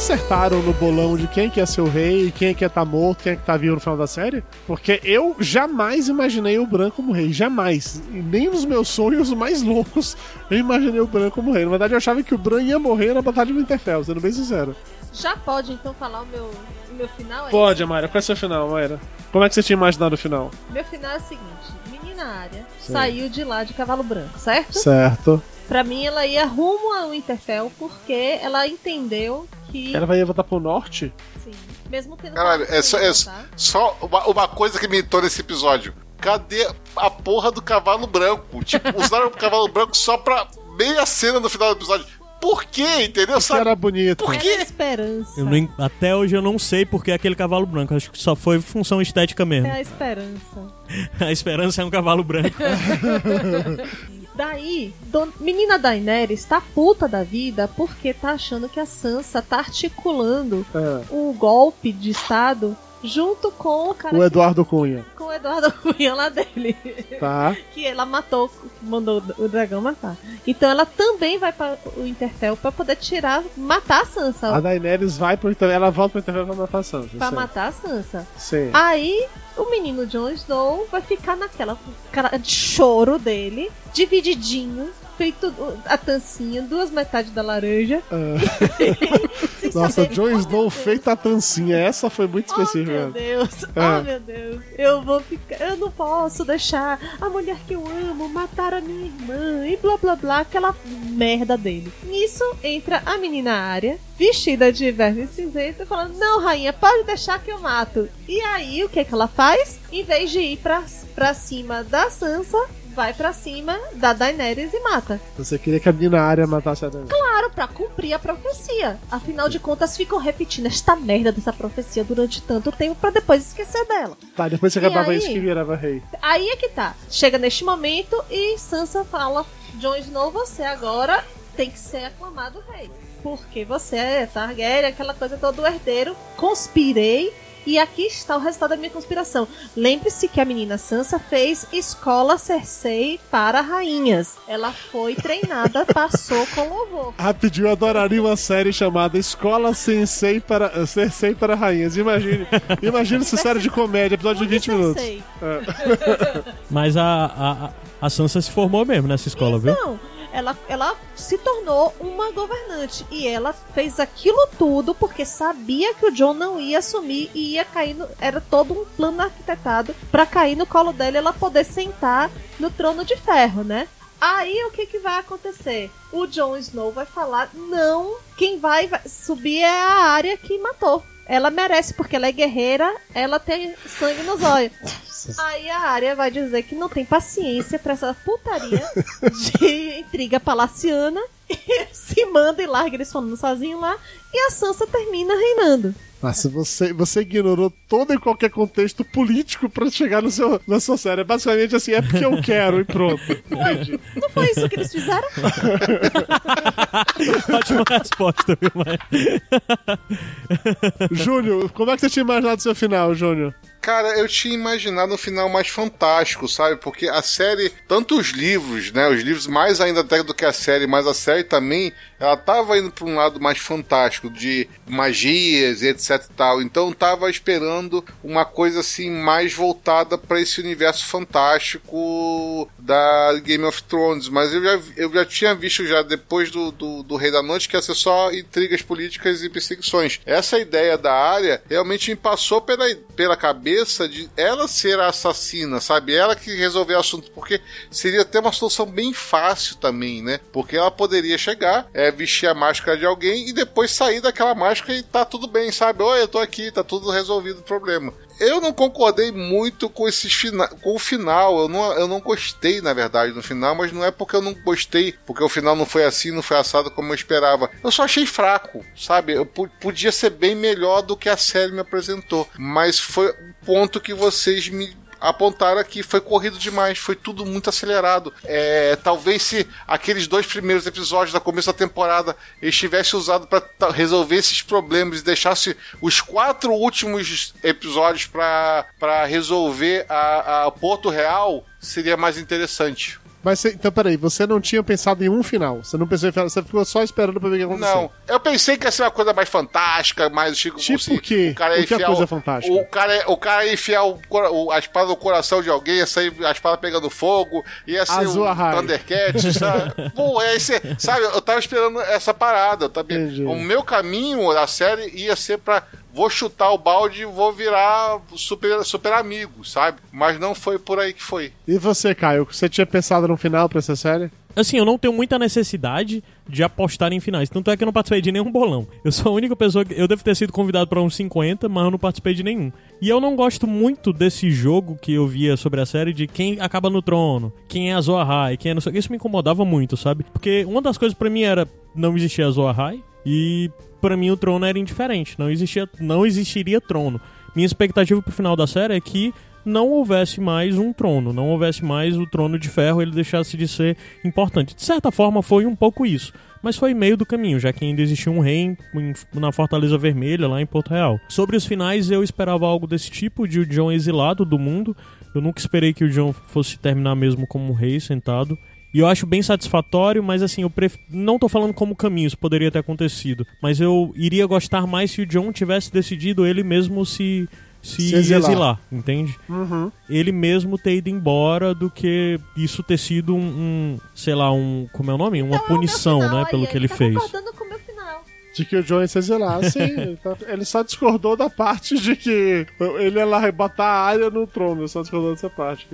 Acertaram no bolão de quem que ia ser o rei, quem é que ia estar tá morto, quem é que tá vivo no final da série? Porque eu jamais imaginei o Bran como rei. Jamais. E nem nos meus sonhos mais loucos eu imaginei o Bran como rei. Na verdade, eu achava que o Bran ia morrer na Batalha de Winterfell, sendo bem sincero. Já pode então falar o meu, o meu final? É pode, Mayra. Qual é o seu final, Mayra? Como é que você tinha imaginado o final? Meu final é o seguinte: Menina Área saiu de lá de cavalo branco, certo? Certo. Pra mim, ela ia rumo ao Winterfell porque ela entendeu que. Ela vai voltar pro norte? Sim. Mesmo tendo. Caralho, é só, é tá? só uma, uma coisa que me irritou nesse episódio. Cadê a porra do cavalo branco? Tipo, usaram o cavalo branco só pra meia cena no final do episódio. Por quê? Entendeu? Porque era bonito. Por quê? esperança. Nem, até hoje eu não sei porque é aquele cavalo branco. Acho que só foi função estética mesmo. É a esperança. a esperança é um cavalo branco. Daí, don... menina Daenerys tá puta da vida porque tá achando que a Sansa tá articulando é. o golpe de Estado junto com o cara. O Eduardo Cunha. Com o Eduardo Cunha lá dele. Tá. que ela matou, mandou o dragão matar. Então ela também vai para o Interfell para poder tirar, matar a Sansa. A Daenerys vai pro Interfell, ela volta pro Interfell pra matar a Sansa. Pra matar a Sansa. Sim. Aí o menino Jon Snow vai ficar naquela cara de choro dele, divididinho, feito a tancinha, duas metades da laranja. Uh. Nossa, Jon Snow feito a tancinha, essa foi muito específica. Oh meu Deus, oh meu Deus, eu vou ficar, eu não posso deixar a mulher que eu amo matar a minha irmã e blá blá blá, aquela merda dele. Nisso entra a menina Área, vestida de verme cinzento, falando: Não, rainha, pode deixar que eu mato. E aí, o que, é que ela faz? Em vez de ir pra, pra cima da Sansa, vai para cima da Daenerys e mata. Você queria que a menina área matasse a Daenerys? Claro, para cumprir a profecia. Afinal de contas, ficam repetindo esta merda dessa profecia durante tanto tempo para depois esquecer dela. Tá, depois você acabava aí, isso que virava rei. Aí é que tá. Chega neste momento e Sansa fala: Jon Snow, você agora tem que ser aclamado rei. Porque você é Targaryen, aquela coisa todo herdeiro. Conspirei e aqui está o resultado da minha conspiração. Lembre-se que a menina Sansa fez escola Cersei para rainhas. Ela foi treinada, passou com louvor. Rapidinho, eu adoraria uma série chamada Escola Sensei para Cersei para rainhas. Imagine, imagine essa série de comédia, episódio de 20 minutos. É. Mas a, a, a Sansa se formou mesmo nessa escola, então, viu? Ela, ela se tornou uma governante. E ela fez aquilo tudo porque sabia que o John não ia assumir e ia cair. No, era todo um plano arquitetado para cair no colo dela e ela poder sentar no trono de ferro, né? Aí o que, que vai acontecer? O Jon Snow vai falar: não, quem vai, vai subir é a área que matou. Ela merece, porque ela é guerreira, ela tem sangue nos olhos. Aí a área vai dizer que não tem paciência pra essa putaria de intriga palaciana. E se manda e larga eles falando sozinho lá. E a Sansa termina reinando. Nossa, você, você ignorou todo e qualquer contexto político para chegar no seu, na sua série. É basicamente assim, é porque eu quero e pronto. Entendi. Não foi isso que eles fizeram? Ótima resposta, viu, Júnior, como é que você tinha imaginado o seu final, Júnior? Cara, eu tinha imaginado um final mais fantástico, sabe? Porque a série, tanto os livros, né? Os livros mais ainda até do que a série, mas a série também, ela tava indo para um lado mais fantástico, de magias e etc e tal. Então tava esperando uma coisa assim mais voltada para esse universo fantástico da Game of Thrones. Mas eu já, eu já tinha visto já depois do, do, do Rei da Noite que ia ser só intrigas políticas e perseguições. Essa ideia da área realmente me passou pela, pela cabeça de ela ser a assassina, sabe? Ela que resolver o assunto, porque seria até uma solução bem fácil também, né? Porque ela poderia chegar, é, vestir a máscara de alguém e depois sair daquela máscara e tá tudo bem, sabe? Oi, eu tô aqui, tá tudo resolvido o problema. Eu não concordei muito com, esses fina com o final. Eu não, eu não gostei, na verdade, no final, mas não é porque eu não gostei, porque o final não foi assim, não foi assado como eu esperava. Eu só achei fraco, sabe? Eu podia ser bem melhor do que a série me apresentou. Mas foi o ponto que vocês me apontaram que foi corrido demais, foi tudo muito acelerado. É, talvez se aqueles dois primeiros episódios da começo da temporada eles tivessem usado para resolver esses problemas e deixasse os quatro últimos episódios para resolver a, a Porto Real, seria mais interessante. Mas então, peraí, você não tinha pensado em um final? Você não pensou em final, você ficou só esperando pra ver o que aconteceu? Não, eu pensei que ia ser uma coisa mais fantástica, mais tipo, tipo que o cara o que é coisa fantástica? O cara, o cara ia enfiar o, o, a espada no coração de alguém, ia sair a espada pegando fogo, ia ser Azul o Thundercat, sabe? É esse, sabe, eu tava esperando essa parada, tá? O meu caminho da série ia ser pra vou chutar o balde e vou virar super, super amigo, sabe? Mas não foi por aí que foi. E você, Caio? Você tinha pensado no final pra essa série? Assim, eu não tenho muita necessidade de apostar em finais. Tanto é que eu não participei de nenhum bolão. Eu sou a única pessoa que. Eu devo ter sido convidado para uns 50, mas eu não participei de nenhum. E eu não gosto muito desse jogo que eu via sobre a série de quem acaba no trono, quem é a Zoa High, quem é não sei Isso me incomodava muito, sabe? Porque uma das coisas para mim era não existia a Zoa High e para mim o trono era indiferente, não existia, não existiria trono. Minha expectativa pro final da série é que não houvesse mais um trono, não houvesse mais o trono de ferro, ele deixasse de ser importante. De certa forma foi um pouco isso, mas foi meio do caminho, já que ainda existia um rei na Fortaleza Vermelha, lá em Porto Real. Sobre os finais, eu esperava algo desse tipo, de o John exilado do mundo. Eu nunca esperei que o John fosse terminar mesmo como um rei sentado. E eu acho bem satisfatório, mas assim, eu pref... não tô falando como caminho, isso poderia ter acontecido. Mas eu iria gostar mais se o John tivesse decidido ele mesmo se se, se exilar. exilar. entende? Uhum. Ele mesmo ter ido embora do que isso ter sido um, um sei lá, um. Como é o nome? Uma então, punição, final, né? Pelo que ele, ele tá fez. De que o John ia se exilar. Sim, ele só discordou da parte de que ele ia lá arrebatar a área no trono, só discordou dessa parte.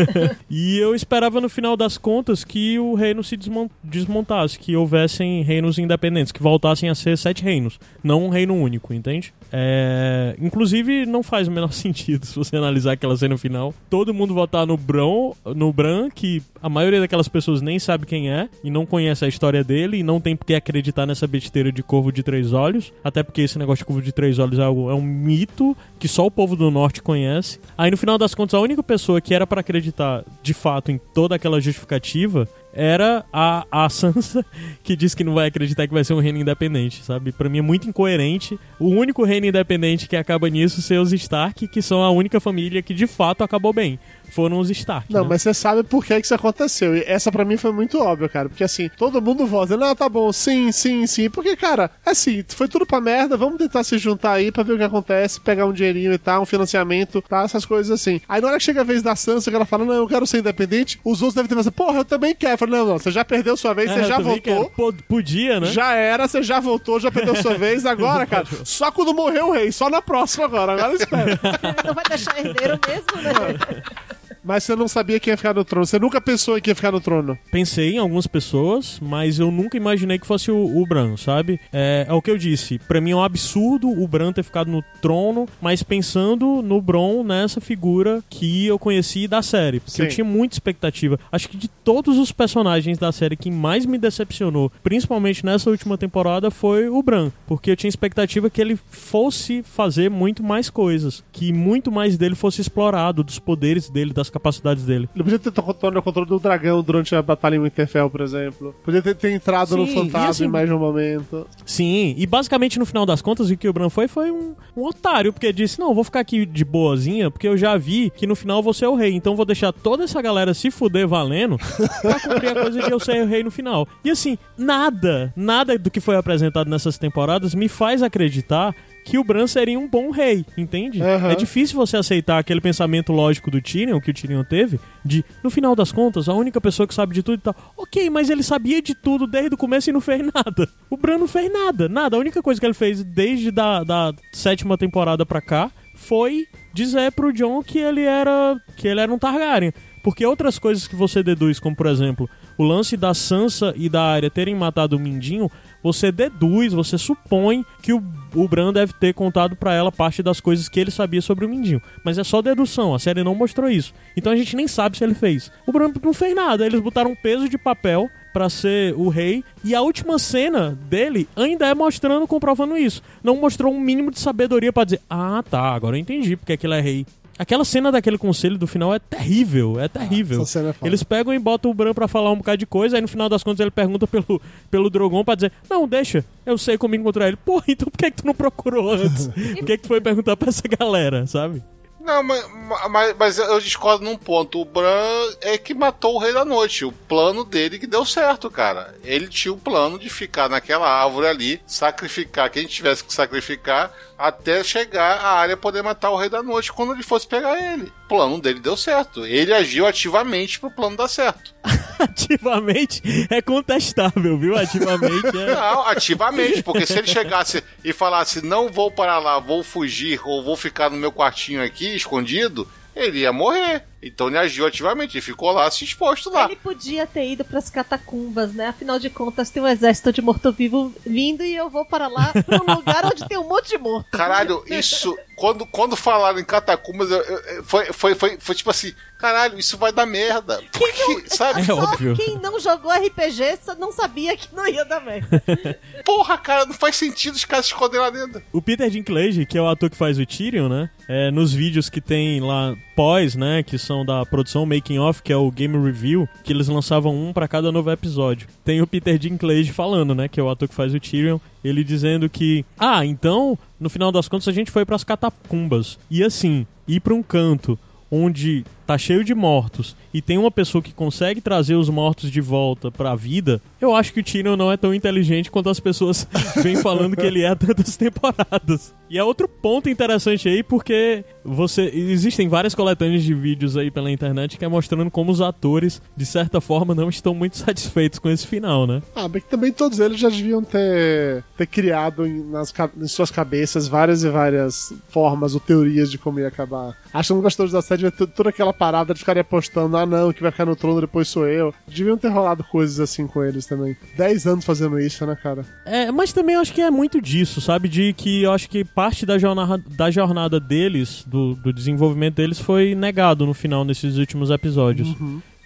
e eu esperava no final das contas que o reino se desmontasse, que houvessem reinos independentes, que voltassem a ser sete reinos, não um reino único, entende? É... Inclusive, não faz o menor sentido se você analisar aquela cena final. Todo mundo votar no Bran, no Bran, que a maioria daquelas pessoas nem sabe quem é e não conhece a história dele e não tem por que acreditar nessa besteira de Corvo de Três Olhos, até porque esse negócio de Corvo de Três Olhos é, algo, é um mito que só o povo do norte conhece. Aí no final das contas, a única pessoa que era para acreditar de fato em toda aquela justificativa era a, a Sansa que diz que não vai acreditar que vai ser um reino independente, sabe? Para mim é muito incoerente. O único reino independente que acaba nisso ser os Stark, que são a única família que de fato acabou bem foram os Stark. Não, né? mas você sabe por que, que isso aconteceu. E essa para mim foi muito óbvia, cara. Porque assim, todo mundo vota, não, tá bom, sim, sim, sim. Porque, cara, assim, foi tudo pra merda, vamos tentar se juntar aí pra ver o que acontece, pegar um dinheirinho e tal, um financiamento, tá? Essas coisas assim. Aí na hora que chega a vez da Sansa, que ela fala, não, eu quero ser independente, os outros devem ter pensado, porra, eu também quero. Falo, não, não, você já perdeu sua vez, é, você já votou. Podia, né? Já era, você já voltou, já perdeu sua vez. Agora, cara, só quando morrer o rei, só na próxima agora. Agora espera. não vai deixar herdeiro mesmo, né? Mas você não sabia quem ia ficar no trono. Você nunca pensou em quem ia ficar no trono. Pensei em algumas pessoas, mas eu nunca imaginei que fosse o, o Bran, sabe? É, é, o que eu disse. Para mim é um absurdo o Bran ter ficado no trono, mas pensando no Bron nessa figura que eu conheci da série. Porque Sim. eu tinha muita expectativa. Acho que de todos os personagens da série que mais me decepcionou, principalmente nessa última temporada, foi o Bran. Porque eu tinha expectativa que ele fosse fazer muito mais coisas. Que muito mais dele fosse explorado, dos poderes dele, das capacidades dele. Ele podia ter tomado o controle do dragão durante a batalha em Winterfell, por exemplo. Podia ter, ter entrado Sim, no fantasma assim, em mais de um momento. Sim, e basicamente no final das contas o que o Bran foi foi um, um otário, porque disse: Não, vou ficar aqui de boazinha, porque eu já vi que no final você é o rei, então vou deixar toda essa galera se fuder valendo pra cumprir a coisa de eu ser o rei no final. E assim, nada, nada do que foi apresentado nessas temporadas me faz acreditar que o Bran seria um bom rei, entende? Uhum. É difícil você aceitar aquele pensamento lógico do Tyrion, que o Tyrion teve, de, no final das contas, a única pessoa que sabe de tudo e tal. Ok, mas ele sabia de tudo desde o começo e não fez nada. O Bran não fez nada, nada. A única coisa que ele fez desde da, da sétima temporada pra cá foi dizer pro John que ele era que ele era um Targaryen. Porque outras coisas que você deduz, como por exemplo, o lance da Sansa e da Arya terem matado o Mindinho, você deduz, você supõe que o, o Bran deve ter contado pra ela parte das coisas que ele sabia sobre o Mindinho. Mas é só dedução, a série não mostrou isso. Então a gente nem sabe se ele fez. O Bran não fez nada, eles botaram um peso de papel pra ser o rei e a última cena dele ainda é mostrando, comprovando isso. Não mostrou um mínimo de sabedoria pra dizer: "Ah, tá, agora eu entendi porque aquilo é rei". Aquela cena daquele conselho do final é terrível, é terrível. cena é. Eles pegam e botam o Bran pra falar um bocado de coisa, aí no final das contas ele pergunta pelo, pelo Drogon pra dizer: Não, deixa, eu sei como encontrar ele. Pô, então por que, que tu não procurou antes? Por que, que tu foi perguntar pra essa galera, sabe? Não, mas, mas, mas eu discordo num ponto. O Bran é que matou o Rei da Noite. O plano dele que deu certo, cara. Ele tinha o plano de ficar naquela árvore ali, sacrificar quem tivesse que sacrificar, até chegar a área poder matar o Rei da Noite quando ele fosse pegar ele. O plano dele deu certo. Ele agiu ativamente pro plano dar certo. Ativamente é contestável, viu? Ativamente é. Não, ativamente, porque se ele chegasse e falasse não vou para lá, vou fugir ou vou ficar no meu quartinho aqui escondido, ele ia morrer. Então ele agiu ativamente, ele ficou lá se exposto lá. Ele podia ter ido pras catacumbas, né? Afinal de contas, tem um exército de morto-vivo vindo e eu vou para lá, pra um lugar onde tem um monte de morto. Caralho, isso. Quando, quando falaram em catacumbas, eu- eu- foi, foi, foi, foi tipo assim: caralho, isso vai dar merda. Porque, sabe? É Só óbvio. quem não jogou RPG só não sabia que não ia dar merda. Porra, cara, não faz sentido os caras se esconderem lá dentro. O Peter Dinklage, que é o ator que faz o Tyrion, né? É, nos vídeos que tem lá pós, né? Que são da produção Making Off, que é o Game Review, que eles lançavam um pra cada novo episódio. Tem o Peter Dinklage falando, né? Que é o ator que faz o Tyrion. Ele dizendo que, ah, então, no final das contas, a gente foi pras catacumbas. E assim, ir pra um canto onde tá cheio de mortos e tem uma pessoa que consegue trazer os mortos de volta pra vida, eu acho que o Tyrion não é tão inteligente quanto as pessoas vêm falando que ele é há tantas temporadas. E é outro ponto interessante aí, porque você existem várias coletâneas de vídeos aí pela internet que é mostrando como os atores, de certa forma, não estão muito satisfeitos com esse final, né? Ah, bem que também todos eles já deviam ter, ter criado em, nas, em suas cabeças várias e várias formas ou teorias de como ia acabar. Acho que um gostadores da série ter toda aquela parada de ficarem apostando, ah não, que vai ficar no trono depois sou eu. Deviam ter rolado coisas assim com eles também. Dez anos fazendo isso, né, cara? É, mas também eu acho que é muito disso, sabe? De que eu acho que parte da jornada, da jornada deles, do, do desenvolvimento deles, foi negado no final, nesses últimos episódios.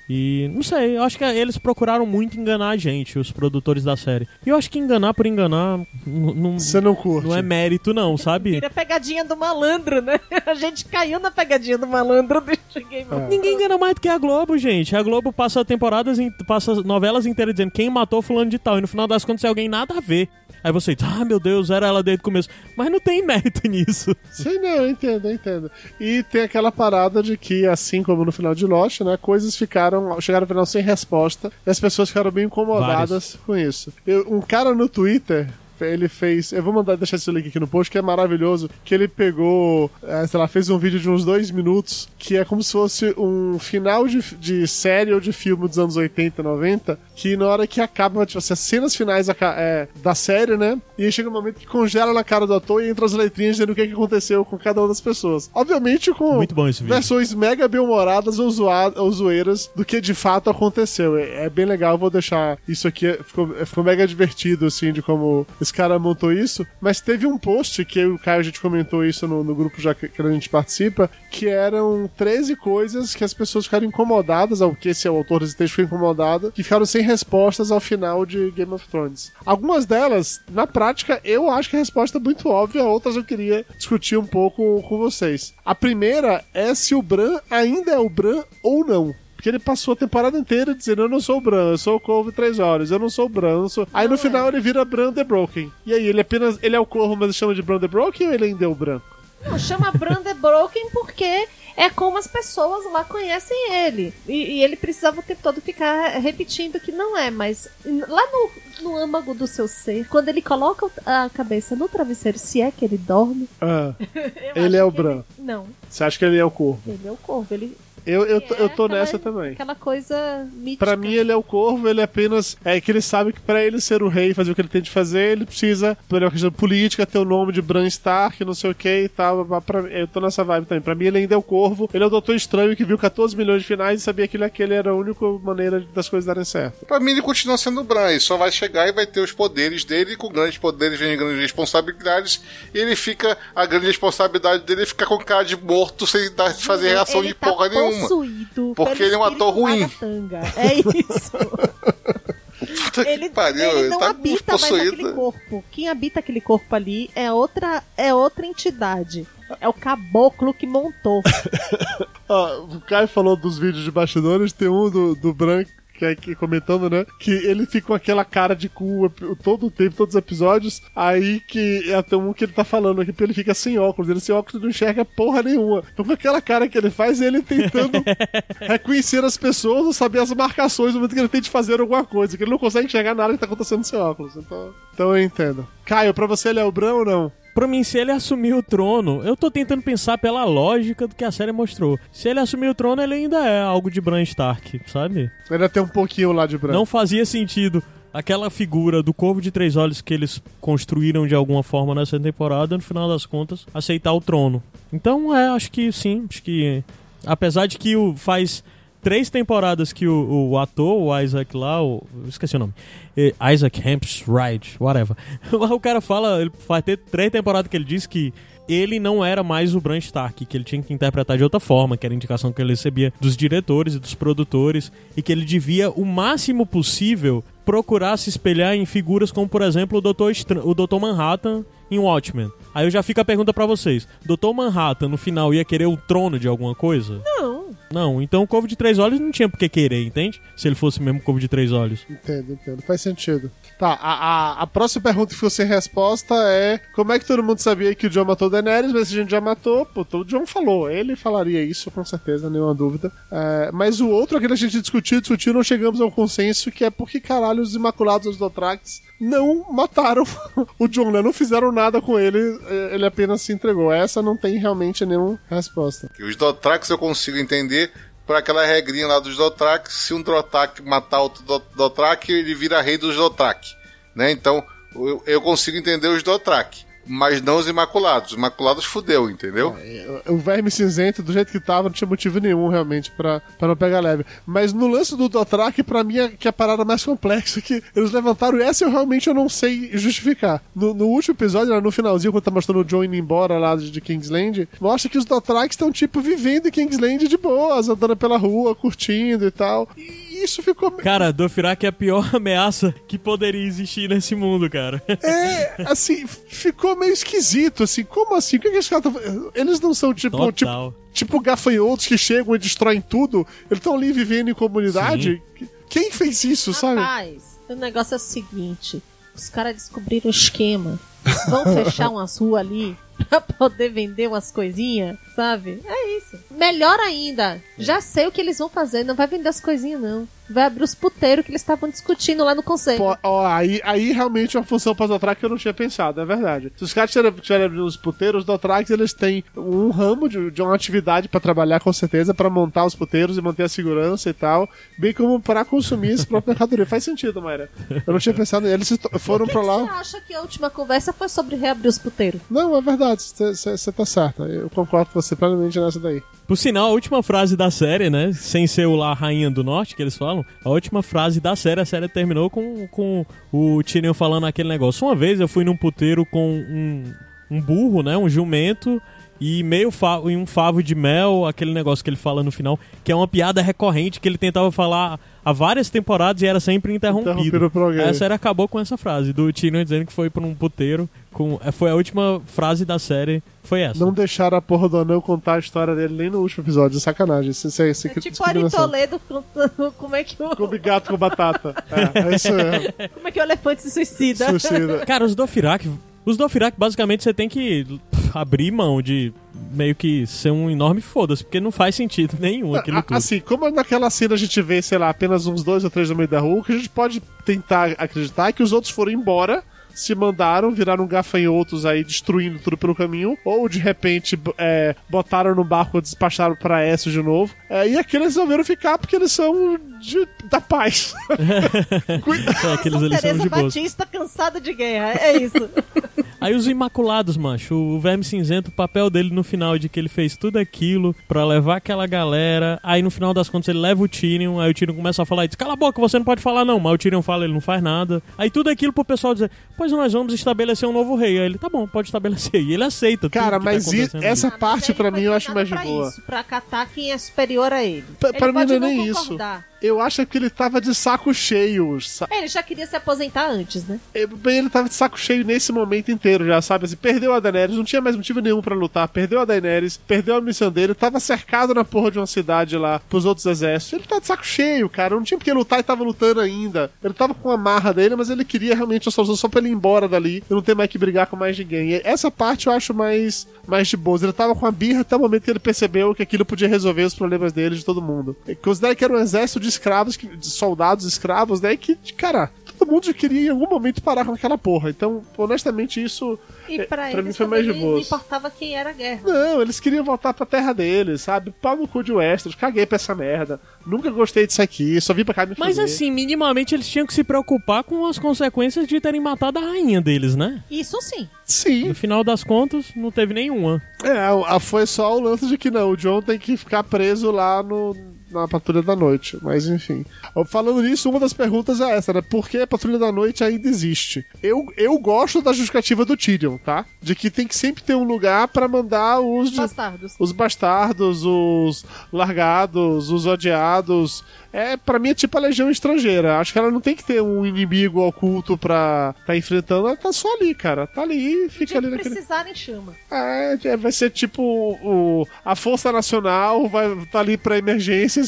E não sei, eu acho que eles procuraram muito enganar a gente, os produtores da série. E eu acho que enganar por enganar não, Você não curte. não é mérito, não, sabe? Vira a pegadinha do malandro, né? A gente caiu na pegadinha do malandro do Game É. Ninguém engana mais do que a Globo, gente. A Globo passa temporadas, passa novelas inteiras dizendo quem matou fulano de tal. E no final das contas é alguém nada a ver. Aí você diz, ah, meu Deus, era ela desde o começo. Mas não tem mérito nisso. Sim, não, eu entendo, eu entendo. E tem aquela parada de que, assim como no final de Lost, né, coisas ficaram, chegaram no final sem resposta, e as pessoas ficaram bem incomodadas com isso. Eu- um cara no Twitter, ele fez. Eu vou mandar deixar esse link aqui no post, que é maravilhoso. Que ele pegou, é, sei lá, fez um vídeo de uns dois minutos, que é como se fosse um final de, de série ou de filme dos anos 80, 90, que na hora que acaba, tipo assim, as cenas finais é, da série, né? E aí chega um momento que congela na cara do ator e entra as letrinhas dizendo o que, que aconteceu com cada uma das pessoas. Obviamente com versões mega bem-humoradas ou, zoa- ou zoeiras do que de fato aconteceu. É, é bem legal, eu vou deixar isso aqui. Ficou, ficou mega divertido, assim, de como esse cara montou isso. Mas teve um post que eu o Caio a gente comentou isso no, no grupo já que, que a gente participa, que eram 13 coisas que as pessoas ficaram incomodadas, ou que esse é o autor desse texto ficou incomodado, que ficaram sem respostas ao final de Game of Thrones. Algumas delas, na prática, eu acho que a resposta é muito óbvia, outras eu queria discutir um pouco com vocês. A primeira é se o Bran ainda é o Bran ou não. Porque ele passou a temporada inteira dizendo: Eu não sou o Bran, eu sou o Corvo três horas, eu não sou o Bran. sou... Aí no é. final ele vira Bran the Broken. E aí, ele apenas. Ele é o Corvo, mas chama de Bran the Broken ou ele ainda é o Bran? Não, chama Brand Broken porque é como as pessoas lá conhecem ele. E, e ele precisava o tempo todo ficar repetindo que não é, mas lá no, no âmago do seu ser, quando ele coloca a cabeça no travesseiro, se é que ele dorme. Ah, Ele é o que Bran. Não, você acha que ele é o Corvo? ele é o corvo. Ele, Eu, eu, tô- É eu tô aquela- nessa também. Aquela coisa mítica. Pra mim, ele é o corvo, ele é apenas. É que ele sabe que pra ele ser o rei, fazer o que ele tem de fazer, ele precisa, por uma questão política, ter o nome de Bran Stark, não sei o que e tal. Mas Pra, eu tô nessa vibe também. Pra mim, ele ainda é o corvo. Ele é o Doutor Estranho que viu 14 milhões de finais e sabia que ele, aquele era a única maneira das coisas darem certo. Pra mim, ele continua sendo o Bran. Ele só vai chegar e vai ter os poderes dele. E com grandes poderes vem grandes responsabilidades. E ele fica. A grande responsabilidade dele é ficar com cara de morto sem dar, fazer reação ele de tá porra nenhuma. Possuído Porque ele é um ator ruim. Ragatanga. É isso. Puta que ele, pariu, ele não tá habita mais possuído. aquele corpo. Quem habita aquele corpo ali é outra, é outra entidade. É o caboclo que montou. Ó, o Caio falou dos vídeos de bastidores, tem um do, do Bran que é aqui comentando, né? Que ele fica com aquela cara de cu todo o tempo, todos os episódios. Aí que é até um que ele tá falando aqui, porque ele fica sem óculos. Ele sem óculos não enxerga porra nenhuma. Então com aquela cara que ele faz, ele tentando reconhecer as pessoas ou saber as marcações no momento que ele tente fazer alguma coisa. Que ele não consegue enxergar nada que tá acontecendo sem óculos. Então, então eu entendo. Caio, pra você ele é o Bran ou não? Pra mim, se ele assumir o trono, eu tô tentando pensar pela lógica do que a série mostrou. Se ele assumir o trono, ele ainda é algo de Bran Stark, sabe? Ainda tem um pouquinho lá de Bran. Não fazia sentido aquela figura do Corvo de Três Olhos que eles construíram de alguma forma nessa temporada, no final das contas, aceitar o trono. Então, é, acho que sim, acho que. Apesar de que o faz três temporadas que o, o ator, o Isaac lá, o, esqueci o nome, Isaac Hempsride, whatever. o cara fala, ele faz ter três temporadas que ele diz que ele não era mais o Bran Stark, que ele tinha que interpretar de outra forma, que era a indicação que ele recebia dos diretores e dos produtores, e que ele devia, o máximo possível, procurar se espelhar em figuras como, por exemplo, o. Estra- o Dr. Manhattan em Watchmen. Aí eu já fico a pergunta pra vocês: Dr. Manhattan no final ia querer o trono de alguma coisa? Não. Não, então o Corvo de Três Olhos não tinha por que querer, entende? Se ele fosse mesmo Corvo de Três Olhos. Entendo, entendo. Faz sentido. Tá, a, a, a próxima pergunta que ficou sem resposta é como é que todo mundo sabia que o John matou Daenerys, mas se a gente já matou, pô, o John falou. Ele falaria isso, com certeza, nenhuma dúvida. É, mas o outro, que a gente discutiu, discutiu, não chegamos ao consenso, que é porque caralho os Imaculados os Dothrax não mataram o John? Não fizeram nada com ele, é, ele apenas se entregou. Essa não tem realmente nenhuma resposta. Os Dothrax eu consigo entender por aquela regrinha lá dos Dothrax, se um Dothraki matar outro Do- Dothraki, ele vira rei dos Dothraki, né? Então, eu, eu consigo entender os Dothraki, mas não os Imaculados. Os Imaculados fudeu, entendeu? O verme cinzento, do jeito que tava, não tinha motivo nenhum realmente pra não pegar leve. Mas no lance do Dothraki, pra mim, é que é a parada mais complexa que eles levantaram, e essa eu realmente eu não sei justificar. No, no último episódio, lá no finalzinho, quando tá mostrando o John indo embora lá de, Kingsland, mostra que os Dothrakis estão, tipo, vivendo em Kingsland de boas, andando pela rua, curtindo e tal. E isso ficou... Cara, Dothraki é a pior ameaça que poderia existir nesse mundo, cara. É, assim, ficou meio esquisito, assim, como assim? O que, que esses caras tão... Eles não são, tipo, tipo Total. tipo gafanhotos que chegam e destroem tudo, eles estão ali vivendo em comunidade. Quem fez isso, sabe? Rapaz, o negócio é o seguinte: os caras descobriram o esquema. Vão fechar umas ruas ali pra poder vender umas coisinhas, sabe? É isso. Melhor ainda, já sei o que eles vão fazer. Não vai vender as coisinhas, não. Vai abrir os puteiros que eles estavam discutindo lá no conselho. Pô, ó, aí, aí realmente é uma função para os Dothrak que eu não tinha pensado, é verdade. Se os caras tiverem abrindo os puteiros, os Dothrax eles têm um ramo de, de uma atividade para trabalhar com certeza, para montar os puteiros e manter a segurança e tal, bem como para consumir esse próprio mercadoria. Faz sentido, Mayra. Eu não tinha pensado, eles foram para lá. Você acha que a última conversa foi sobre reabrir os puteiros? Não, é verdade, você tá certa. Eu concordo com você plenamente nessa daí. Por sinal, a última frase da série, né? Sem ser o lá Rainha do Norte, que eles falam, a última frase da série, a série terminou com, com o Tyrion falando aquele negócio. Uma vez eu fui num puteiro com um, um burro, né? Um jumento e meio fa e um favo de mel, aquele negócio que ele fala no final, que é uma piada recorrente que ele tentava falar há várias temporadas e era sempre interrompido. Interrompido por alguém. Aí a série acabou com essa frase do Tyrion dizendo que foi pra um puteiro com é, foi a última frase da série, foi essa. Não deixaram a porra do anão contar a história dele nem no último episódio. Sacanagem. Isso, isso, isso, É tipo Ari Toledo contando como é que o, Come gato com batata. É, é isso mesmo. como é que o elefante se suicida. Suicida. Cara, os Dothraki, os Dothraki basicamente você tem que abrir mão de meio que ser um enorme foda-se, porque não faz sentido nenhum aquilo A- tudo. Assim, como naquela cena a gente vê, sei lá, apenas uns dois ou três no meio da rua, o que a gente pode tentar acreditar é que os outros foram embora se mandaram, viraram gafanhotos aí, destruindo tudo pelo caminho, ou de repente é, botaram no barco e despacharam pra Essos de novo. É, e aqui eles resolveram ficar porque eles são de- da paz. Cuida- É, aqueles São ali são Teresa de boa. Batista cansada de guerra, é isso. Aí os Imaculados, macho, o Verme Cinzento, o papel dele no final é de que ele fez tudo aquilo pra levar aquela galera. Aí no final das contas ele leva o Tyrion, aí o Tyrion começa a falar e diz: Cala a boca, você não pode falar não. Mas o Tyrion fala, ele não faz nada. Aí tudo aquilo pro pessoal dizer: Pois nós vamos estabelecer um novo rei. Aí ele: Tá bom, pode estabelecer. E ele aceita. tudo Cara, tá mas acontecendo ali. essa mas parte foi mim eu acho mais de pra boa. Isso, pra catar quem é superior a ele. Pra- ele pra mim não é nem concordar. Eu acho que ele tava de saco cheio. sa- É, Ele já queria se aposentar antes, né? É, Bem, ele tava de saco cheio nesse momento inteiro já, sabe? Assim, perdeu a Daenerys, não tinha mais motivo nenhum pra lutar. Perdeu a Daenerys, perdeu a missão dele, tava cercado na porra de uma cidade lá pros outros exércitos. Ele tá de saco cheio, cara. Não tinha porque lutar e tava lutando ainda. Ele tava com a marra dele, mas ele queria realmente a solução só pra ele ir embora dali e não ter mais que brigar com mais ninguém. E essa parte eu acho mais, mais de boas. Ele tava com a birra até o momento que ele percebeu que aquilo podia resolver os problemas dele de todo mundo. Considere que era um exército de escravos, de soldados escravos, né? Que, cara, todo mundo queria em algum momento parar com aquela porra. Então, honestamente, isso. E É, pra, pra mim foi mais de também não importava quem era a guerra. Não, eles queriam voltar pra terra deles, sabe? Pau no cu de Westeros, caguei pra essa merda. Nunca gostei disso aqui, só vim pra cá me Mas assim, minimamente eles tinham que se preocupar com as consequências de terem matado a rainha deles, né? Isso sim. Sim, No final das contas, não teve nenhuma. é, foi só o lance de que não, o John tem que ficar preso lá no, na Patrulha da Noite, mas enfim. Falando nisso, uma das perguntas é essa, né? Por que a Patrulha da Noite ainda existe? Eu, eu gosto da justificativa do Tyrion, tá? De que tem que sempre ter um lugar pra mandar os... Bastardos. os bastardos, os largados, os odiados. É, para mim é tipo a legião estrangeira. Acho que ela não tem que ter um inimigo oculto pra tá enfrentando. Ela tá só ali, cara. Tá ali e fica ali que naquele. precisarem chama. É, é, vai ser tipo o, a Força Nacional, vai tá ali pra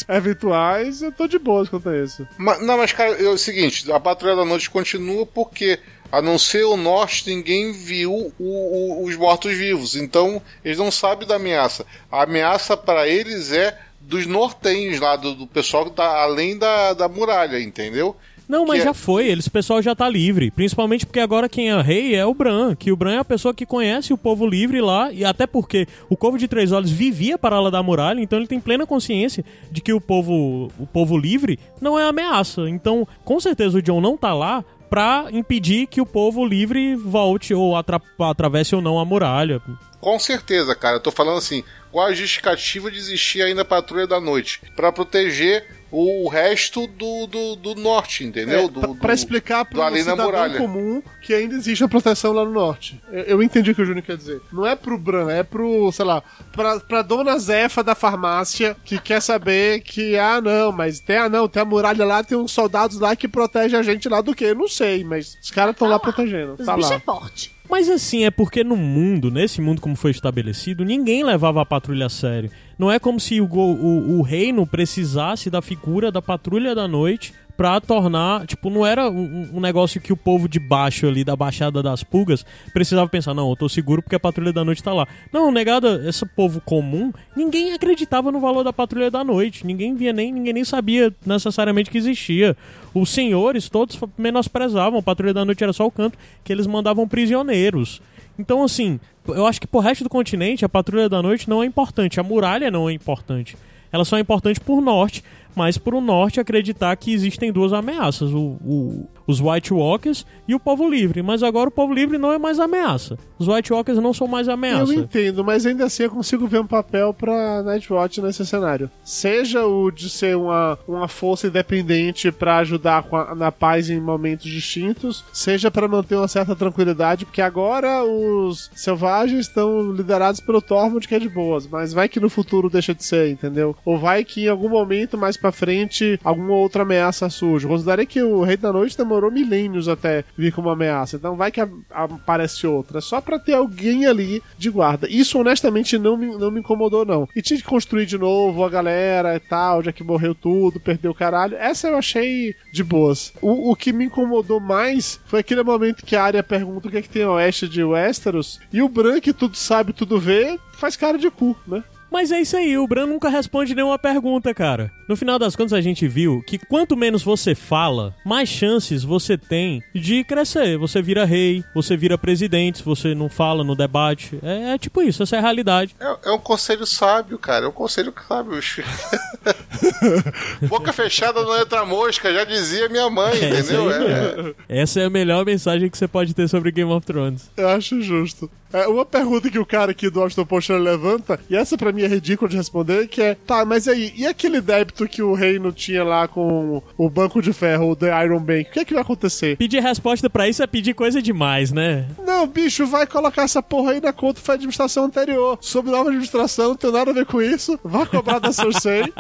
eventuais. Eu tô de boas quanto a isso. Mas, não, mas, cara, é o seguinte: a Patrulha da Noite continua porque, a não ser o norte, ninguém viu o- o- os mortos-vivos. Então, eles não sabem da ameaça. A ameaça para eles é dos nortenhos lá, do, do pessoal que tá além da, da muralha, entendeu? Não, mas Que é- já foi, eles, o pessoal já tá livre. Principalmente porque agora quem é rei é o Bran. Que o Bran é a pessoa que conhece o povo livre lá. E até porque o Corvo de Três Olhos vivia para lá da muralha. Então ele tem plena consciência de que o povo, o povo livre não é ameaça. Então, com certeza o John não tá lá pra impedir que o povo livre volte ou atra atravesse ou não a muralha. Com certeza, cara. Eu tô falando assim, qual a justificativa de existir ainda a Patrulha da Noite? Pra proteger o resto do, do, do norte, entendeu? É, do, pra, do- explicar pro da cidadão muralha. comum que ainda existe a proteção lá no norte. Eu, eu entendi o que o Júnior quer dizer. Não é pro Bran, é pro, sei lá, pra, pra dona Zefa da farmácia que quer saber que, ah, não, mas tem, ah, não, tem a muralha lá, tem uns soldados lá que protegem a gente lá do quê? Eu não sei, mas os caras estão lá, protegendo. Os Tá bichos lá. é forte. Mas assim, é porque no mundo, nesse mundo como foi estabelecido, ninguém levava a patrulha a sério. Não é como se o, o, o reino precisasse da figura da patrulha da noite pra tornar. Tipo, não era um, um negócio que o povo de baixo ali, da Baixada das Pulgas, precisava pensar, não, eu tô seguro porque a patrulha da noite tá lá. Não, negada, esse povo comum, ninguém acreditava no valor da patrulha da noite. Ninguém via nem, ninguém nem sabia necessariamente que existia. Os senhores todos menosprezavam, a patrulha da noite era só o canto que eles mandavam prisioneiros. Então, assim, eu acho que pro resto do continente a patrulha da noite não é importante, a muralha não é importante. Ela só é importante por norte, mas pro norte acreditar que existem duas ameaças, o, o- os White Walkers e o povo livre. Mas agora o povo livre não é mais ameaça. Os White Walkers não são mais ameaça. Eu entendo, mas ainda assim eu consigo ver um papel pra Nightwatch nesse cenário. Seja o de ser uma, uma força independente pra ajudar a- na paz em momentos distintos, seja pra manter uma certa tranquilidade, porque agora os selvagens estão liderados pelo Tormund, que é de boas, mas vai que no futuro deixa de ser, entendeu? Ou vai que em algum momento mais pra frente alguma outra ameaça surge. Considerei que o Rei da Noite demorou milênios até vir como ameaça, então vai que aparece outra. Só pra ter alguém ali de guarda. Isso honestamente não me, não me incomodou, não. E tinha que construir de novo a galera e tal, já que morreu tudo, perdeu o caralho. Essa eu achei de boas. O, o que me incomodou mais foi aquele momento que a área pergunta o que, é que tem a oeste de Westeros e o Bran, que tudo sabe, tudo vê, faz cara de cu, né? Mas é isso aí, o Bran nunca responde nenhuma pergunta, cara. No final das contas, a gente viu que quanto menos você fala, mais chances você tem de crescer. Você vira rei, você vira presidente, se você não fala no debate. É, é tipo isso, essa é a realidade. É, é um conselho sábio, cara. É um conselho sábio. Boca fechada não entra mosca, já dizia minha mãe, É entendeu? É. Essa é a melhor mensagem que você pode ter sobre Game of Thrones. Eu acho justo. É, uma pergunta que o cara aqui do Austin Post levanta, e essa pra mim é ridícula de responder, que é, tá, mas aí, e aquele débito que o reino tinha lá com o Banco de Ferro, o The Iron Bank, o que é que vai acontecer? Pedir resposta pra isso é pedir coisa demais, né? Não, bicho, vai colocar essa porra aí na conta foi a administração anterior. Sob nova administração, não tem nada a ver com isso. Vai cobrar da Cersei.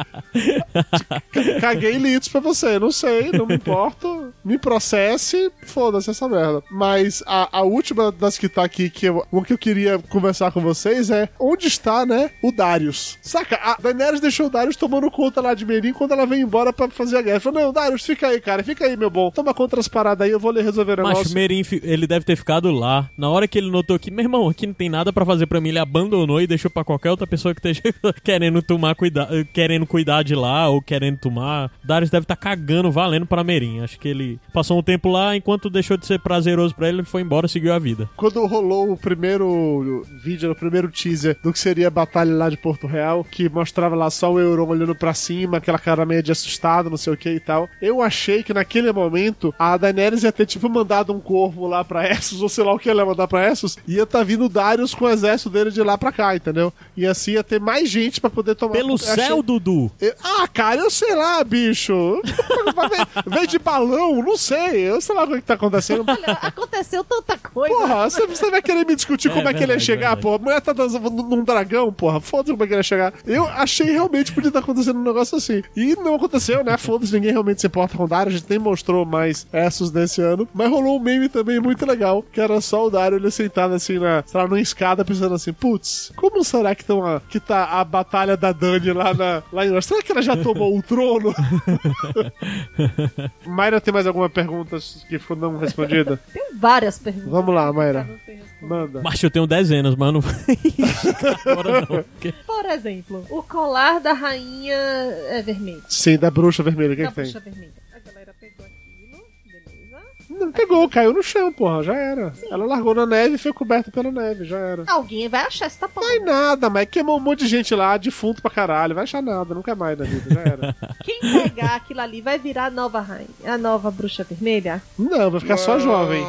Caguei litros pra você, não sei, não me importo. Me processe, foda-se essa merda. Mas a, a última das que tá aqui, que eu, o que eu queria conversar com vocês é onde está, né, o Darius. Saca, a Daenerys deixou o Darius tomando conta lá de Merim quando ela veio embora pra fazer a guerra. Falou, não, Darius, fica aí, cara, fica aí, meu bom. Toma conta das paradas aí, eu vou lhe resolver o negócio. Mas Merim, ele deve ter ficado lá. Na hora que ele notou que, meu irmão, aqui não tem nada pra fazer pra mim, ele abandonou e deixou pra qualquer outra pessoa que esteja querendo tomar cuida querendo cuidar de lá ou querendo tomar. Darius deve estar cagando valendo pra Merim. Acho que ele passou um tempo lá, enquanto deixou de ser prazeroso pra ele, ele foi embora e seguiu a vida. Quando rolou o primeiro vídeo, o primeiro teaser do que seria a batalha lá de Porto Real, que mostrava lá só o Euron olhando pra cima, aquela cara meio de assustado, não sei o que e tal, eu achei que naquele momento a Daenerys ia ter tipo mandado um corvo lá pra Essos, ou sei lá o que ela ia mandar pra Essos, e ia tá vindo o Darius com o exército dele de lá pra cá, entendeu? E assim ia ter mais gente pra poder tomar... Pelo Eu céu, achei- Dudu! eu- Ah, cara, eu sei lá, bicho. Vem de balão, não sei. Eu sei lá o que tá acontecendo. Olha, aconteceu tanta coisa. Porra, você, você vai querer me discutir É como é que ele ia verdade, chegar, verdade. porra? A mulher tá dançando num num dragão, porra. Foda-se como é que ele ia chegar. Eu achei realmente podia estar acontecendo um negócio assim. E não aconteceu, né? Foda-se, ninguém realmente se importa com o Dario. A gente nem mostrou mais Essos desse ano. Mas rolou um meme também muito legal, que era só o Dario ele sentado assim na, sei lá, numa escada, pensando assim, putz, como será que, tão a, que tá a batalha da Dani lá, na, lá em Será que ela já tomou o trono? Mayra, tem mais alguma pergunta que ficou não respondida? Tem várias perguntas. Vamos lá, Mayra. Manda. Macho, eu tenho dezenas, mas não Agora não. Porque- Por exemplo, o colar da rainha é vermelho. Sim, da bruxa vermelha, o que, da que tem? bruxa vermelha. A galera pegou aquilo, beleza. Não pegou, caiu no chão, porra, já era. Ela largou na neve e foi coberta pela neve, já era. Alguém vai achar essa porra. Vai nada, mas queimou um monte de gente lá, defunto pra caralho. Vai achar nada, nunca mais na vida, já era. Quem pegar aquilo ali vai virar a nova rainha, a nova bruxa vermelha? Não, vai ficar só Não, jovem.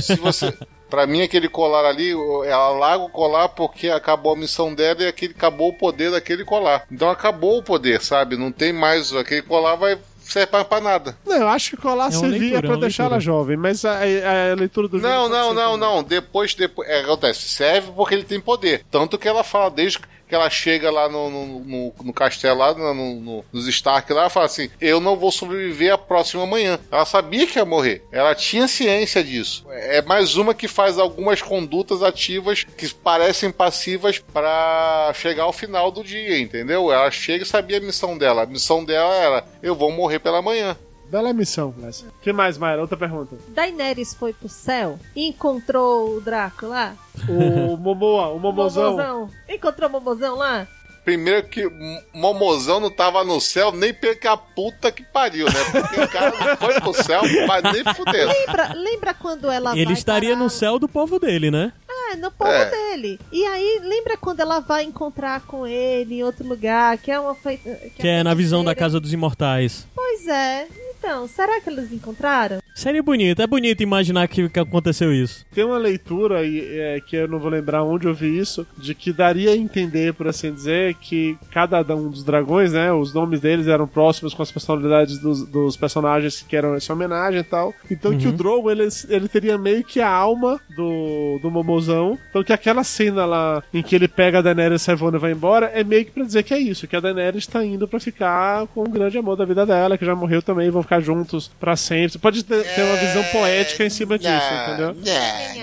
Se você. Pra mim, aquele colar ali, ela larga o colar porque acabou a missão dela e aquele, acabou o poder daquele colar. Então acabou o poder, sabe? Não tem mais. Aquele colar vai serve pra, pra nada. Não, eu acho que colar uma servia leitura, é pra uma deixar leitura. ela jovem, mas a, a- a leitura do Não, não, não, também. não. Depois, depois. É, acontece. Serve porque ele tem poder. Tanto que ela fala desde que ela chega lá no, no, no- no castelo, lá no, no- nos Stark, lá, ela fala assim: Eu não vou sobreviver a próxima manhã. Ela sabia que ia morrer. Ela tinha ciência disso. É mais uma que faz algumas condutas ativas que parecem passivas pra chegar ao final do dia, entendeu? Ela chega e sabia a missão dela. A missão dela era: Eu vou morrer pela manhã. Bela missão, Clécio. O que mais, Mayra? Outra pergunta. Daenerys foi pro céu e encontrou o Draco lá? O Momoa, o Momozão. Momozão. Encontrou o Momozão lá? Primeiro que Momozão não tava no céu nem pela puta que pariu, né? Porque o cara não foi pro céu, mas nem fudeu. Lembra, lembra quando ela Ele vai estaria parar- no céu do povo dele, né? É, no povo É. dele. E aí, lembra quando ela vai encontrar com ele em outro lugar, que é uma feita... Que é na visão da? Casa dos Imortais. Pois é. Então, será que eles encontraram? Seria bonito, é bonito imaginar que, que aconteceu isso. Tem uma leitura, e, é, que eu não vou lembrar onde eu vi isso, de que daria a entender, por assim dizer, que cada um dos dragões, né, os nomes deles eram próximos com as personalidades dos, dos personagens que eram essa homenagem e tal. Então que o Drogo, ele, ele teria meio que a alma do, do Momozão. Então que aquela cena lá em que ele pega a Daenerys e e vai embora, é meio que pra dizer que é isso, que a Daenerys tá indo pra ficar com o grande amor da vida dela, que já morreu também, vão ficar juntos pra sempre. Você pode ter, ter uma visão poética em cima disso, entendeu?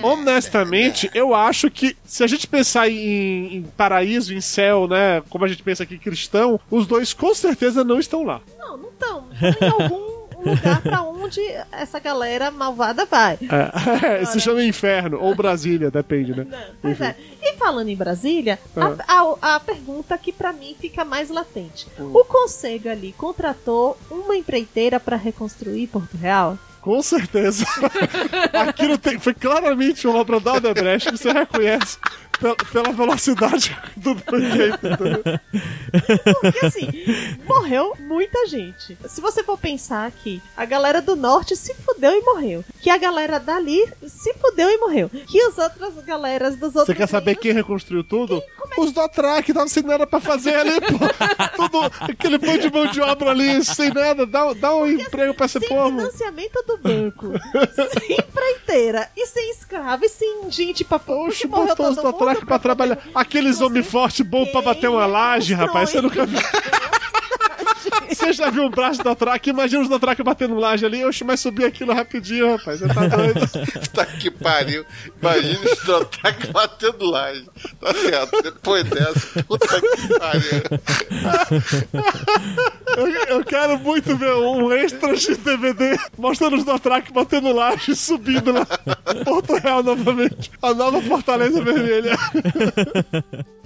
Honestamente, eu acho que se a gente pensar em, em paraíso, em céu, né? Como a gente pensa aqui cristão, os dois com certeza não estão lá. Não, não estão. Em algum, um lugar pra onde essa galera malvada vai. É, se chama Inferno, ou Brasília, depende, né? Não, pois é. E falando em Brasília, a, a- a pergunta que pra mim fica mais latente. O Conselho ali contratou uma empreiteira pra reconstruir Porto Real? Com certeza. Aquilo tem- foi claramente uma obra da Odebrecht que você reconhece pela, pela velocidade do entendeu? Porque assim, morreu muita gente. Se você for pensar que a galera do norte se fudeu e morreu. Que a galera dali se fudeu e morreu. Que as outras galeras dos outros. Você quer saber reinos- quem reconstruiu tudo? Os do Atrac, tava sem nada pra fazer ali, pô. Tudo, aquele bando de mão de obra ali, sem nada. Dá, dá um emprego pra esse Sem povo. financiamento do banco, sem empreiteira e sem escravo e sem gente pra Oxe, que morreu todo do mundo Atrac pra trabalhar. Aqueles homens fortes bons pra bater uma laje, rapaz. Você nunca viu. Você já viu um braço da Track? Imagina os da Track batendo laje ali. Oxe, mas subir aquilo rapidinho, rapaz. Você tá doido. Tá que pariu. Imagina esse Trotaque batendo lá. Tá certo. Depois dessa, puta que pariu. Eu, eu quero muito ver um extra de DVD mostrando os da Track batendo laje e subindo lá. Porto Real novamente. A nova Fortaleza Vermelha.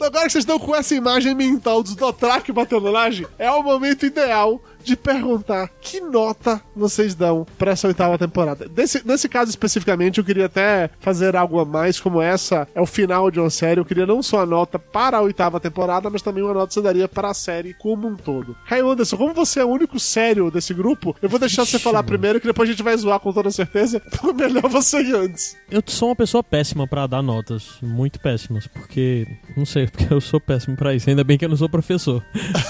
Agora que vocês estão com essa imagem mental dos Dotrak batendo laje, é o momento ideal de perguntar que nota vocês dão pra essa oitava temporada. Desse, nesse caso especificamente, eu queria até fazer algo a mais, como essa é o final de uma série. Eu queria não só a nota para a oitava temporada, mas também uma nota que você daria para a série como um todo. Caio Anderson, como você é o único sério desse grupo, eu vou deixar você falar primeiro, que depois a gente vai zoar com toda certeza. Então é melhor você ir antes. Eu sou uma pessoa péssima pra dar notas, muito péssimas, porque não sei, porque eu sou péssimo pra isso. Ainda bem que eu não sou professor.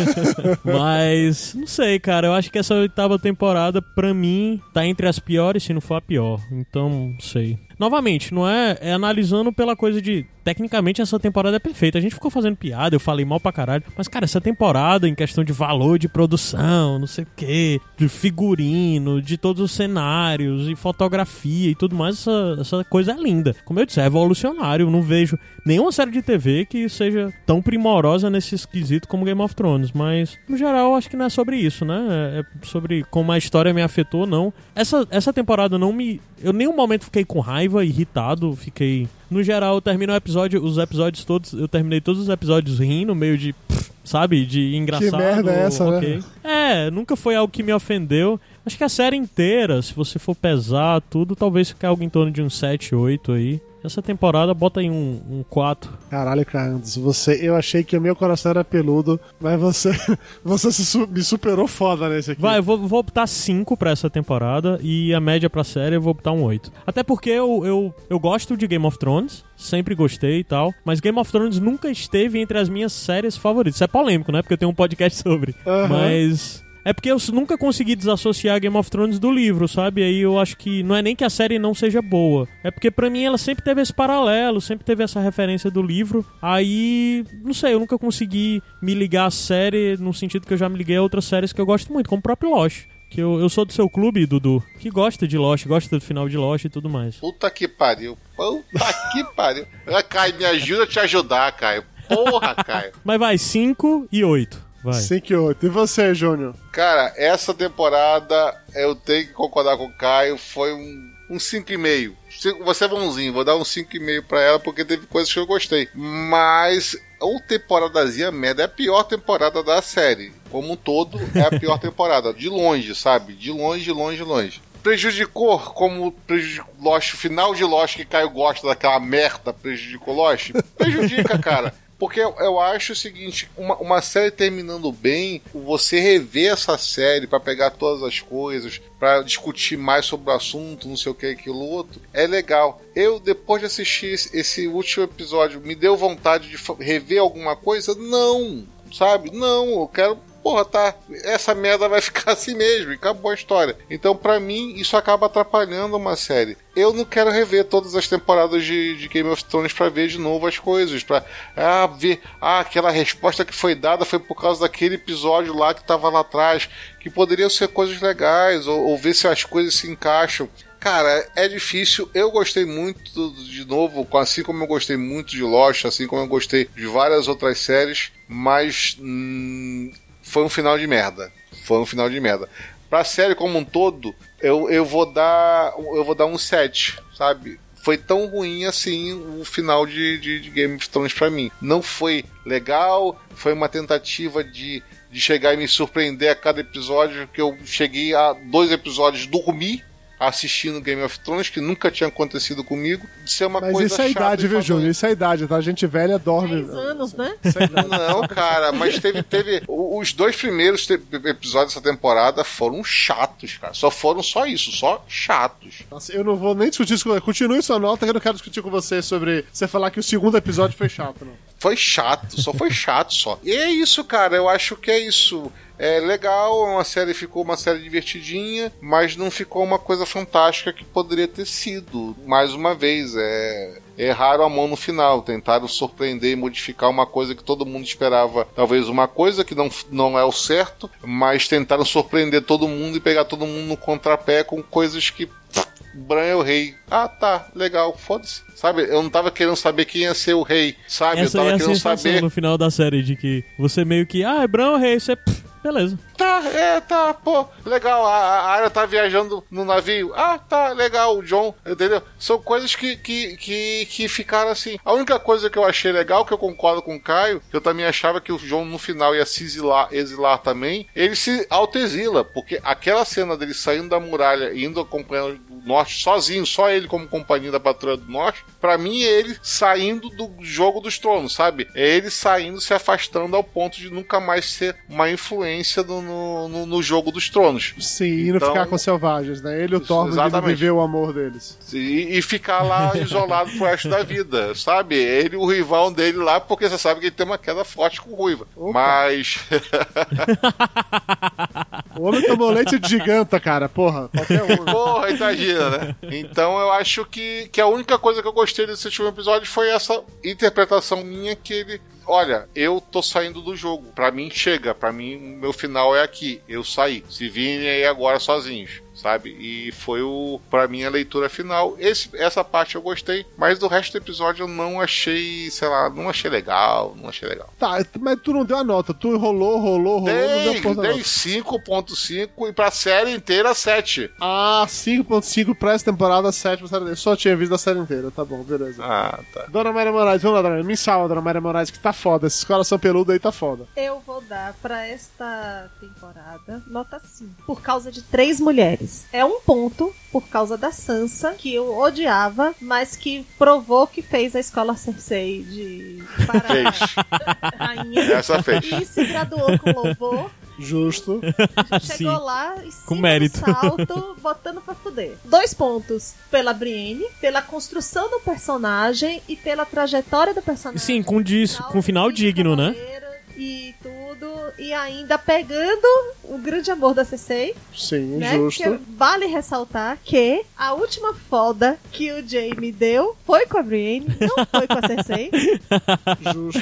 Mas não sei, cara. Eu acho que essa oitava temporada pra mim tá entre as piores, se não for a pior. Então, não sei. Novamente, não é, é analisando pela coisa de tecnicamente essa temporada é perfeita. A gente ficou fazendo piada, eu falei mal pra caralho, mas cara, essa temporada em questão de valor de produção, não sei o que, de figurino, de todos os cenários e fotografia e tudo mais, essa, essa coisa é linda. Como eu disse, é revolucionário. Não vejo nenhuma série de TV que seja tão primorosa nesse esquisito como Game of Thrones, mas no geral acho que não é sobre isso, né? É é sobre como a história me afetou, não. Essa, essa temporada não me. Eu nenhum momento fiquei com raiva, irritado, fiquei. No geral, eu termino o episódio, os episódios todos, eu terminei todos os episódios rindo, meio de. Sabe? De engraçado. merda é essa, né? ok. É, nunca foi algo que me ofendeu. Acho que a série inteira, se você for pesar tudo, talvez fique algo em torno de uns 7, 8 aí. Essa temporada bota aí um, um 4. Caralho, Carlos, você, eu achei que o meu coração era peludo, mas você, você su- me superou foda nesse aqui. Vai, eu vou, vou botar 5 pra essa temporada e a média pra série eu vou botar um 8. Até porque eu, eu, eu gosto de Game of Thrones, sempre gostei e tal, mas Game of Thrones nunca esteve entre as minhas séries favoritas. Isso é polêmico, né? Porque eu tenho um podcast sobre. Aham. Mas. É porque eu nunca consegui desassociar Game of Thrones do livro, sabe? Aí eu acho que não é nem que a série não seja boa. É porque pra mim ela sempre teve esse paralelo, sempre teve essa referência do livro. Aí, não sei, eu nunca consegui me ligar à série no sentido que eu já me liguei a outras séries que eu gosto muito, como o próprio Lost. Que eu, eu sou do seu clube, Dudu, que gosta de Lost, gosta do final de Lost e tudo mais. Puta que pariu. Puta que pariu. Ah, Caio, me ajuda a te ajudar, Caio. Porra, Caio. Mas vai, 5 e 8. Vai. 5 e 8. E você, Júnior? Cara, essa temporada eu tenho que concordar com o Caio, foi um, um 5,5. Cinco- Você é bonzinho, vou dar um 5,5 pra ela porque teve coisas que eu gostei. Mas ou temporadazinha merda é a pior temporada da série. Como um todo, é a pior temporada. De longe, sabe? De longe, de longe, de longe. Prejudicou como prejudicou Lost, o final de Lost que Caio gosta daquela merda, prejudicou Lost? Prejudica, cara. Porque eu, eu acho o seguinte, uma, uma série terminando bem, você rever essa série pra pegar todas as coisas, pra discutir mais sobre o assunto, não sei o que, aquilo outro, é legal. Eu, depois de assistir esse, esse último episódio, me deu vontade de rever alguma coisa? Não, sabe? Não, eu quero porra, tá, essa merda vai ficar assim mesmo, e acabou a história. Então, pra mim, isso acaba atrapalhando uma série. Eu não quero rever todas as temporadas de, de Game of Thrones pra ver de novo as coisas, pra ah, ver, ah, aquela resposta que foi dada foi por causa daquele episódio lá que tava lá atrás, que poderiam ser coisas legais, ou, ou ver se as coisas se encaixam. Cara, é difícil. Eu gostei muito, de novo, assim como eu gostei muito de Lost, assim como eu gostei de várias outras séries, mas hum, foi um final de merda. Foi um final de merda. pra série como um todo, eu, eu vou dar. Eu vou dar um 7, sabe? Foi tão ruim assim o final de, de, de Game of Thrones pra mim. Não foi legal, foi uma tentativa de, de chegar e me surpreender a cada episódio, que eu cheguei a dois episódios dormir assistindo Game of Thrones, que nunca tinha acontecido comigo, de ser uma Mas coisa isso é a idade, viu. Júnior? Isso é a idade, tá? A gente velha dorme. 10 anos, né? Isso é. Não, cara, mas teve, teve. Os dois primeiros episódios dessa temporada foram chatos, cara. Só foram só isso, só chatos. Nossa, eu não vou nem discutir isso com Continue sua nota, que eu não quero discutir com você sobre você falar que o segundo episódio foi chato, não. Foi chato, só foi chato só. E é isso, cara. Eu acho que é isso. É legal, uma série ficou uma série divertidinha, mas não ficou uma coisa fantástica que poderia ter sido. Mais uma vez, é. Erraram a mão no final, tentaram surpreender e modificar uma coisa que todo mundo esperava, talvez uma coisa que não, não é o certo, mas tentaram surpreender todo mundo e pegar todo mundo no contrapé com coisas que Bran é o rei. Ah, tá, legal, foda-se. Sabe, eu não tava querendo saber quem ia ser o rei, sabe? Essa eu é tava a querendo saber. no final da série de que você meio que, ah, é Bran Rei, você. pff, Beleza. Tá, é, tá, pô, legal. A, a Arya tá viajando no navio. Ah, tá, legal, o John, entendeu? São coisas que, que, que, que ficaram assim. A única coisa que eu achei legal, que eu concordo com o Caio, que eu também achava que o John no final ia se exilar, exilar também, ele se autoexila, porque aquela cena dele saindo da muralha e indo acompanhando o norte sozinho, só ele como companhia da patrulha do norte, pra mim é ele saindo do jogo dos tronos, sabe? É ele saindo, se afastando ao ponto de nunca mais ser uma influência do- no, no, no jogo dos tronos. Sim, e não Então- ficar com selvagens, né? Ele e o exatamente. viver o amor deles. E, e ficar lá isolado pro resto da vida, sabe? Ele o rival dele lá, porque você sabe que ele tem uma queda forte com Ruiva. Opa. Mas. O homem tomou leite de giganta, cara. Porra, qualquer um. Porra, imagina, né? Então eu acho que, que a única coisa que eu gostei desse último episódio foi essa interpretação minha que ele. Olha, eu tô saindo do jogo. Pra mim chega, pra mim meu final é aqui. Eu saí. Se virem aí agora sozinhos. Sabe? E foi o para mim a leitura final. Esse, essa parte eu gostei, mas do resto do episódio eu não achei, sei lá, não achei legal, não achei legal. Tá, mas tu não deu a nota. Tu rolou, rolou, rolou, não deu Dei, da dei nota. 5.5 e pra série inteira 7. Ah, 5.5 pra essa temporada, 7 pra série. Eu só tinha visto a série inteira. Tá bom, beleza. Ah, tá. Dona Maria Moraes, vamos lá, Dona Maria. Me salva, Dona Maria Moraes, que tá foda. Esses coração peludo aí tá foda. Eu vou dar pra esta temporada nota 5. Por causa de três mulheres. É um ponto por causa da Sansa, que eu odiava, mas que provou que fez a escola Cersei de para Fez. rainha. Essa fez. E se graduou com louvor. Justo. Chegou Sim. lá e Com mérito. salto, botando pra fuder. Dois pontos pela Brienne, pela construção do personagem e pela trajetória do personagem. Sim, com, dis, com final Cinco digno, né? E tudo. E ainda pegando o grande amor da Cersei, Sim, né? justo. Porque vale ressaltar que a última foda que o Jaime deu foi com a Brienne, não foi com a Cersei, Justo.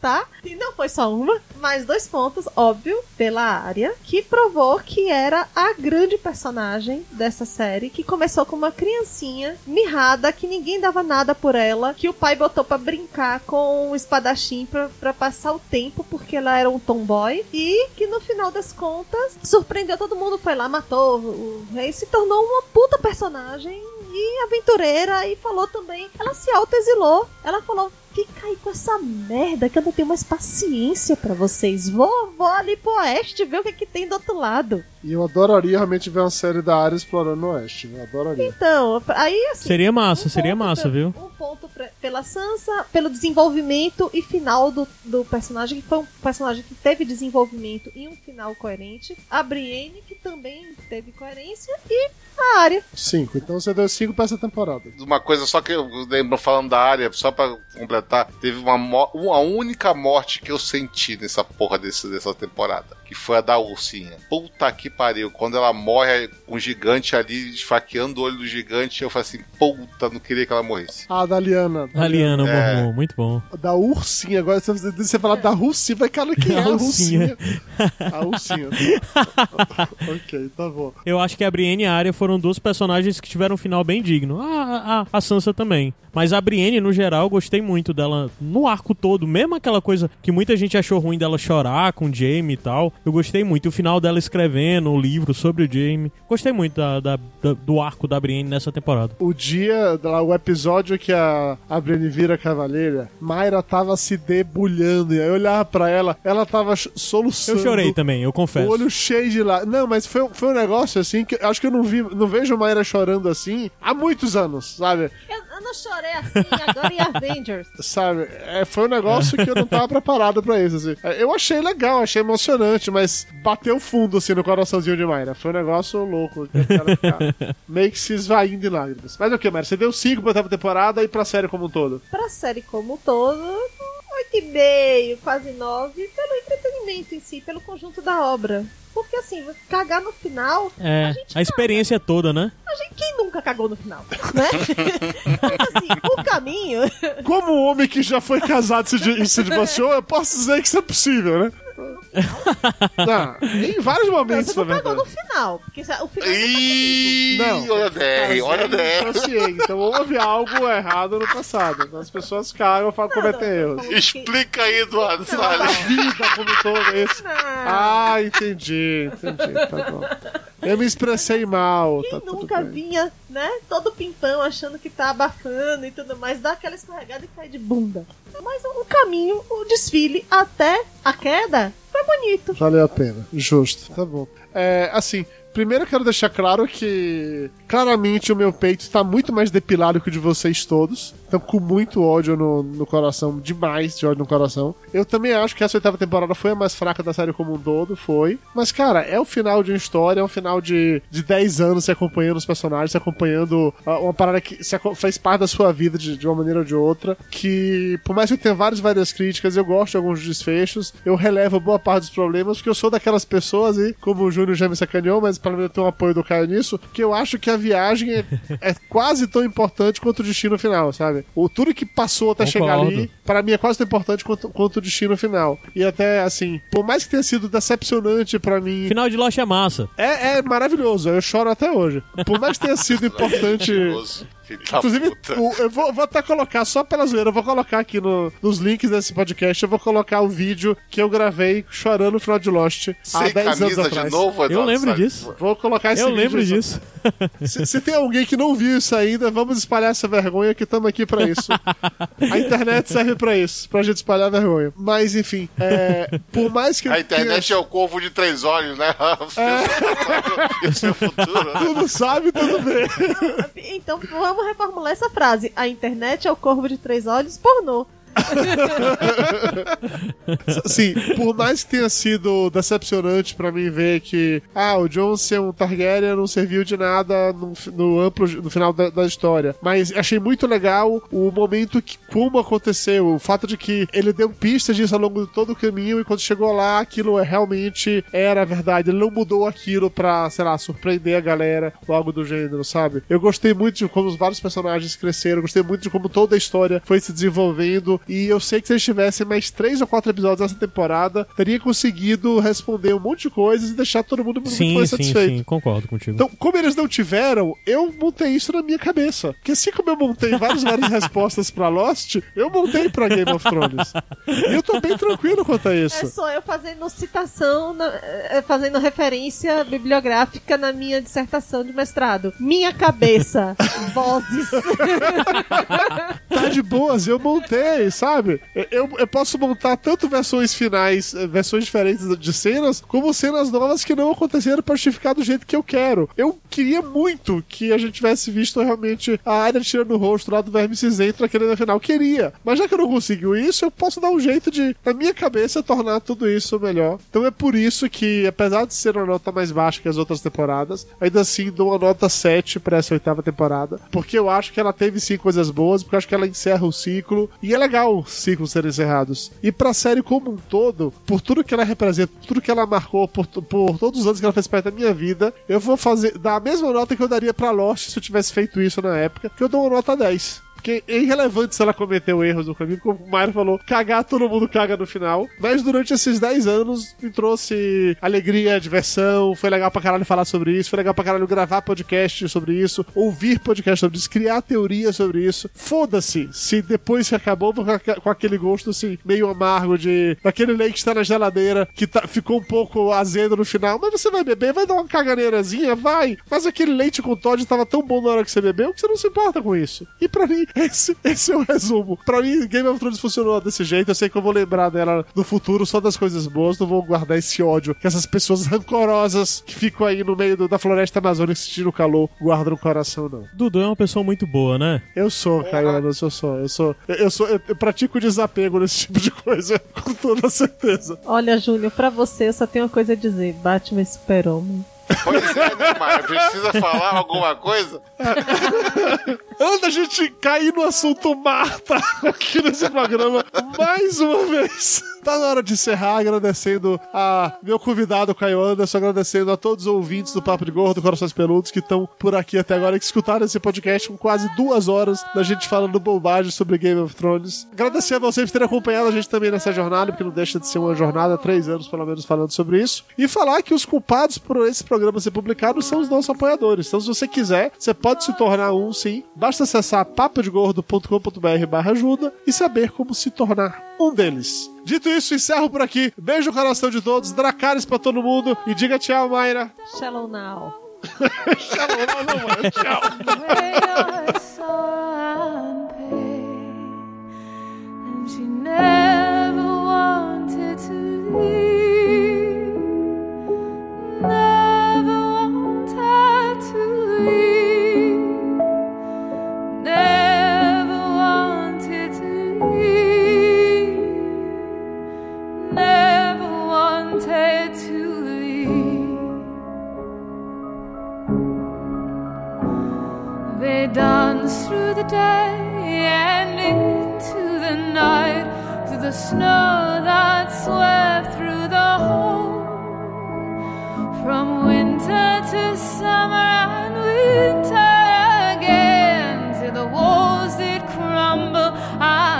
tá? E não foi só uma, mas dois pontos, óbvio, pela área, que provou que era a grande personagem dessa série, que começou com uma criancinha mirrada, que ninguém dava nada por ela, que o pai botou pra brincar com o espadachim pra, pra passar o tempo, porque ela era um tomboy, e que no final das contas surpreendeu todo mundo, foi lá, matou o rei, se tornou uma puta personagem e aventureira e falou também, ela se autoexilou. Ela falou: "Fica aí com essa merda que eu não tenho mais paciência pra vocês. Vou, vou ali pro oeste ver o que, que tem do outro lado." E eu adoraria realmente ver uma série da área explorando o Oeste. Eu adoraria. Então, aí assim, Seria massa, um seria massa, viu? Um ponto pre- pela Sansa, pelo desenvolvimento e final do, do personagem, que foi um personagem que teve desenvolvimento e um final coerente. A Brienne, que também teve coerência. E a Arya. Cinco. Então você deu cinco pra essa temporada. Uma coisa só que eu lembro falando da área, só pra completar, teve uma, uma única morte que eu senti nessa porra desse, dessa temporada. Que foi a da ursinha. Puta que pariu. Quando ela morre com o gigante ali, esfaqueando o olho do gigante, eu falei assim, puta, não queria que ela morresse. Ah, da Liana. A Liana, É. Mormon, muito bom. Da ursinha. Agora você, você falar da Russinha, vai cara, quem é A ursinha? ursinha. A ursinha. ok, tá bom. Eu acho que a Brienne e a Arya foram duas personagens que tiveram um final bem digno. A, a, a Sansa também. Mas a Brienne, no geral, eu gostei muito dela no arco todo. Mesmo aquela coisa que muita gente achou ruim dela chorar com o Jaime e tal. Eu gostei muito. O final dela escrevendo o livro sobre o Jaime. Gostei muito da, da- da- do arco da Brienne nessa temporada. O dia, o episódio que a, a Brienne vira cavaleira, Mayra tava se debulhando. E aí eu olhava pra ela, ela tava soluçando. Eu chorei também, eu O confesso. olho cheio de lá. Não, mas foi, foi um negócio assim que eu acho que eu não vi, não vejo Mayra chorando assim há muitos anos, sabe? Eu, eu não chorei assim agora em Avengers. Sabe? É, foi um negócio que eu não tava preparado pra isso, assim. É, Eu achei legal, achei emocionante, mas bateu fundo assim no coraçãozinho de Mayra. Foi um negócio louco. que eu quero ficar Meio que se esvaindo em lágrimas. Mas o que, Mayra? Você deu 5 pra oitava temporada e pra série como um todo? Pra série como um todo, 8,5, quase 9, pelo entretenimento em si, pelo conjunto da obra. Porque assim, cagar no final, É, a experiência toda, né? a gente, quem nunca cagou no final? Né? assim, o caminho. Como um homem que já foi casado e e se divorciou, eu posso dizer que isso é possível, né? Não, em vários momentos, Você não na cagou verdade. no final. Porque o final. Ih, Não. olha a 10, olha a 10. Dissociei. Então houve algo errado no passado. Então as pessoas cagam e cometem erros. Explica aí, Eduardo Salles. Vida como todo isso. Não. Ah, entendi, entendi. Tá bom. Eu me expressei mal. Quem Tá nunca vinha, né? Todo pimpão achando que tá abafando e tudo mais, dá aquela escorregada e cai de bunda. Mas o caminho, o desfile até a queda foi bonito. Valeu a pena. Justo. Tá bom. É, assim, primeiro eu quero deixar claro que claramente o meu peito está muito mais depilado que o de vocês todos. Então, com muito ódio no, no coração, demais de ódio no coração. Eu também acho que essa oitava temporada foi a mais fraca da série como um todo, foi. Mas, cara, é o final de uma história, é o final de, de 10 anos se acompanhando os personagens, se acompanhando ah, uma parada que se fez parte da sua vida de, de uma maneira ou de outra. Que, por mais que tenha várias, várias críticas, eu gosto de alguns desfechos, eu relevo boa parte dos problemas, porque eu sou daquelas pessoas, e como o Júnior já me sacaneou, mas pelo menos eu tenho um apoio do Caio nisso, que eu acho que a viagem é, é quase tão importante quanto o destino final, sabe? O tudo que passou até chegar ali, para mim é quase tão importante quanto, quanto o destino final. E até, assim, por mais que tenha sido decepcionante pra mim Final de Lost é massa. é, é maravilhoso, eu choro até hoje. Por mais que tenha sido importante. Filho da Inclusive, puta. o- eu vou, vou até colocar, só pela zoeira, eu vou colocar aqui no- nos links desse podcast, eu vou colocar o vídeo que eu gravei chorando no final de Lost há Sem 10 anos camisa atrás. de novo, Eu lembro Salles? disso. Vou colocar esse Eu vídeo lembro disso. Se, se tem alguém que não viu isso ainda, vamos espalhar essa vergonha que estamos aqui pra isso. A internet serve pra isso, pra gente espalhar a vergonha. Mas, enfim, é, por mais que A internet tenha- é o corvo de três olhos, né? E o seu futuro. né? Tudo sabe, tudo bem. Então vamos reformular essa frase. A internet é o corvo de três olhos pornô. Sim, por mais que tenha sido decepcionante pra mim ver que ah, o Jon ser um Targaryen não serviu de nada no, no amplo no final da, da história, mas achei muito legal o momento que como aconteceu, o fato de que ele deu pistas disso ao longo de todo o caminho e quando chegou lá aquilo é realmente era verdade, ele não mudou aquilo pra, sei lá, surpreender a galera ou algo do gênero, sabe? Eu gostei muito de como os vários personagens cresceram, gostei muito de como toda a história foi se desenvolvendo e eu sei que se eles tivessem mais três ou quatro episódios nessa temporada, teria conseguido responder um monte de coisas e deixar todo mundo muito Sim, mais sim, satisfeito. sim, concordo contigo. Então, como eles não tiveram, eu montei isso na minha cabeça. Porque assim como eu montei várias, várias respostas pra Lost, eu montei pra Game of Thrones. E eu tô bem tranquilo quanto a É isso. só eu fazendo citação, na- eh, fazendo referência bibliográfica na minha dissertação de mestrado. Minha cabeça, vozes. Tá de boas, eu montei, sabe? Eu, eu posso montar tanto versões finais, eh, versões diferentes de cenas, como cenas novas que não aconteceram pra justificar do jeito que eu quero. Eu queria muito que a gente tivesse visto realmente a área tirando o rosto lá do verme cinzento naquele final. Queria. Mas já que eu não conseguiu isso, eu posso dar um jeito de, na minha cabeça, tornar tudo isso melhor. Então é por isso que, apesar de ser uma nota mais baixa que as outras temporadas, ainda assim dou uma nota 7 pra essa oitava temporada. Porque eu acho que ela teve sim coisas boas, porque eu acho que ela encerra o ciclo. E é legal os ciclos serem encerrados. E pra série como um todo, por tudo que ela representa, tudo que ela marcou, por, por todos os anos que ela fez parte da minha vida, eu vou fazer dar a mesma nota que eu daria pra Lost se eu tivesse feito isso na época, que eu dou uma nota 10. Porque que é irrelevante se ela cometeu erros no caminho, como o Mário falou, cagar todo mundo caga no final. Mas durante esses 10 anos me trouxe alegria, diversão, foi legal pra caralho falar sobre isso, foi legal pra caralho gravar podcast sobre isso, ouvir podcast sobre isso, criar teoria sobre isso. Foda-se se depois que acabou com aquele gosto assim, meio amargo de daquele leite que está na geladeira, que tá, ficou um pouco azedo no final, mas você vai beber, vai dar uma caganeirazinha, vai. Mas aquele leite com Todd tava tão bom na hora que você bebeu que você não se importa com isso. E para mim, esse, esse é o resumo. Para mim, Game of Thrones funcionou desse jeito. Eu sei que eu vou lembrar dela no futuro só das coisas boas, não vou guardar esse ódio que essas pessoas rancorosas que ficam aí no meio do, da floresta amazônica sentindo calor guardam no coração, não. Dudu é uma pessoa muito boa, né? Eu sou, Caio, eu sou, eu sou. Eu, eu sou. Eu, eu pratico desapego nesse tipo de coisa, com toda certeza. Olha, Júnior, pra você eu só tenho uma coisa a dizer: Batman super-homem. Pois é, né, Mário? Precisa falar alguma coisa? Antes da gente cair no assunto Marta aqui nesse programa, mais uma vez. Tá na hora de encerrar, agradecendo a meu convidado, Caio Anderson, agradecendo a todos os ouvintes do Papo de Gordo, Corações Peludos, que estão por aqui até agora e que escutaram esse podcast com quase duas horas da gente falando bobagem sobre Game of Thrones. Agradecer a vocês por terem acompanhado a gente também nessa jornada, porque não deixa de ser uma jornada, três anos pelo menos falando sobre isso. E falar que os culpados por esse programa ser publicado são os nossos apoiadores. Então, se você quiser, você pode se tornar um sim. Basta acessar papodegordo.com.br barra ajuda e saber como se tornar um deles. Dito isso, encerro por aqui. Beijo no coração de todos, Dracarys pra todo mundo e diga tchau, Mayra. Shallow now. Shallow now, não, mano. Tchau. They dance through the day and into the night, through the snow that swept through the hole. From winter to summer and winter again, till the walls did crumble and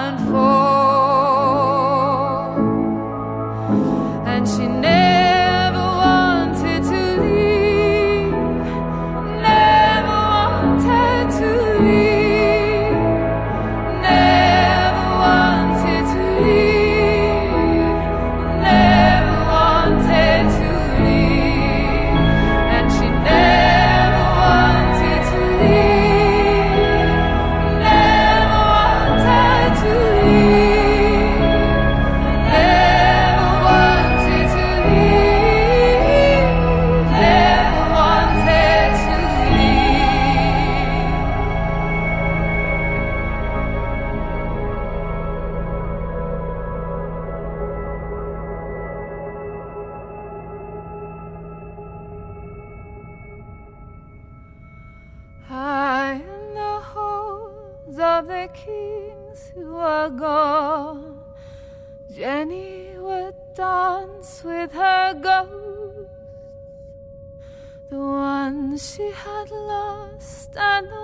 she had lost and the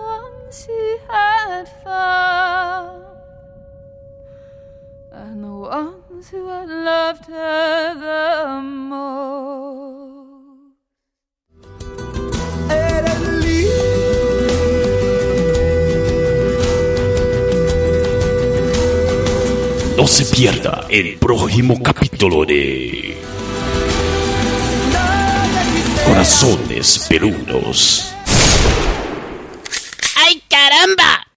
she had ones who had loved her the. No se pierda el próximo capítulo de Corazones Peludos. ¡Ay, caramba!